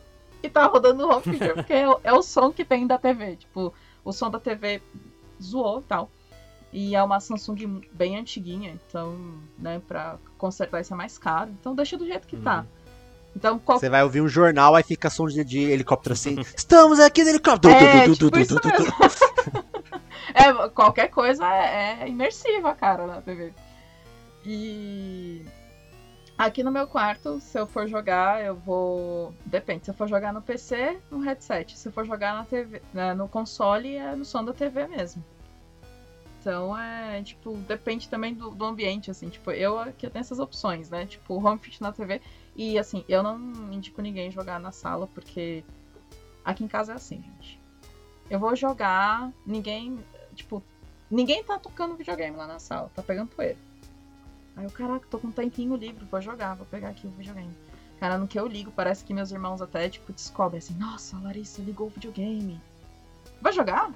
e tá rodando no home feature, porque é, o- é o som que tem da TV. Tipo, o som da TV zoou e tal. E é uma Samsung bem antiguinha, então, né, pra consertar isso é mais caro. Então deixa do jeito que tá. Uhum. Então, qual... Você vai ouvir um jornal, aí fica som de, de helicóptero assim. Estamos aqui no helicóptero. É, Du, du, du, tipo é, qualquer coisa é, é imersiva, cara, na TV. E Aqui no meu quarto, se eu for jogar, eu vou. Depende, se eu for jogar no PC, no headset. Se eu for jogar na TV, né, no console, é no som da TV mesmo. Então é, tipo, depende também do, do ambiente, assim. Tipo, eu aqui tenho essas opções, né? Tipo, home fit na TV. E assim, eu não indico ninguém jogar na sala, porque aqui em casa é assim, gente. Eu vou jogar, ninguém. Tipo, ninguém tá tocando videogame lá na sala, tá pegando poeira. Aí eu, caraca, tô com um tempinho livre, vou jogar, vou pegar aqui o videogame. Cara, no que eu ligo, parece que meus irmãos até, tipo, descobrem assim, nossa, a Larissa ligou o videogame. Vai jogar?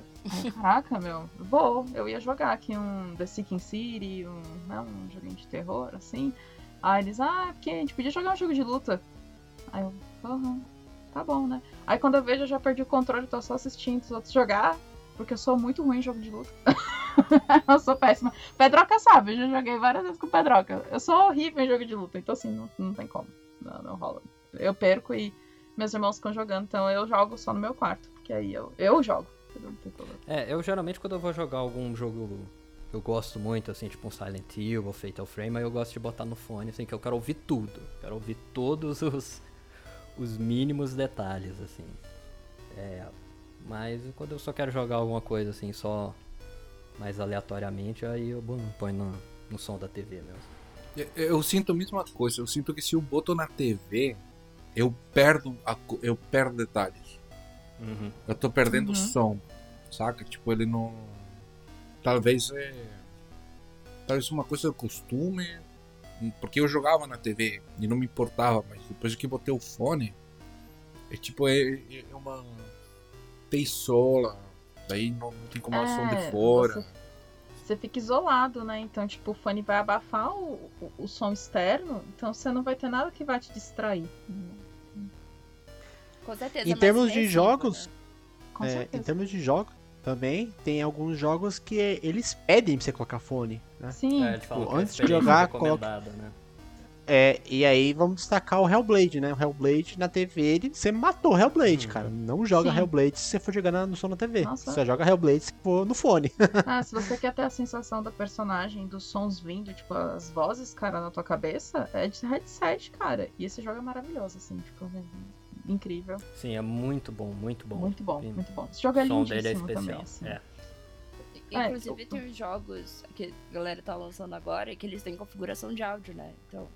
Caraca, meu, vou. Eu ia jogar aqui um The Seeking City, um, né, um joguinho de terror, assim. Aí eles, ah, é porque a gente podia jogar um jogo de luta. Aí eu, aham, tá bom, né? Aí quando eu vejo, eu já perdi o controle, tô só assistindo os outros jogar, porque eu sou muito ruim em jogo de luta. eu sou péssima. Pedroca sabe, eu já joguei várias vezes com Pedroca. Eu sou horrível em jogo de luta, então assim, não, não tem como. Não, não rola. Eu perco e meus irmãos ficam jogando, então eu jogo só no meu quarto, porque aí eu, eu jogo. Não tem problema. É, eu geralmente quando eu vou jogar algum jogo eu gosto muito, assim, tipo um Silent Hill ou Fatal Frame, aí eu gosto de botar no fone, assim, que eu quero ouvir tudo. Quero ouvir todos os, os mínimos detalhes, assim. É, mas quando eu só quero jogar alguma coisa, assim, só mais aleatoriamente, aí eu ponho no, no som da TV mesmo. Eu, eu sinto a mesma coisa. Eu sinto que se eu boto na TV, eu perdo, a eu perdo detalhes. Uhum. Eu tô perdendo o Uhum. som, saca? Tipo, ele não. Talvez é. Talvez uma coisa do costume. Porque eu jogava na TV e não me importava, mas depois que botei o fone, é tipo, é, é uma teisola. Daí não, não tem como o som É, de fora. você- Você fica isolado, né? Então, tipo, o fone vai abafar o, o, o som externo, então você não vai ter nada que vai te distrair. Com certeza. Em termos de jogos, né? Com É, certeza. em termos de jogos, também tem alguns jogos que eles pedem pra você colocar fone, né? Sim. É, que é antes de jogar, recomendada, né? É, e aí vamos destacar o Hellblade, né? O Hellblade na TV, ele, você matou o Hellblade, Uhum. cara. Não joga Sim. Hellblade se você for jogar na- no som na TV. Nossa. Só joga Hellblade se for no fone. Ah, se você quer ter a sensação da personagem, dos sons vindo, tipo, as vozes, cara, na tua cabeça, é de headset, cara. E esse jogo é maravilhoso, assim, tipo, é incrível. Sim, é muito bom, muito bom. Muito bom, Sim. muito bom. Esse jogo é o som dele é especial. também, assim. É. É, Inclusive eu- tem uns jogos que a galera tá lançando agora que eles têm configuração de áudio, né? Então,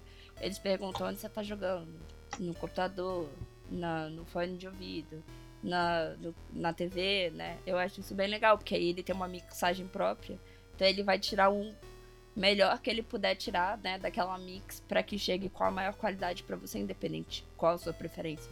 eles perguntam onde você tá jogando. No computador, na, no fone de ouvido, na, no- na TV, né? Eu acho isso bem legal, porque aí ele tem uma mixagem própria. Então ele vai tirar um melhor que ele puder tirar, né, daquela mix pra que chegue com a maior qualidade pra você, independente qual a sua preferência.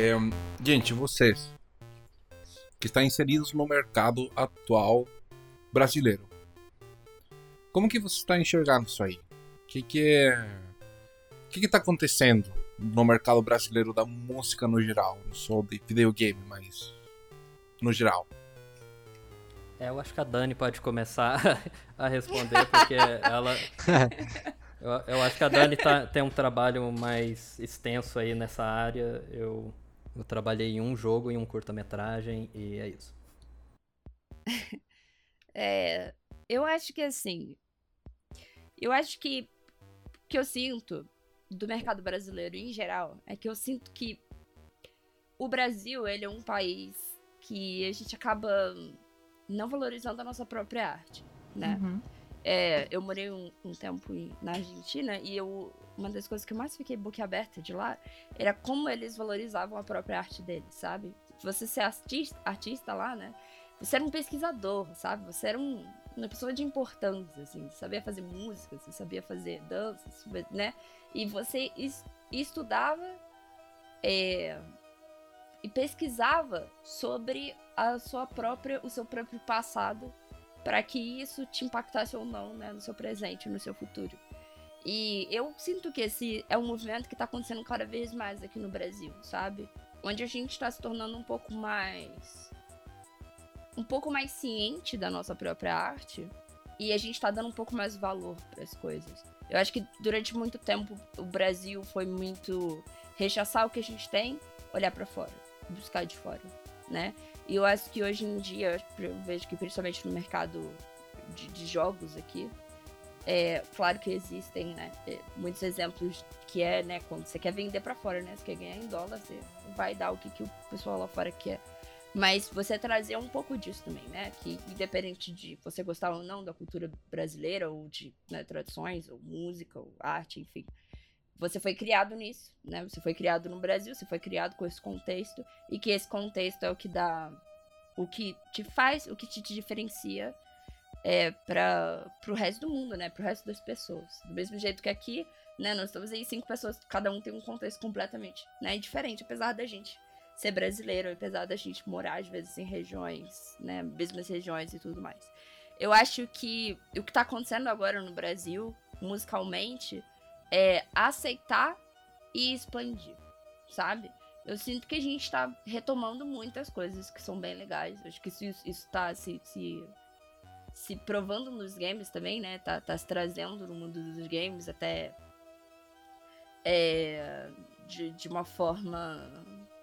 É, gente, vocês que estão inseridos no mercado atual brasileiro, como que você está enxergando isso aí? O que que é... O que que tá acontecendo no mercado brasileiro da música no geral? Não só de videogame, mas no geral. É, eu acho que a Dani pode começar a responder, porque ela. Eu, eu acho que a Dani tá- tem um trabalho mais extenso aí nessa área. Eu, eu trabalhei em um jogo, em um curta-metragem, e é isso. É, eu acho que assim. Eu acho que o que eu sinto do mercado brasileiro em geral é que eu sinto que o Brasil, ele é um país que a gente acaba não valorizando a nossa própria arte, né? Uhum. É, eu morei um, um tempo em- na Argentina e eu, uma das coisas que eu mais fiquei boquiaberta de lá era como eles valorizavam a própria arte deles, sabe? Você ser artista, artista lá, né? Você era um pesquisador, sabe? Você era um- uma pessoa de importância, assim. Você sabia fazer música, você sabia fazer dança, né? E você es- estudava é, e pesquisava sobre a sua própria, o seu próprio passado para que isso te impactasse ou não, né, no seu presente, no seu futuro. E eu sinto que esse é um movimento que está acontecendo cada vez mais aqui no Brasil, sabe? Onde a gente está se tornando um pouco mais um pouco mais ciente da nossa própria arte e a gente está dando um pouco mais valor para as coisas. Eu acho que durante muito tempo o Brasil foi muito rechaçar o que a gente tem, olhar para fora, buscar de fora, né? E eu acho que hoje em dia, eu vejo que principalmente no mercado de, de jogos aqui, é claro que existem, né, é, muitos exemplos que é, né, quando você quer vender para fora, né, você quer ganhar em dólar, você vai dar o que, que o pessoal lá fora quer. Mas você trazer um pouco disso também, né? Que independente de você gostar ou não da cultura brasileira, ou de né, tradições, ou música, ou arte, enfim. Você foi criado nisso, né? Você foi criado no Brasil, você foi criado com esse contexto, e que esse contexto é o que dá. O que te faz, o que te, te diferencia é, para o resto do mundo, né? Para o resto das pessoas. Do mesmo jeito que aqui, né? Nós estamos aí cinco pessoas, cada um tem um contexto completamente né, diferente, apesar da gente ser brasileiro, apesar da gente morar às vezes em regiões, né, mesmas regiões e tudo mais. Eu acho que o que está acontecendo agora no Brasil, musicalmente, é aceitar e expandir, sabe? Eu sinto que a gente está retomando muitas coisas que são bem legais. Acho que isso, está se, se, se provando nos games também, né? Tá, tá se trazendo no mundo dos games até é, de, de uma forma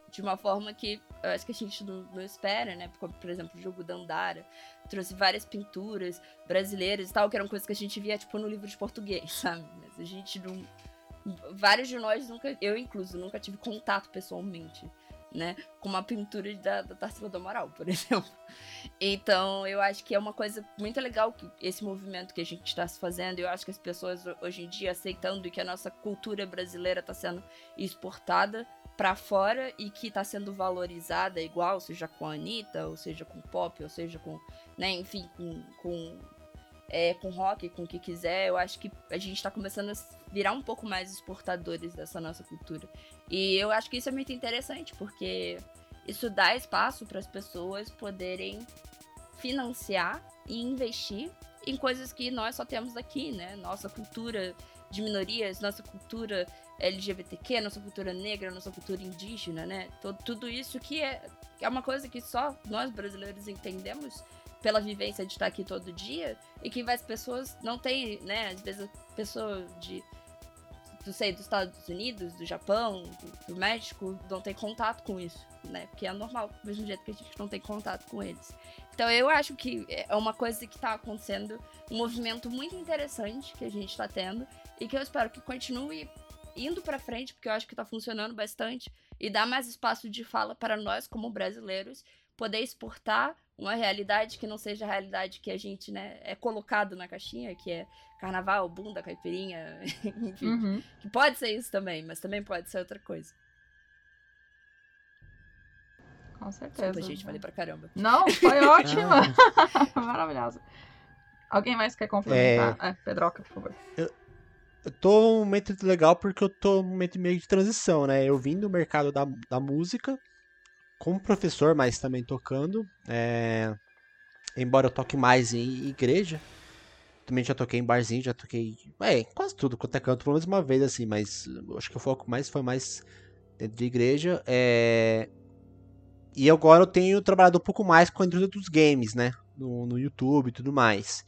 de uma forma que eu acho que a gente não, não espera, né? Como, por exemplo, o jogo Dandara trouxe várias pinturas brasileiras e tal, que eram coisas que a gente via, tipo, no livro de português, sabe? A gente não. Vários de nós nunca, eu incluso, nunca tive contato pessoalmente né? Com uma pintura da, da Tarsila do Amaral, por exemplo. Então, eu acho que é uma coisa muito legal que esse movimento que a gente está se fazendo. Eu acho que as pessoas hoje em dia aceitando que a nossa cultura brasileira está sendo exportada para fora e que está sendo valorizada igual, seja com a Anitta, ou seja com pop, ou seja com, né, enfim, com, com é, com rock, com o que quiser, eu acho que a gente está começando a virar um pouco mais exportadores dessa nossa cultura. E eu acho que isso é muito interessante, porque isso dá espaço para as pessoas poderem financiar e investir em coisas que nós só temos aqui, né? Nossa cultura de minorias, nossa cultura LGBTQ, nossa cultura negra, nossa cultura indígena, né? Todo, tudo isso que é, é uma coisa que só nós brasileiros entendemos pela vivência de estar aqui todo dia e que as pessoas não têm, né? Às vezes a pessoa de não sei, dos Estados Unidos, do Japão, do, do, México, não tem contato com isso, né? Porque é normal, do mesmo jeito que a gente não tem contato com eles. Então eu acho que é uma coisa que está acontecendo, um movimento muito interessante que a gente está tendo e que eu espero que continue indo para frente, porque eu acho que está funcionando bastante e dá mais espaço de fala para nós como brasileiros poder exportar uma realidade que não seja a realidade que a gente, né, é colocado na caixinha, que é carnaval, bunda, caipirinha, enfim. Uhum. Que pode ser isso também, mas também pode ser outra coisa. Com certeza. Desculpa, gente, falei pra caramba. Não, foi ótima. Maravilhosa. Alguém mais quer complementar? É, é Pedroca, por favor. Eu, eu tô num momento legal porque eu tô num momento meio de transição, né? Eu vim do mercado da, da música como professor, mas também tocando. É... Embora eu toque mais em igreja. Também já toquei em barzinho, já toquei. É, quase tudo quanto é canto, pelo menos uma vez assim, mas acho que o foco mais foi mais dentro de igreja. É... E agora eu tenho trabalhado um pouco mais com a indústria dos games, né? No, no YouTube e tudo mais.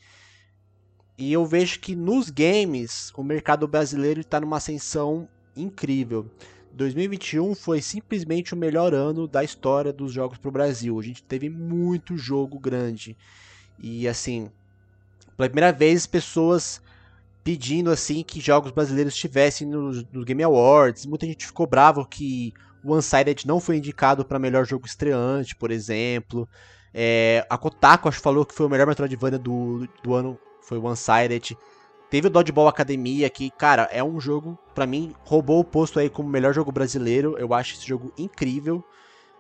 E eu vejo que nos games o mercado brasileiro está numa ascensão incrível. 2021 foi simplesmente o melhor ano da história dos jogos para o Brasil. A gente teve muito jogo grande. E assim, pela primeira vez, pessoas pedindo assim que jogos brasileiros estivessem nos no Game Awards. Muita gente ficou bravo que o Unsighted não foi indicado para melhor jogo estreante, por exemplo. É, a Kotaku acho, falou que foi o melhor Metroidvania do, do ano, foi o Unsighted. Teve o Dodgeball Academia, que, cara, é um jogo, para mim, roubou o posto aí como melhor jogo brasileiro. Eu acho esse jogo incrível.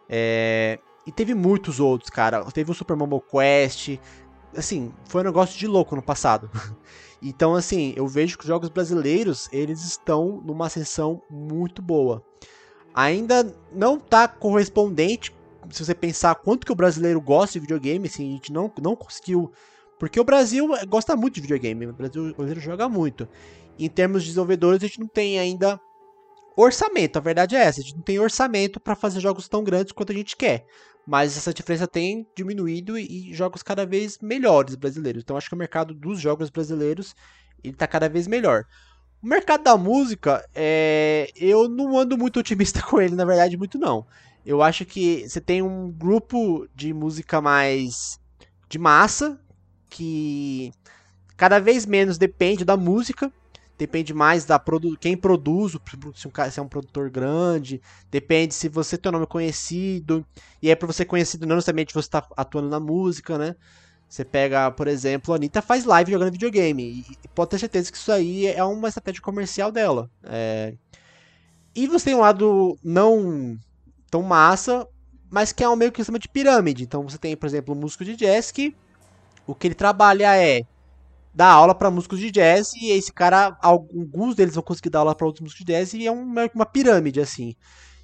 É... E teve muitos outros, cara. Teve o Super Mario Quest. Assim, foi um negócio de louco no passado. então, assim, eu vejo que os jogos brasileiros, eles estão numa ascensão muito boa. Ainda não tá correspondente se você pensar quanto que o brasileiro gosta de videogame, assim, a gente não, não conseguiu. Porque o Brasil gosta muito de videogame, o Brasil- o brasileiro joga muito. Em termos de desenvolvedores, a gente não tem ainda orçamento, a verdade é essa, a gente não tem orçamento para fazer jogos tão grandes quanto a gente quer. Mas essa diferença tem diminuído e jogos cada vez melhores brasileiros. Então acho que o mercado dos jogos brasileiros ele tá cada vez melhor. O mercado da música, é, eu não ando muito otimista com ele, na verdade, muito não. Eu acho que você tem um grupo de música mais de massa, que cada vez menos depende da música, depende mais da produ quem produz, o pro- se, um se é um produtor grande, depende se você tem um nome conhecido, e é pra você conhecido não necessariamente você tá atuando na música, né? Você pega, por exemplo, a Anitta faz live jogando videogame. E pode ter certeza que isso aí é uma estratégia comercial dela. É, E você tem um lado não tão massa, mas que é um meio que sistema de pirâmide. Então você tem, por exemplo, um músico de jazz que o que ele trabalha é dar aula para músicos de jazz e esse cara, alguns deles vão conseguir dar aula para outros músicos de jazz e é um, que uma pirâmide assim.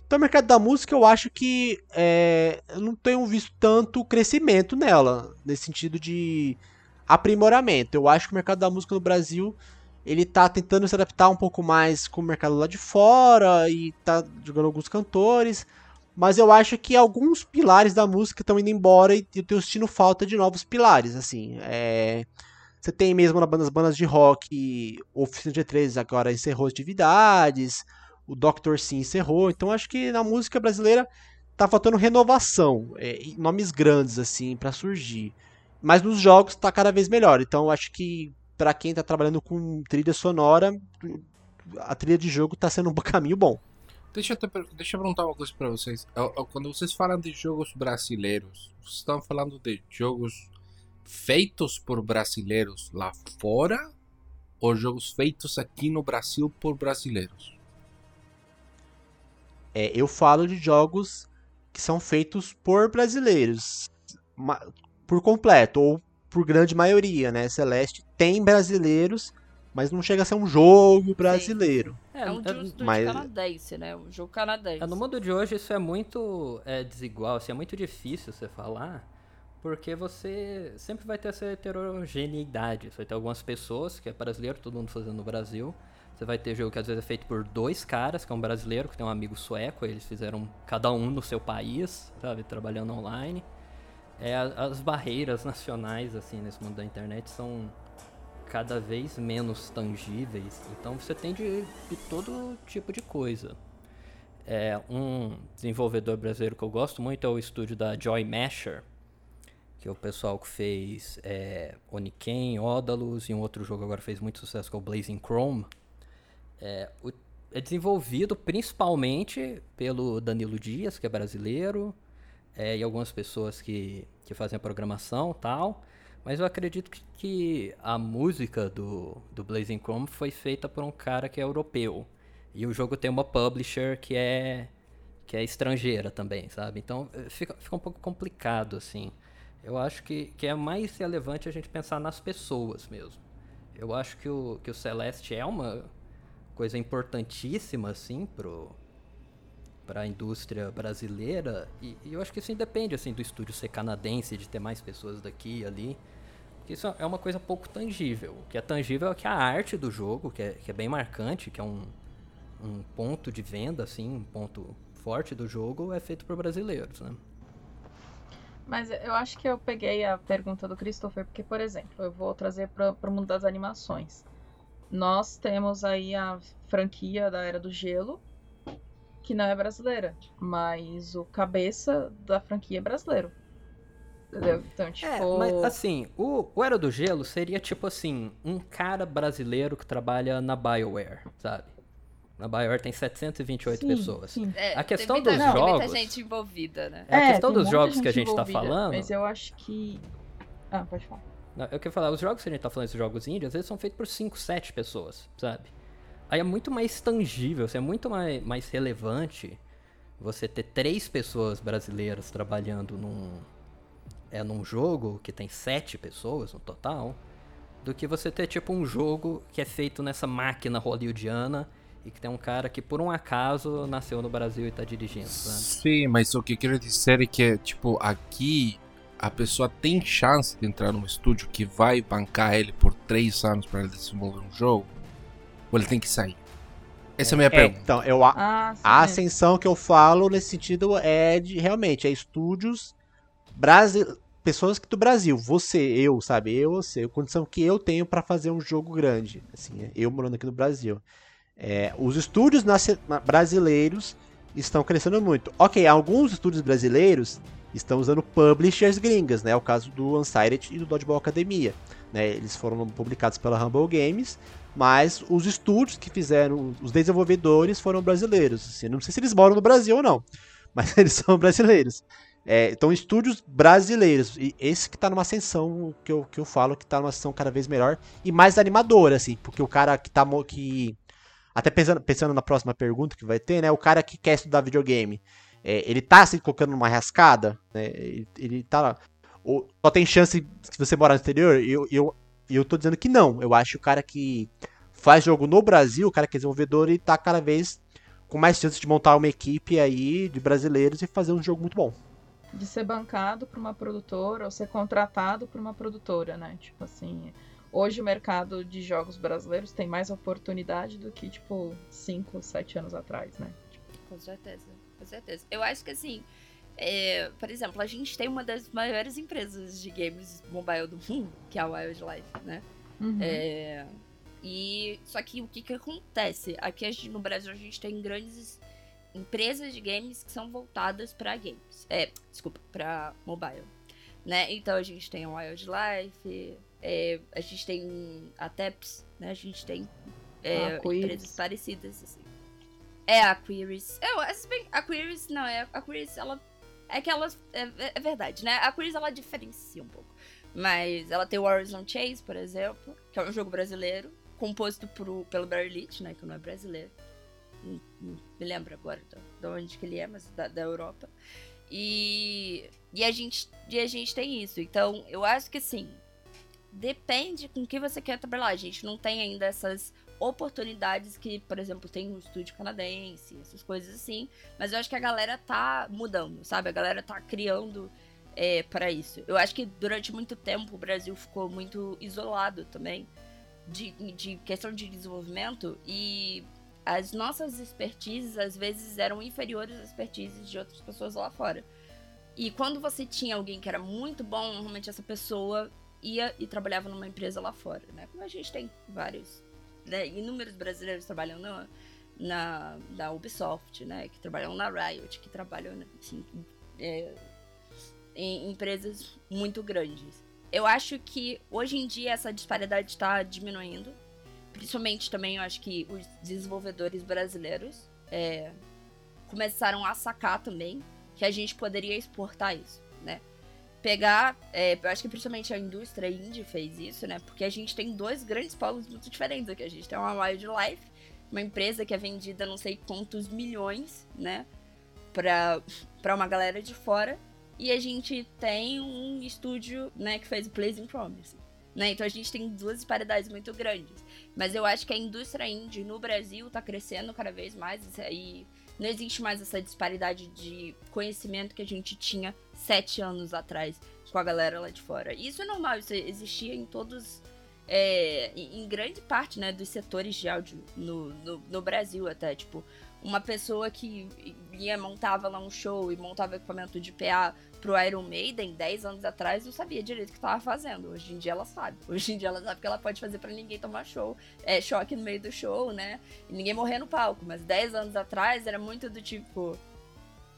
Então, o mercado da música, eu acho que é, eu não tenho visto tanto crescimento nela, nesse sentido de aprimoramento. Eu acho que o mercado da música no Brasil, ele tá tentando se adaptar um pouco mais com o mercado lá de fora e tá jogando alguns cantores, mas eu acho que alguns pilares da música estão indo embora e eu tenho sentindo falta de novos pilares, assim. É, Você tem mesmo nas bandas de rock, Oficina G3 agora encerrou atividades, o Dr. Sim encerrou. Então acho que na música brasileira tá faltando renovação, é, nomes grandes assim pra surgir. Mas nos jogos tá cada vez melhor. Então acho que pra quem tá trabalhando com trilha sonora, a trilha de jogo tá sendo um caminho bom. Deixa eu, te deixa eu perguntar uma coisa pra vocês. Ó, ó, Quando vocês falam de jogos brasileiros, vocês estão falando de jogos feitos por brasileiros lá fora ou jogos feitos aqui no Brasil por brasileiros? É, eu falo de jogos que são feitos por brasileiros, por completo, ou por grande maioria, né? Celeste tem brasileiros, mas não chega a ser um jogo brasileiro. É um de um estúdio mas- canadense, né? Um jogo canadense. É, no mundo de hoje isso é muito é, desigual, assim, é muito difícil você falar, porque você sempre vai ter essa heterogeneidade. Você vai ter algumas pessoas, que é brasileiro, todo mundo fazendo no Brasil. Você vai ter jogo que às vezes é feito por dois caras, que é um brasileiro, que tem um amigo sueco, eles fizeram cada um no seu país, sabe, trabalhando online. É, as barreiras nacionais, assim, nesse mundo da internet são cada vez menos tangíveis. Então você tem de, de todo tipo de coisa. É, um desenvolvedor brasileiro que eu gosto muito é o estúdio da Joy Masher, que é o pessoal que fez é, Oniken, Odalus e um outro jogo agora fez muito sucesso que é o Blazing Chrome. É, o- é desenvolvido principalmente pelo Danilo Dias, que é brasileiro, é, e algumas pessoas que, que fazem a programação tal. Mas eu acredito que, que a música do, do Blazing Chrome foi feita por um cara que é europeu. E o jogo tem uma publisher que é que é estrangeira também, sabe? Então eh, fica, fica um pouco complicado, assim. Eu acho que, que é mais relevante a gente pensar nas pessoas mesmo. Eu acho que o, que o Celeste é uma coisa importantíssima, assim, pro, para a indústria brasileira. E, e eu acho que isso independe, assim, do estúdio ser canadense, de ter mais pessoas daqui e ali. Porque isso é uma coisa pouco tangível. O que é tangível é que a arte do jogo, que é, que é bem marcante, que é um, um ponto de venda, assim, um ponto forte do jogo, é feito por brasileiros, né? Mas eu acho que eu peguei a pergunta do Christopher, porque, por exemplo, eu vou trazer para o mundo das animações. Nós temos aí a franquia da Era do Gelo, que não é brasileira, mas o cabeça da franquia é brasileiro. Entendeu? Então, tipo. É, mas assim, o, o Era do Gelo seria tipo assim, um cara brasileiro que trabalha na BioWare, sabe? Na BioWare tem 728 sim, pessoas. sim. É, A tem questão muita- dos tem muita jogos- gente envolvida, né? É, a questão dos jogos que a gente tá falando. Mas eu acho que. Ah, pode falar. Não, Eu quero falar, os jogos que a gente tá falando, esses jogos indie, às vezes são feitos por 5, 7 pessoas, sabe? Aí é muito mais tangível, assim, é muito mais, mais relevante você ter três pessoas brasileiras trabalhando num, é, num jogo que tem sete pessoas no total, do que você ter tipo um jogo que é feito nessa máquina hollywoodiana e que tem um cara que por um acaso nasceu no Brasil e tá dirigindo. Né? Sim, mas o que eu quero dizer é que, tipo, aqui a pessoa tem chance de entrar num estúdio que vai bancar ele por três anos para ele desenvolver um jogo, ou ele tem que sair? Essa é a minha É, pergunta. então, eu, a, Ah, a ascensão que eu falo nesse sentido é de realmente é estúdios brasileiros. Pessoas do Brasil, você, eu, sabe? Eu, você, a condição que eu tenho pra fazer um jogo grande. Assim, eu morando aqui no Brasil. É, os estúdios brasileiros estão crescendo muito. Ok, alguns estúdios brasileiros estão usando publishers gringas, né? É o caso do Unsighted e do Dodgeball Academia. Né? Eles foram publicados pela Humble Games, mas os estúdios que fizeram, os desenvolvedores foram brasileiros. Assim, não sei se eles moram no Brasil ou não, mas eles são brasileiros. É, então, estúdios brasileiros. E esse que tá numa ascensão que eu, que eu falo que tá numa ascensão cada vez melhor e mais animadora, assim, porque o cara que tá. que Até pensando, pensando na próxima pergunta que vai ter, né? O cara que quer estudar videogame, é, ele tá se colocando numa rascada, né? Ele, ele tá lá. Ou só tem chance se você morar no exterior? Eu, eu, eu tô dizendo que não. Eu acho que o cara que faz jogo no Brasil, o cara que é desenvolvedor, ele tá cada vez com mais chances de montar uma equipe aí de brasileiros e fazer um jogo muito bom. De ser bancado por uma produtora ou ser contratado por uma produtora, né? Tipo assim, hoje o mercado de jogos brasileiros tem mais oportunidade do que, tipo, 5, 7 anos atrás, né? Com certeza, com certeza. Eu acho que assim, é, por exemplo, a gente tem uma das maiores empresas de games mobile do mundo, que é a Wildlife, né? Uhum. É, e só que o que que acontece? Aqui no Brasil a gente tem grandes empresas de games que são voltadas para games. É, desculpa, para mobile, né? Então a gente tem a Wildlife, é, a gente tem a Teps, né? A gente tem é, A Quiris. empresas parecidas assim. É a Quiris. Eu, é, bem- a Quiris não é a Quiris, ela é que ela é, é verdade, né? A Quiris ela diferencia um pouco. Mas ela tem o Horizon Chase, por exemplo, que é um jogo brasileiro, composto por, pelo Barry Leach, né? Que não é brasileiro. Me lembro agora de, de onde que ele é, mas da, da Europa. E, e, a gente, e a gente tem isso. Então, eu acho que assim, depende com que você quer trabalhar. A gente não tem ainda essas oportunidades que, por exemplo, tem um estúdio canadense, essas coisas assim. Mas eu acho que a galera tá mudando, sabe? A galera tá criando é, para isso. Eu acho que durante muito tempo o Brasil ficou muito isolado também de, de questão de desenvolvimento e as nossas expertises às vezes eram inferiores às expertises de outras pessoas lá fora. E quando você tinha alguém que era muito bom, normalmente essa pessoa ia e trabalhava numa empresa lá fora, né? Como a gente tem vários, né? inúmeros brasileiros trabalham na, na, na Ubisoft, né? Que trabalham na Riot, que trabalham, assim, é, em empresas muito grandes. Eu acho que hoje em dia essa disparidade está diminuindo. Principalmente também eu acho que os desenvolvedores brasileiros é, começaram a sacar também que a gente poderia exportar isso, né? Pegar, é, eu acho que principalmente a indústria indie fez isso, né? Porque a gente tem dois grandes polos muito diferentes aqui. A gente tem uma Wildlife, uma empresa que é vendida não sei quantos milhões, né? Pra uma galera de fora. E a gente tem um estúdio, né, que fez o Blazing Promise. Né? Então a gente tem duas disparidades muito grandes. Mas eu acho que a indústria indie no Brasil tá crescendo cada vez mais. E não existe mais essa disparidade de conhecimento que a gente tinha sete anos atrás com a galera lá de fora. E isso é normal, isso existia em todos. É, em em grande parte né, dos setores de áudio no, no, no Brasil até. Tipo, uma pessoa que ia montava lá um show e montava equipamento de PA pro Iron Maiden 10 anos atrás não sabia direito o que tava fazendo. Hoje em dia ela sabe. Hoje em dia ela sabe que ela pode fazer para ninguém tomar show, é, choque no meio do show, né? E ninguém morrer no palco. Mas 10 anos atrás era muito do tipo.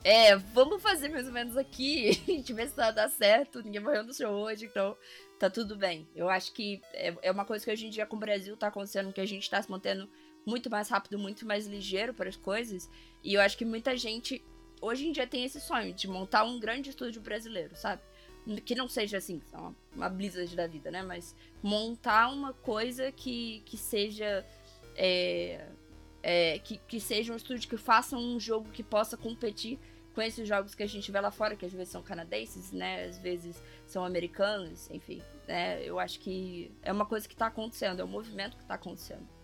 É, vamos fazer mais ou menos aqui, a gente vê se vai dar certo, ninguém morreu no show hoje, então tá tudo bem. Eu acho que é, é uma coisa que hoje em dia com o Brasil tá acontecendo, que a gente tá se mantendo muito mais rápido, muito mais ligeiro para as coisas. E eu acho que muita gente hoje em dia tem esse sonho de montar um grande estúdio brasileiro, sabe? Que não seja assim, uma, uma Blizzard da vida, né? Mas montar uma coisa que, que seja. É, é, que, que seja um estúdio que faça um jogo que possa competir com esses jogos que a gente vê lá fora, que às vezes são canadenses, né? Às vezes são americanos, enfim. Né? Eu acho que é uma coisa que tá acontecendo, é um movimento que tá acontecendo.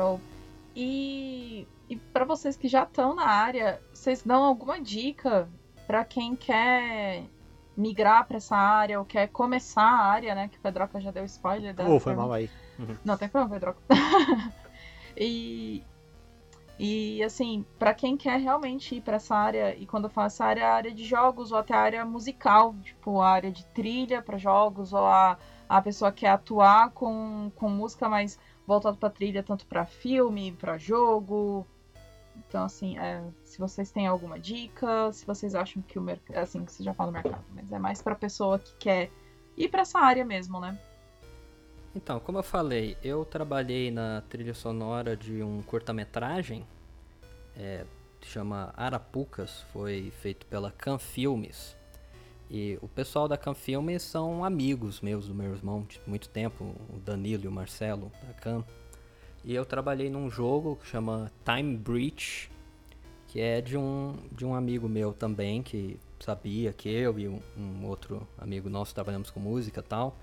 Show. E, e para vocês que já estão na área, vocês dão alguma dica para quem quer migrar para essa área ou quer começar a área, né? Que o Pedroca já deu spoiler da. Ô, foi mal aí. Não tem problema, Pedroca. e, e assim, para quem quer realmente ir para essa área, e quando eu falo essa área, é a área de jogos ou até a área musical, tipo a área de trilha para jogos, ou a, a pessoa quer atuar com, com música mais voltado para trilha, tanto para filme, para jogo. Então, assim, é, se vocês têm alguma dica, se vocês acham que o mercado. Assim, que você já fala do mercado, mas é mais para pessoa que quer ir para essa área mesmo, né? Então, como eu falei, eu trabalhei na trilha sonora de um curta-metragem, é, chama Arapucas, foi feito pela Can Filmes. E o pessoal da Can Filmes são amigos meus, do meu irmão, de muito tempo, o Danilo e o Marcelo da Can. E eu trabalhei num jogo que chama Time Breach, que é de um, de um amigo meu também, que sabia que eu e um, um outro amigo nosso trabalhamos com música e tal.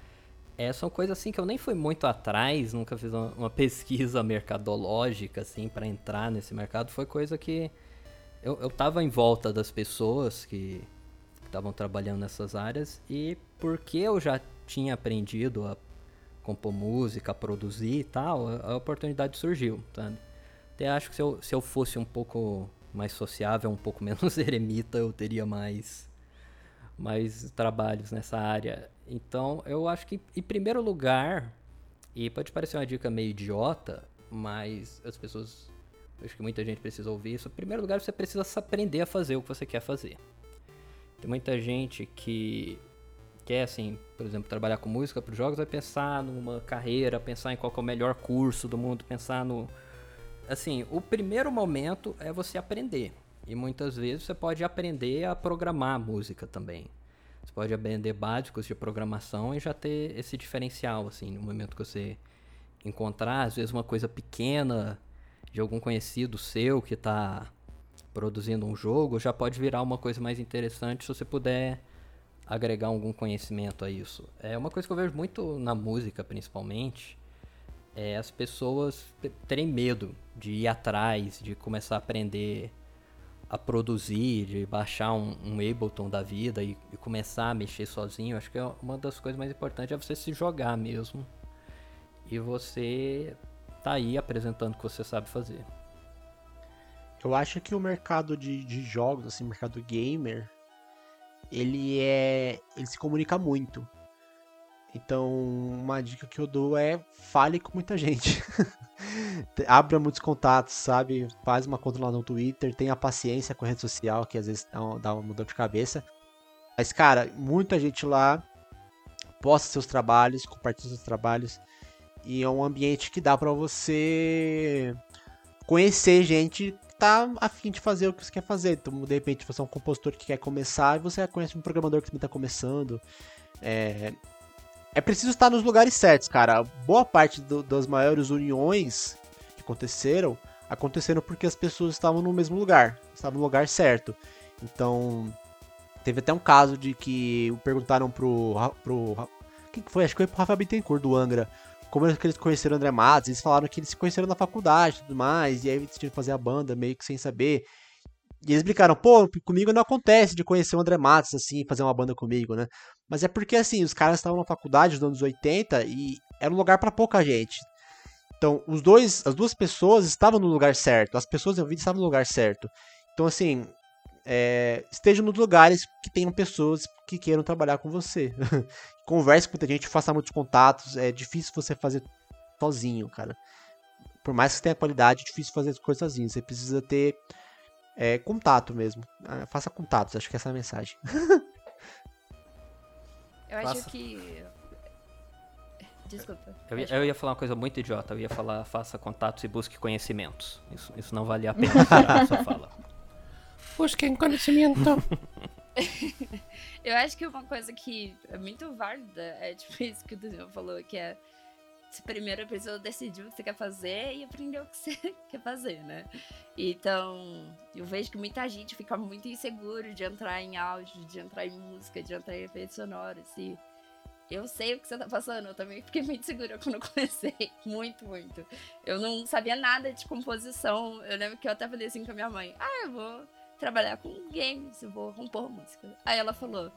É, são coisas assim que eu nem fui muito atrás, nunca fiz uma, uma pesquisa mercadológica assim para entrar nesse mercado. Foi coisa que eu, eu tava em volta das pessoas que estavam trabalhando nessas áreas e porque eu já tinha aprendido a compor música, a produzir e tal, a, oportunidade surgiu? Até acho que se eu, se eu fosse um pouco mais sociável, um pouco menos eremita, eu teria mais mais trabalhos nessa área. Então, eu acho que, em primeiro lugar, e pode parecer uma dica meio idiota, mas as pessoas, acho que muita gente precisa ouvir isso. Em primeiro lugar, você precisa aprender a fazer o que você quer fazer. Tem muita gente que quer, assim, por exemplo, trabalhar com música para os jogos, vai pensar numa carreira, pensar em qual é o melhor curso do mundo, pensar no. Assim, o primeiro momento é você aprender. E muitas vezes você pode aprender a programar música também. Você pode aprender básicos de programação e já ter esse diferencial, assim, no momento que você encontrar, às vezes, uma coisa pequena de algum conhecido seu que está produzindo um jogo, já pode virar uma coisa mais interessante se você puder agregar algum conhecimento a isso. É uma coisa que eu vejo muito na música, principalmente, é as pessoas terem medo de ir atrás, de começar a aprender a produzir, de baixar um, um Ableton da vida e, e, começar a mexer sozinho, acho que é uma das coisas mais importantes é você se jogar mesmo. E você tá aí apresentando o que você sabe fazer. Eu acho que o mercado de, de jogos, assim, mercado gamer, ele é. ele se comunica muito. Então, uma dica que eu dou é fale com muita gente. Abra muitos contatos, sabe? Faz uma conta lá no Twitter, tenha paciência com a rede social, que às vezes dá uma, mudança de cabeça. Mas, cara, muita gente lá posta seus trabalhos, compartilha seus trabalhos. E é um ambiente que dá para você conhecer gente tá afim de fazer o que você quer fazer. Então, de repente, você é um compositor que quer começar e você conhece um programador que também tá começando. É, é preciso estar nos lugares certos, cara. Boa parte do, das maiores uniões que aconteceram aconteceram porque as pessoas estavam no mesmo lugar, estavam no lugar certo. Então, teve até um caso de que perguntaram pro. pro quem foi? Acho que foi pro Rafael Bittencourt do Angra. Como é que eles conheceram o André Matos? Eles falaram que eles se conheceram na faculdade e tudo mais. E aí eles tinham que fazer a banda meio que sem saber. E eles explicaram, pô, comigo não acontece de conhecer o André Matos, assim, fazer uma banda comigo, né? Mas é porque, assim, os caras estavam na faculdade nos anos 80 e era um lugar para pouca gente. Então, os dois, as duas pessoas estavam no lugar certo, as pessoas envolvidas estavam no lugar certo. Então, assim, é, estejam nos lugares que tenham pessoas que queiram trabalhar com você. Converse com muita gente, faça muitos contatos. É difícil você fazer sozinho, cara. Por mais que tenha qualidade, é difícil fazer as coisas sozinho. Você precisa ter é, contato mesmo. Ah, faça contatos, acho que essa é a mensagem. Eu acho Faça. que. Desculpa. Eu ia, eu ia, falar uma coisa muito idiota. Eu ia falar faça contatos e busque conhecimentos. Isso, isso não valia a pena a sua fala. Busquem conhecimento. eu acho que uma coisa que é muito válida é tipo isso que o Daniel falou, que é primeiro precisa decidir o que você quer fazer e aprender o que você quer fazer, né? Então, eu vejo que muita gente fica muito inseguro de entrar em áudio, de entrar em música, de entrar em efeitos sonoros. E eu sei o que você tá passando. Eu também fiquei muito segura quando comecei. Muito, muito. Eu não sabia nada de composição. Eu lembro que eu até falei assim com a minha mãe: Ah, eu vou trabalhar com games, eu vou compor música. Aí ela falou: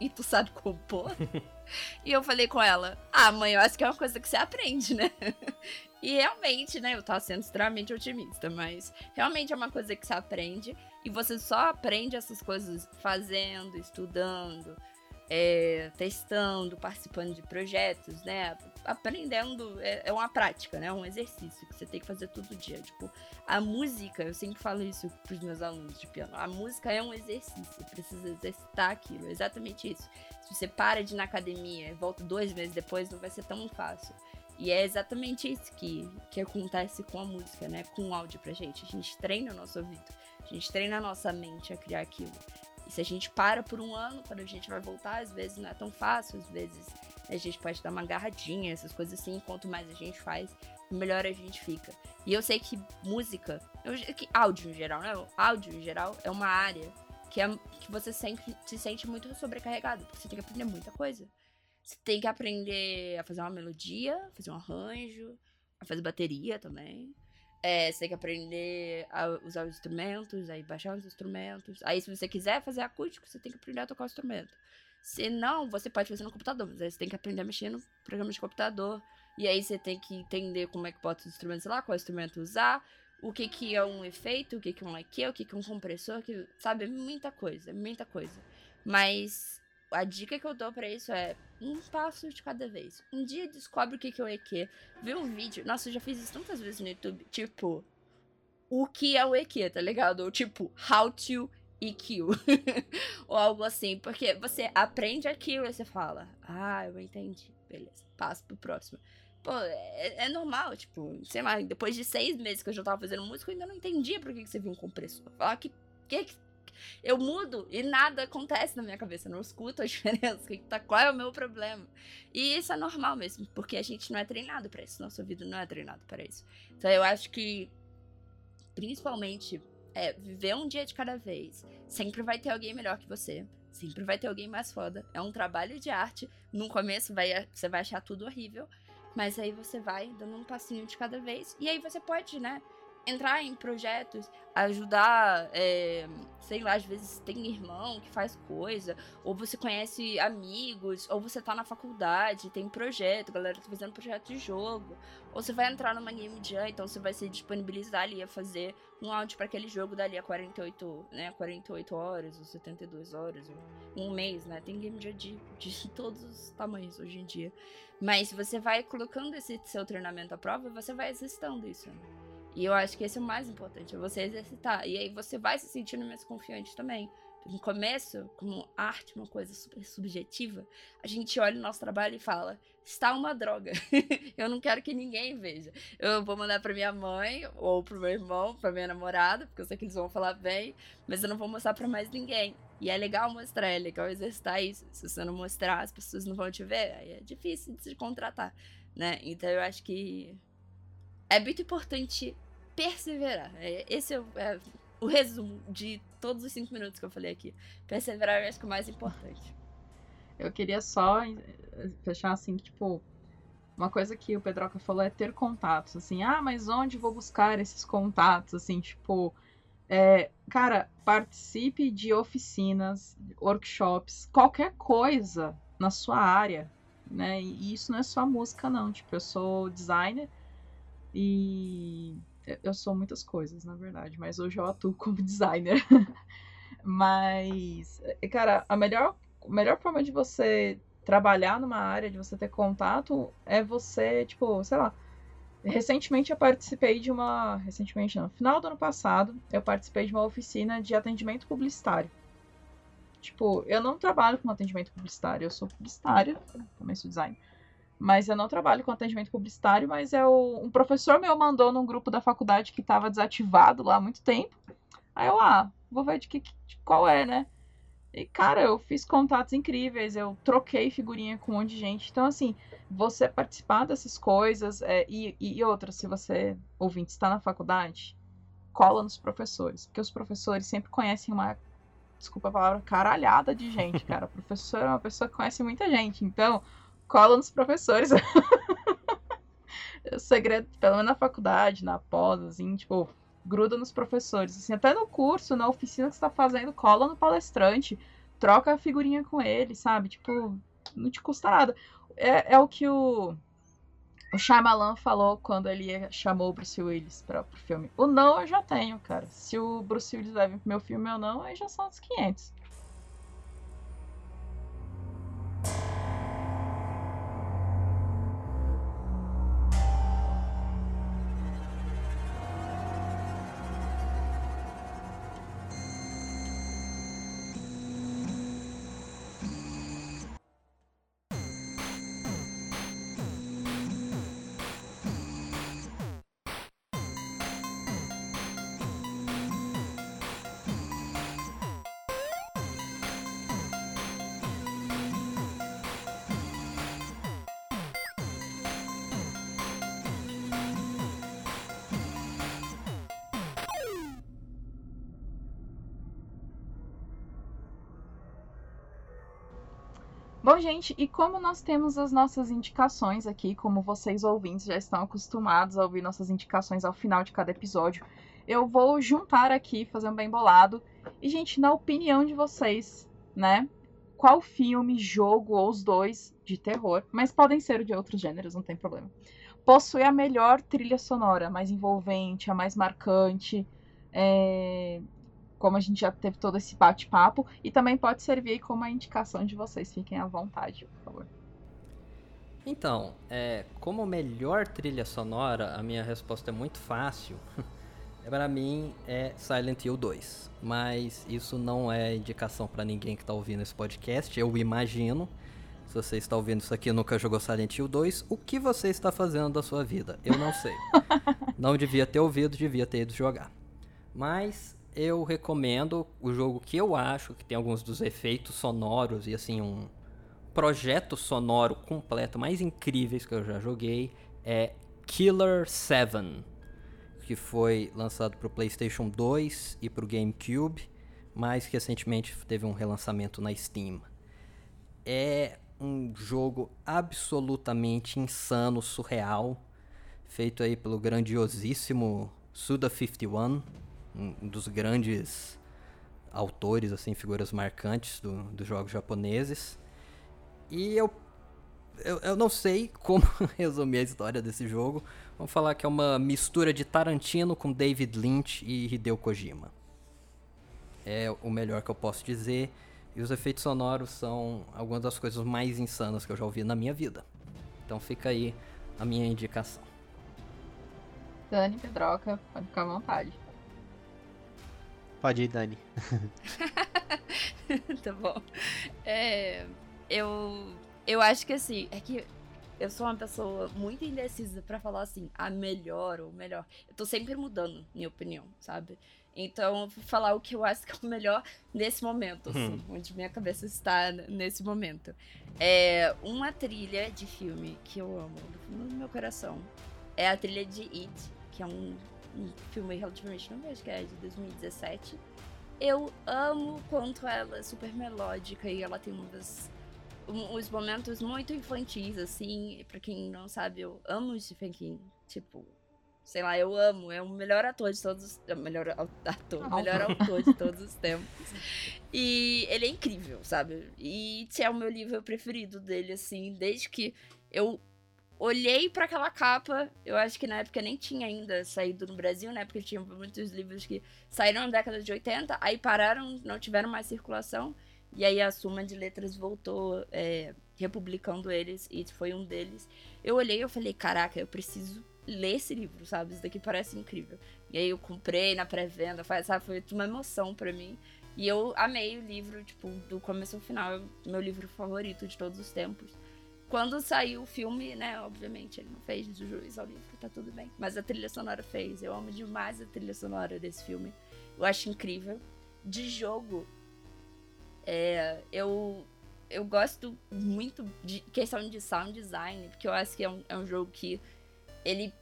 E tu sabe compor? e eu falei com ela: Ah, mãe, eu acho que é uma coisa que você aprende, né? e realmente, né? Eu tava sendo extremamente otimista, mas realmente é uma coisa que você aprende. E você só aprende essas coisas fazendo, estudando é, testando, participando de projetos, né? Aprendendo é, é, uma prática, né? É um exercício que você tem que fazer todo dia. Tipo, a música, eu sempre falo isso para os meus alunos de piano. A música é um exercício, precisa exercitar aquilo, é exatamente isso. Se você para de ir na academia e volta dois meses depois, não vai ser tão fácil. E é exatamente isso que, que acontece com a música, né? Com o áudio pra gente. A gente treina o nosso ouvido, a gente treina a nossa mente a criar aquilo. E se a gente para por um ano, quando a gente vai voltar, às vezes não é tão fácil, às vezes a gente pode dar uma agarradinha, essas coisas assim. Quanto mais a gente faz, melhor a gente fica. E eu sei que música, eu, que áudio em geral, né? áudio em geral é uma área que, é, que você sempre se sente muito sobrecarregado, porque você tem que aprender muita coisa. Você tem que aprender a fazer uma melodia, fazer um arranjo, a fazer bateria também. É, você tem que aprender a usar os instrumentos, aí baixar os instrumentos. Aí, se você quiser fazer acústico, você tem que aprender a tocar o instrumento. Se não, você pode fazer no computador, mas aí você tem que aprender a mexer no programa de computador. E aí você tem que entender como é que bota os instrumentos lá, qual instrumento usar, o que, que é um efeito, o que, que é um EQ, o que, que é um compressor, que, sabe? É muita coisa, é muita coisa. Mas a dica que eu dou para isso é um passo de cada vez. Um dia descobre o que, que é o EQ, vê um vídeo. Nossa, eu já fiz isso tantas vezes no YouTube. Tipo, o que é o EQ, tá ligado? Ou tipo, how to EQ. Ou algo assim. Porque você aprende aquilo e você fala, ah, eu entendi. Beleza, passo pro próximo. Pô, é, é, normal, tipo, sei lá, depois de seis meses que eu já tava fazendo música, eu ainda não entendia por que, que você viu um compressor. Falar que, que, eu mudo e nada acontece na minha cabeça. Eu não escuto a diferença. Tá, qual é o meu problema? E isso é normal mesmo, porque a gente não é treinado para isso. Nossa vida não é treinado para isso. Então eu acho que, principalmente, é viver um dia de cada vez. Sempre vai ter alguém melhor que você. Sempre vai ter alguém mais foda. É um trabalho de arte. No começo vai, você vai achar tudo horrível. Mas aí você vai dando um passinho de cada vez. E aí você pode, né? Entrar em projetos, ajudar, é, sei lá, às vezes tem irmão que faz coisa, ou você conhece amigos, ou você tá na faculdade, tem projeto, galera tá fazendo projeto de jogo, ou você vai entrar numa game jam, então você vai se disponibilizar ali a fazer um áudio para aquele jogo dali a 48, né, 48 horas, ou 72 horas, ou um mês, né, tem game jam de, de todos os tamanhos hoje em dia. Mas você vai colocando esse seu treinamento à prova, você vai exercitando isso, né? E eu acho que esse é o mais importante, é você exercitar. E aí você vai se sentindo mais confiante também. No começo, como arte, uma coisa super subjetiva, a gente olha o nosso trabalho e fala: está uma droga. eu não quero que ninguém veja. Eu vou mandar para minha mãe, ou pro meu irmão, pra minha namorada, porque eu sei que eles vão falar bem, mas eu não vou mostrar para mais ninguém. E é legal mostrar, é legal exercitar isso. Se você não mostrar, as pessoas não vão te ver, aí é difícil de se contratar, né? Então eu acho que é muito importante perseverar. É, esse é o, é o, resumo de todos os cinco minutos que eu falei aqui. Perseverar eu acho que é o mais importante. Eu queria só fechar assim, tipo, uma coisa que o Pedroca falou é ter contatos, assim, ah, mas onde vou buscar esses contatos, assim, tipo, é, cara, participe de oficinas, workshops, qualquer coisa na sua área, né? E isso não é só música, não. Tipo, eu sou designer, e eu sou muitas coisas, na verdade, mas hoje eu atuo como designer. mas, cara, a melhor, melhor forma de você trabalhar numa área, de você ter contato, é você, tipo, sei lá. Recentemente eu participei de uma. Recentemente no final do ano passado, eu participei de uma oficina de atendimento publicitário. Tipo, eu não trabalho com atendimento publicitário, eu sou publicitária, também sou designer. Mas eu não trabalho com atendimento publicitário, mas é o, um professor meu mandou num grupo da faculdade que estava desativado lá há muito tempo. Aí eu, ah, vou ver de que de qual é, né? E, cara, eu fiz contatos incríveis, eu troquei figurinha com um monte de gente. Então, assim, você participar dessas coisas é, e, e outra, se você, ouvinte, está na faculdade, cola nos professores. Porque os professores sempre conhecem uma desculpa a palavra, caralhada de gente, cara. O professor é uma pessoa que conhece muita gente, então cola nos professores. o segredo, pelo menos na faculdade, na pós, assim, tipo, gruda nos professores. Assim, até no curso, na oficina que você tá fazendo, cola no palestrante, troca a figurinha com ele, sabe? Tipo, não te custa nada. É, é o que o, o Shyamalan falou quando ele chamou o Bruce Willis para o filme. O não eu já tenho, cara. Se o Bruce Willis vir pro meu filme ou não, aí já são os 500. Gente, e como nós temos as nossas indicações aqui, como vocês ouvintes já estão acostumados a ouvir nossas indicações ao final de cada episódio, eu vou juntar aqui, fazer um bem bolado. E, gente, na opinião de vocês, né? Qual filme, jogo ou os dois de terror, mas podem ser de outros gêneros, não tem problema, possui a melhor trilha sonora, mais envolvente, a mais marcante, é, como a gente já teve todo esse bate-papo, e também pode servir como a indicação de vocês. Fiquem à vontade, por favor. Então, é, como melhor trilha sonora, a minha resposta é muito fácil. para mim é Silent Hill 2, mas isso não é indicação para ninguém que está ouvindo esse podcast. Eu imagino, se você está ouvindo isso aqui e nunca jogou Silent Hill 2, o que você está fazendo da sua vida? Eu não sei. não devia ter ouvido, devia ter ido jogar. Mas eu recomendo o jogo que eu acho que tem alguns dos efeitos sonoros e assim um projeto sonoro completo mais incríveis que eu já joguei é Killer 7, que foi lançado para o PlayStation 2 e para o GameCube, mas recentemente teve um relançamento na Steam. É um jogo absolutamente insano, surreal, feito aí pelo grandiosíssimo Suda51 um dos grandes autores, assim, figuras marcantes do, dos jogos japoneses. E eu, eu, eu não sei como resumir a história desse jogo. Vamos falar que é uma mistura de Tarantino com David Lynch e Hideo Kojima. É o melhor que eu posso dizer. E os efeitos sonoros são algumas das coisas mais insanas que eu já ouvi na minha vida. Então fica aí a minha indicação. Dani Pedroca, pode ficar à vontade. Pode ir, Dani. tá bom. É, eu, eu acho que assim, é que eu sou uma pessoa muito indecisa para falar assim, a melhor ou melhor. Eu tô sempre mudando minha opinião, sabe? Então, eu vou falar o que eu acho que é o melhor nesse momento, assim, hum. onde minha cabeça está nesse momento. É uma trilha de filme que eu amo do fundo do meu coração. É a trilha de It, que é um um filme relativamente novo, acho que é de 2017. Eu amo quanto ela é super melódica e ela tem umas, uns momentos muito infantis, assim. Pra quem não sabe, eu amo o Stephen King. Tipo, sei lá, eu amo. É o melhor ator de todos os. É melhor ator, oh. melhor autor de todos os tempos. E ele é incrível, sabe? E é o meu livro preferido dele, assim, desde que eu olhei para aquela capa, eu acho que na época nem tinha ainda saído no Brasil, né? Porque tinha muitos livros que saíram na década de 80, aí pararam, não tiveram mais circulação, e aí a Suma de Letras voltou é, republicando eles, e foi um deles. Eu olhei e falei, caraca, eu preciso ler esse livro, sabe? Isso daqui parece incrível. E aí eu comprei na pré-venda, sabe? Foi uma emoção para mim. E eu amei o livro, tipo, do começo ao final. É meu livro favorito de todos os tempos. Quando saiu o filme, né, obviamente, ele não fez juiz ao livro, tá tudo bem. Mas a trilha sonora fez. Eu amo demais a trilha sonora desse filme. Eu acho incrível. De jogo, é, eu, eu gosto muito de questão de sound design, porque eu acho que é um, é um jogo que ele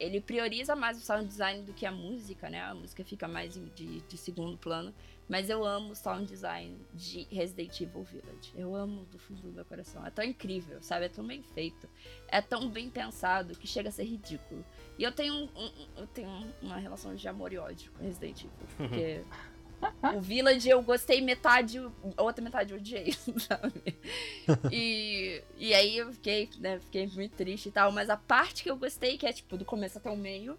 ele prioriza mais o sound design do que a música, né? A música fica mais de, de segundo plano. Mas eu amo o sound design de Resident Evil Village. Eu amo do fundo do meu coração. É tão incrível, sabe? É tão bem feito. É tão bem pensado que chega a ser ridículo. E eu tenho, um, um, eu tenho uma relação de amor e ódio com Resident Evil. Porque o Village eu gostei metade, a outra metade eu odiei, sabe? E, e aí eu fiquei, né, fiquei muito triste e tal, mas a parte que eu gostei, que é tipo do começo até o meio,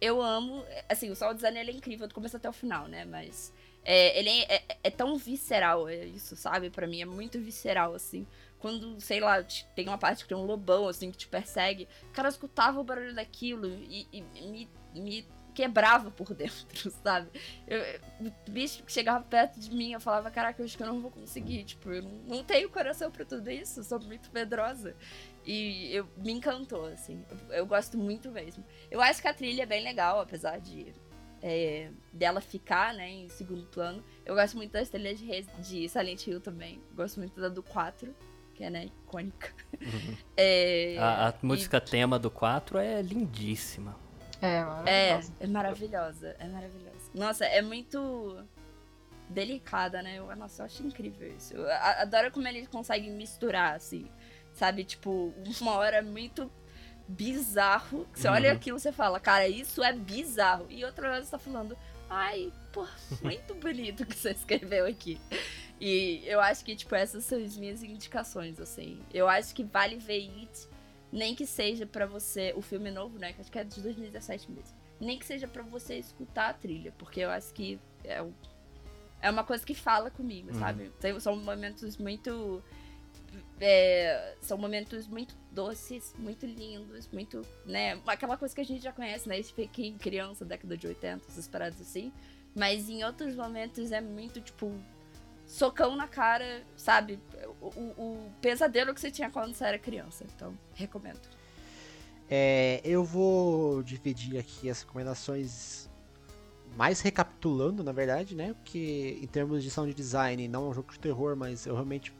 eu amo, assim, o sound design é incrível do começo até o final, né, mas é, ele é, é, é, tão visceral é isso, sabe? para mim é muito visceral, assim. Quando, sei lá, tem uma parte que tem um lobão, assim, que te persegue, cara, eu escutava o barulho daquilo e, e me, me quebrava por dentro, sabe? Eu, o bicho que chegava perto de mim, eu falava, caraca, eu acho que eu não vou conseguir. Tipo, eu não, não tenho coração para tudo isso, sou muito medrosa. E eu, me encantou, assim. Eu, eu, gosto muito mesmo. Eu acho que a trilha é bem legal, apesar de é, dela ficar, né, em segundo plano. Eu gosto muito das trilhas de, de Silent Hill também. Gosto muito da do 4 que é, né, icônica. Uhum. É, a, a música e... tema do 4 é lindíssima. É, maravilhosa. É, é maravilhosa, é maravilhosa. Nossa, é muito delicada, né? Eu, nossa, eu acho incrível isso. Eu adoro como eles conseguem misturar, assim, sabe? Tipo, uma hora muito bizarro. Você uhum. olha aquilo e você fala, cara, isso é bizarro. E outra hora você tá falando, ai, pô, muito bonito que você escreveu aqui. E eu acho que, tipo, essas são as minhas indicações, assim. Eu acho que vale ver It nem que seja para você, o filme novo, né, que acho que é de 2017 mesmo, nem que seja para você escutar a trilha, porque eu acho que é, é uma coisa que fala comigo, uhum. sabe? Tem, são momentos muito. É, são momentos muito doces, muito lindos, muito, né, aquela coisa que a gente já conhece, né, esse pequeno criança, década de 80, essas paradas assim, mas em outros momentos é muito, tipo, socão na cara, sabe? O, o, o, pesadelo que você tinha quando você era criança. Então, recomendo. É, eu vou dividir aqui as recomendações mais recapitulando, na verdade, né? Porque em termos de sound design, não é um jogo de terror, mas eu realmente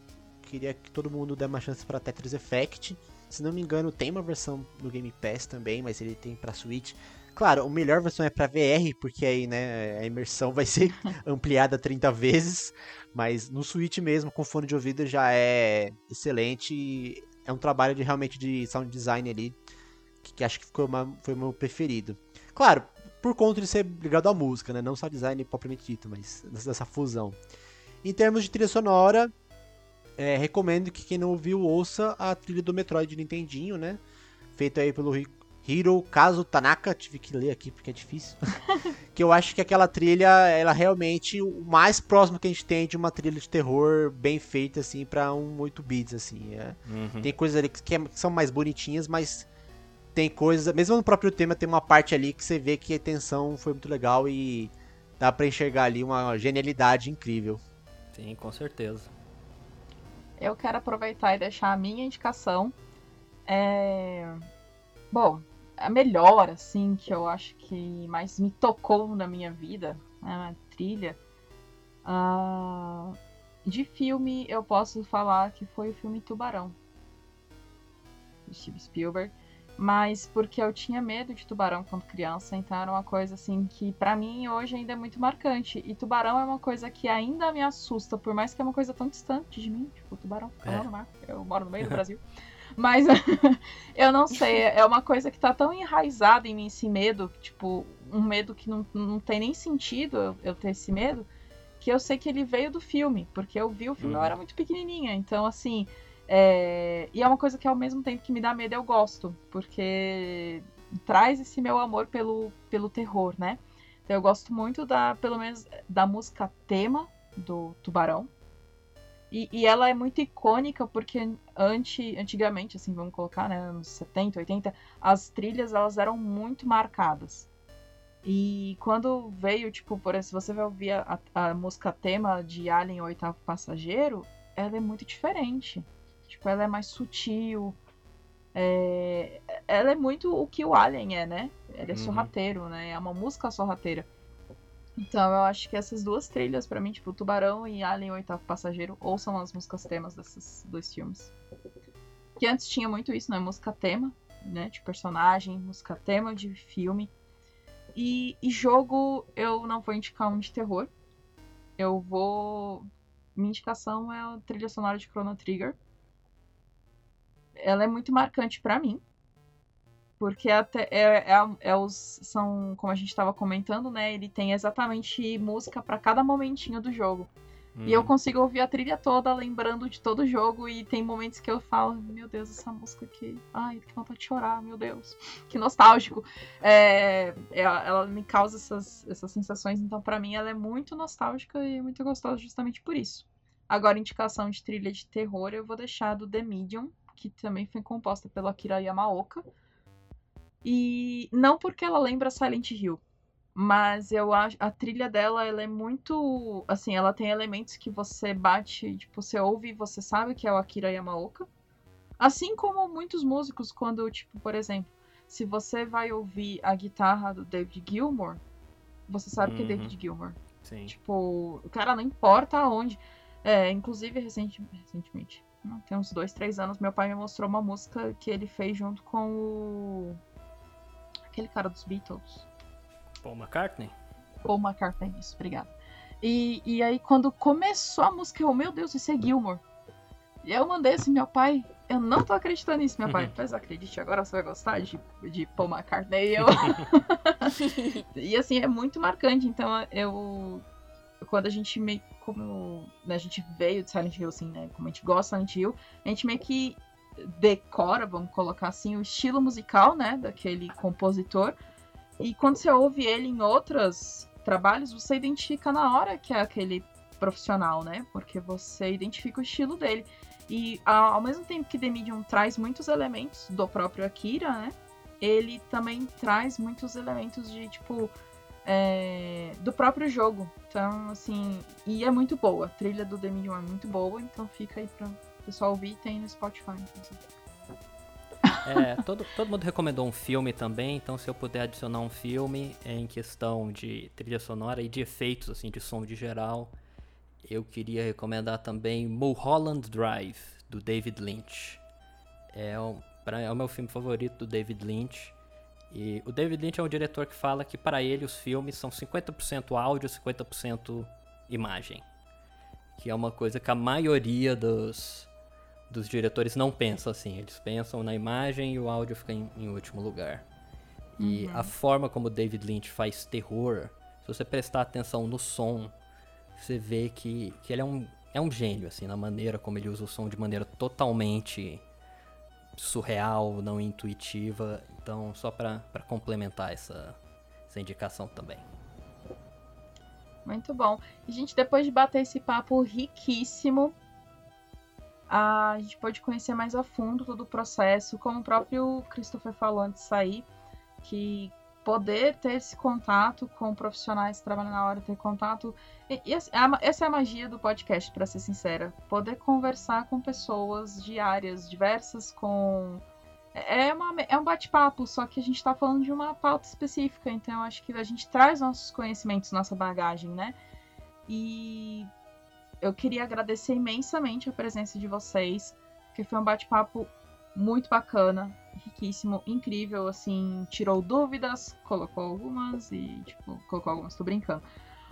queria que todo mundo dê uma chance para Tetris Effect. Se não me engano, tem uma versão no Game Pass também, mas ele tem para Switch. Claro, a melhor versão é para VR, porque aí, né, a imersão vai ser ampliada 30 vezes, mas no Switch mesmo, com fone de ouvido, já é excelente. É um trabalho de realmente de sound design ali, que, que acho que ficou uma, foi o meu preferido. Claro, por conta de ser ligado à música, né, não só design propriamente dito, mas dessa fusão. Em termos de trilha sonora, é, recomendo que quem não ouviu ouça a trilha do Metroid Nintendinho, né? Feita aí pelo Hiro Kazu Tanaka, tive que ler aqui porque é difícil. que eu acho que aquela trilha, ela realmente o mais próximo que a gente tem de uma trilha de terror bem feita assim para um 8 bits assim. É. Uhum. Tem coisas ali que, é, que, são mais bonitinhas, mas tem coisas, mesmo no próprio tema tem uma parte ali que você vê que a tensão foi muito legal e dá para enxergar ali uma genialidade incrível. Sim, com certeza. Eu quero aproveitar e deixar a minha indicação. É... Bom, a melhor, assim, que eu acho que mais me tocou na minha vida, né, a trilha. Uh, de filme, eu posso falar que foi o filme Tubarão, de Steve Spielberg. Mas porque eu tinha medo de tubarão quando criança, então era uma coisa assim que para mim hoje ainda é muito marcante. E tubarão é uma coisa que ainda me assusta, por mais que é uma coisa tão distante de mim, tipo tubarão, é. no mar, eu moro no meio do Brasil. Mas eu não sei, é uma coisa que tá tão enraizada em mim esse medo, tipo, um medo que não, não tem nem sentido eu, eu ter esse medo, que eu sei que ele veio do filme, porque eu vi o filme, uhum. eu era muito pequenininha, então assim, é... e é uma coisa que ao mesmo tempo que me dá medo eu gosto, porque traz esse meu amor pelo, pelo terror, né? Então eu gosto muito da, pelo menos, da música tema do Tubarão, e, e, ela é muito icônica porque anti, antigamente, assim, vamos colocar, né, anos 70, 80, as trilhas elas eram muito marcadas. E quando veio, tipo, por exemplo, se você vai ouvir a, a, música tema de Alien, o Oitavo Passageiro, ela é muito diferente. Tipo, ela é mais sutil. É... Ela é muito o que o Alien é, né? Ele é uhum. sorrateiro, né? É uma música sorrateira. Então eu acho que essas duas trilhas, para mim, tipo, Tubarão e Alien Oitavo Passageiro, ou são as músicas temas desses dois filmes. Que antes tinha muito isso, né? Música tema. né, de personagem, música tema de filme. E, e jogo, eu não vou indicar um de terror. Eu vou. Minha indicação é a trilha sonora de Chrono Trigger. Ela é muito marcante para mim. Porque até é, é, é, os. São, como a gente estava comentando, né? Ele tem exatamente música para cada momentinho do jogo. E eu consigo ouvir a trilha toda, lembrando de todo o jogo. E tem momentos que eu falo, meu Deus, essa música aqui. Ai, que vontade de chorar, meu Deus. Que nostálgico. É, ela me causa essas, essas sensações. Então, para mim, ela é muito nostálgica e muito gostosa justamente por isso. Agora, indicação de trilha de terror, eu vou deixar do The Medium, que também foi composta pelo Akira Yamaoka. E não porque ela lembra Silent Hill, mas eu acho a trilha dela, ela é muito, assim, ela tem elementos que você bate, tipo, você ouve e você sabe que é o Akira Yamaoka. Assim como muitos músicos quando, tipo, por exemplo, se você vai ouvir a guitarra do David Gilmour, você sabe uhum. que é David uhum. Gilmour. Sim. Tipo, o cara não importa aonde. É, inclusive recente, recentemente, tem uns dois, três anos, meu pai me mostrou uma música que ele fez junto com o aquele cara dos Beatles. Paul McCartney? Paul McCartney, isso, obrigada. E, e aí, quando começou a música, eu, meu Deus, isso é Gilmore. E eu mandei assim, meu pai, eu não tô acreditando nisso, meu pai. Mas acredite, agora você vai gostar de, de Paul McCartney. E, eu... e assim, é muito marcante. Então, eu. Quando a gente meio. Como né, a gente veio de Silent Hill, assim, né? Como a gente gosta de Silent Hill, a gente meio que decora, vamos colocar assim, o estilo musical, né? Daquele compositor. E quando você ouve ele em outros trabalhos, você identifica na hora que é aquele profissional, né? Porque você identifica o estilo dele. E ao mesmo tempo que The Medium traz muitos elementos do próprio Akira, né? Ele também traz muitos elementos de, tipo, é, do próprio jogo. Então, assim, e é muito boa. A trilha do The Medium é muito boa, então fica aí pra o pessoal ouvir. Tem no Spotify, inclusive. É, todo, todo mundo recomendou um filme também, então se eu puder adicionar um filme em questão de trilha sonora e de efeitos, assim, de som de geral, eu queria recomendar também Mulholland Drive, do David Lynch. É, um, pra, é o meu filme favorito do David Lynch. E o David Lynch é um diretor que fala que para ele os filmes são 50% áudio, 50% imagem. Que é uma coisa que a maioria dos, dos diretores não pensam assim. Eles pensam na imagem e o áudio fica em, em último lugar. E uhum. a forma como David Lynch faz terror, se você prestar atenção no som, você vê que, que ele é um, é um gênio, assim, na maneira como ele usa o som de maneira totalmente surreal, não intuitiva. Então, só para complementar essa, essa indicação também. Muito bom. E, gente, depois de bater esse papo riquíssimo, a gente pode conhecer mais a fundo todo o processo, como o próprio Christopher falou antes de sair, que poder ter esse contato com profissionais que trabalham na hora, ter contato. E, e essa é a magia do podcast, para ser sincera. Poder conversar com pessoas de áreas diversas, com. É, uma, é um bate-papo, só que a gente está falando de uma pauta específica, então acho que a gente traz nossos conhecimentos, nossa bagagem, né? E eu queria agradecer imensamente a presença de vocês, que foi um bate-papo muito bacana, riquíssimo, incrível, assim, tirou dúvidas, colocou algumas e, tipo, colocou algumas, tô brincando.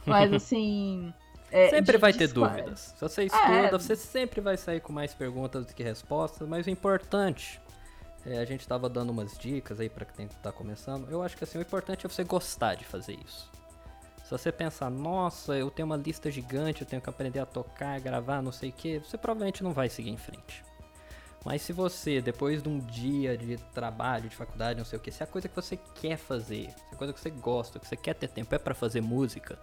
Mas, assim... É, sempre de, vai ter dúvidas. Se você é. estuda, é... você sempre vai sair com mais perguntas do que respostas, mas o importante... É, a gente estava dando umas dicas aí para quem está começando. Eu acho que assim, o importante é você gostar de fazer isso. Se você pensar, nossa, eu tenho uma lista gigante, eu tenho que aprender a tocar, gravar, não sei o que, você provavelmente não vai seguir em frente. Mas se você, depois de um dia de trabalho, de faculdade, não sei o que, se a coisa que você quer fazer, se a coisa que você gosta, que você quer ter tempo é para fazer música,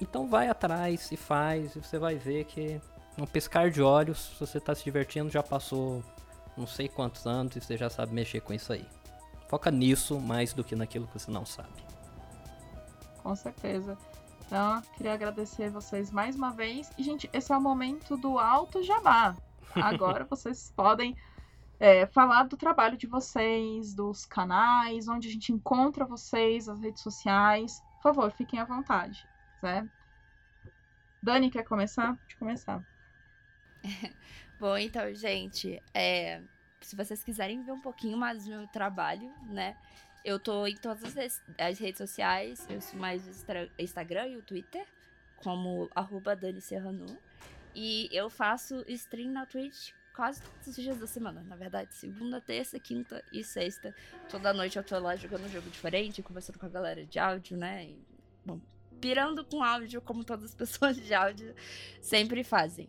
então vai atrás e faz, e você vai ver que um piscar de olhos, se você tá se divertindo, já passou não sei quantos anos e você já sabe mexer com isso aí. Foca nisso mais do que naquilo que você não sabe com certeza. Então, queria agradecer vocês mais uma vez. E, gente, esse é o momento do alto jabá. Agora vocês podem é, falar do trabalho de vocês, dos canais, onde a gente encontra vocês, as redes sociais. Por favor, fiquem à vontade. Certo? Dani, quer começar? Pode começar. Bom, então, gente, é, se vocês quiserem ver um pouquinho mais do meu trabalho, né? Eu tô em todas as, as redes sociais, eu sou mais o Instagram e o Twitter, como arroba Dani. E eu faço stream na Twitch quase todos os dias da semana, na verdade. Segunda, terça, quinta e sexta. Toda noite eu tô lá jogando um jogo diferente, conversando com a galera de áudio, né? E, bom, pirando com áudio, como todas as pessoas de áudio sempre fazem.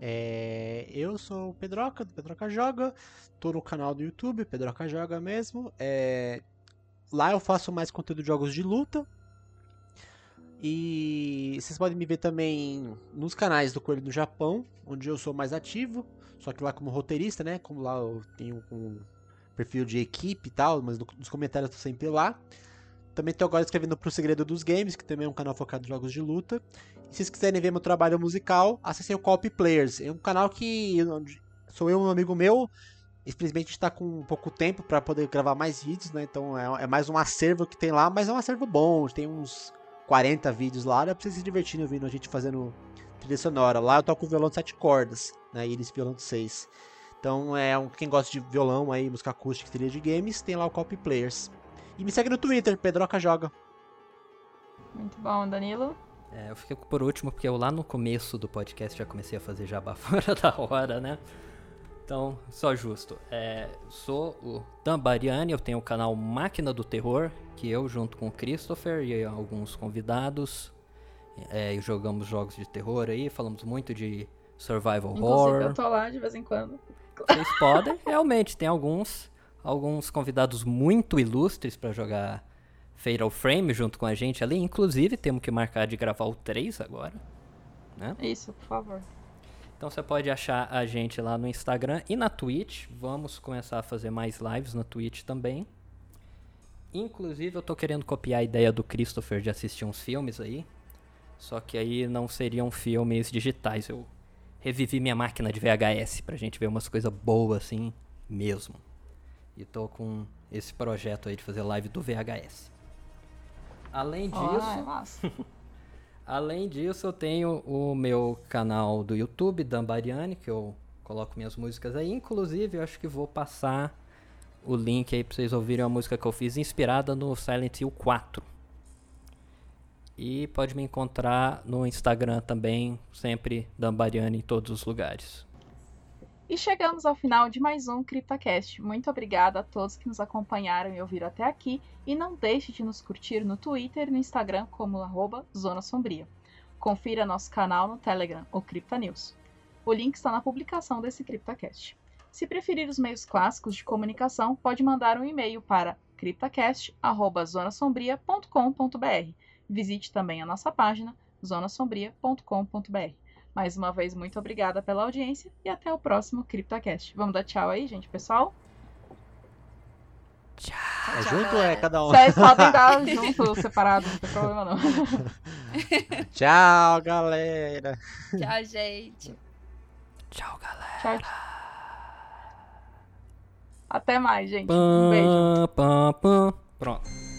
É, eu sou o Pedroca, do Pedroca Joga. Tô no canal do YouTube, Pedroca Joga mesmo. É, lá eu faço mais conteúdo de jogos de luta. E vocês podem me ver também nos canais do Coelho do Japão, onde eu sou mais ativo. Só que lá como roteirista, né? Como lá eu tenho um perfil de equipe e tal, mas no- nos comentários eu tô sempre lá. Também tô agora escrevendo pro Segredo dos Games, que também é um canal focado em jogos de luta. E se vocês quiserem ver meu trabalho musical, acessem o Copy Players. É um canal que sou eu e um amigo meu. Infelizmente a gente tá com pouco tempo para poder gravar mais vídeos, né? Então é, é mais um acervo que tem lá, mas é um acervo bom. Tem uns 40 vídeos lá, dá pra vocês se divertirem ouvindo a gente fazendo trilha sonora. Lá eu toco violão de 7 cordas, né? E eles violão de 6. Então é um, quem gosta de violão aí, música acústica, trilha de games, tem lá o Copy Players. E me segue no Twitter, Pedroca Joga. Muito bom, Danilo. É, eu fiquei por último porque eu lá no começo do podcast já comecei a fazer jabá fora da hora, né? Então, só justo. É, sou o Tambariani, eu tenho o canal Máquina do Terror, que eu, junto com o Christopher e alguns convidados, é, jogamos jogos de terror aí, falamos muito de survival Inclusive, horror. eu tô lá de vez em quando. Vocês podem, realmente, tem alguns, alguns convidados muito ilustres pra jogar Fatal Frame junto com a gente ali. Inclusive, temos que marcar de gravar o 3 agora. Né? Isso, por favor. Então você pode achar a gente lá no Instagram e na Twitch. Vamos começar a fazer mais lives na Twitch também. Inclusive, eu tô querendo copiar a ideia do Christopher de assistir uns filmes aí. Só que aí não seriam filmes digitais. Eu revivi minha máquina de VHS pra gente ver umas coisas boas assim mesmo. E tô com esse projeto aí de fazer live do VHS. Além disso, massa. Além disso, eu tenho o meu canal do YouTube, Dambariani, que eu coloco minhas músicas aí. Inclusive, eu acho que vou passar o link aí pra vocês ouvirem a música que eu fiz, inspirada no Silent Hill 4. E pode me encontrar no Instagram também, sempre Dambariani em todos os lugares. E chegamos ao final de mais um CryptaCast. Muito obrigada a todos que nos acompanharam e ouviram até aqui. E não deixe de nos curtir no Twitter e no Instagram como arroba Zona Sombria. Confira nosso canal no Telegram, o Cripta News. O link está na publicação desse CryptaCast. Se preferir os meios clássicos de comunicação, pode mandar um e-mail para criptacast.zonasombria.com.br. Visite também a nossa página zonasombria.com.br. Mais uma vez, muito obrigada pela audiência e até o próximo CryptoCast. Vamos dar tchau aí, gente, pessoal? É junto ou é cada um? Vocês podem dar junto, separado, não tem problema não. Tchau, galera. Tchau, gente. Tchau, galera. Tchau. Até mais, gente. Um beijo. Pam, pam. Pronto.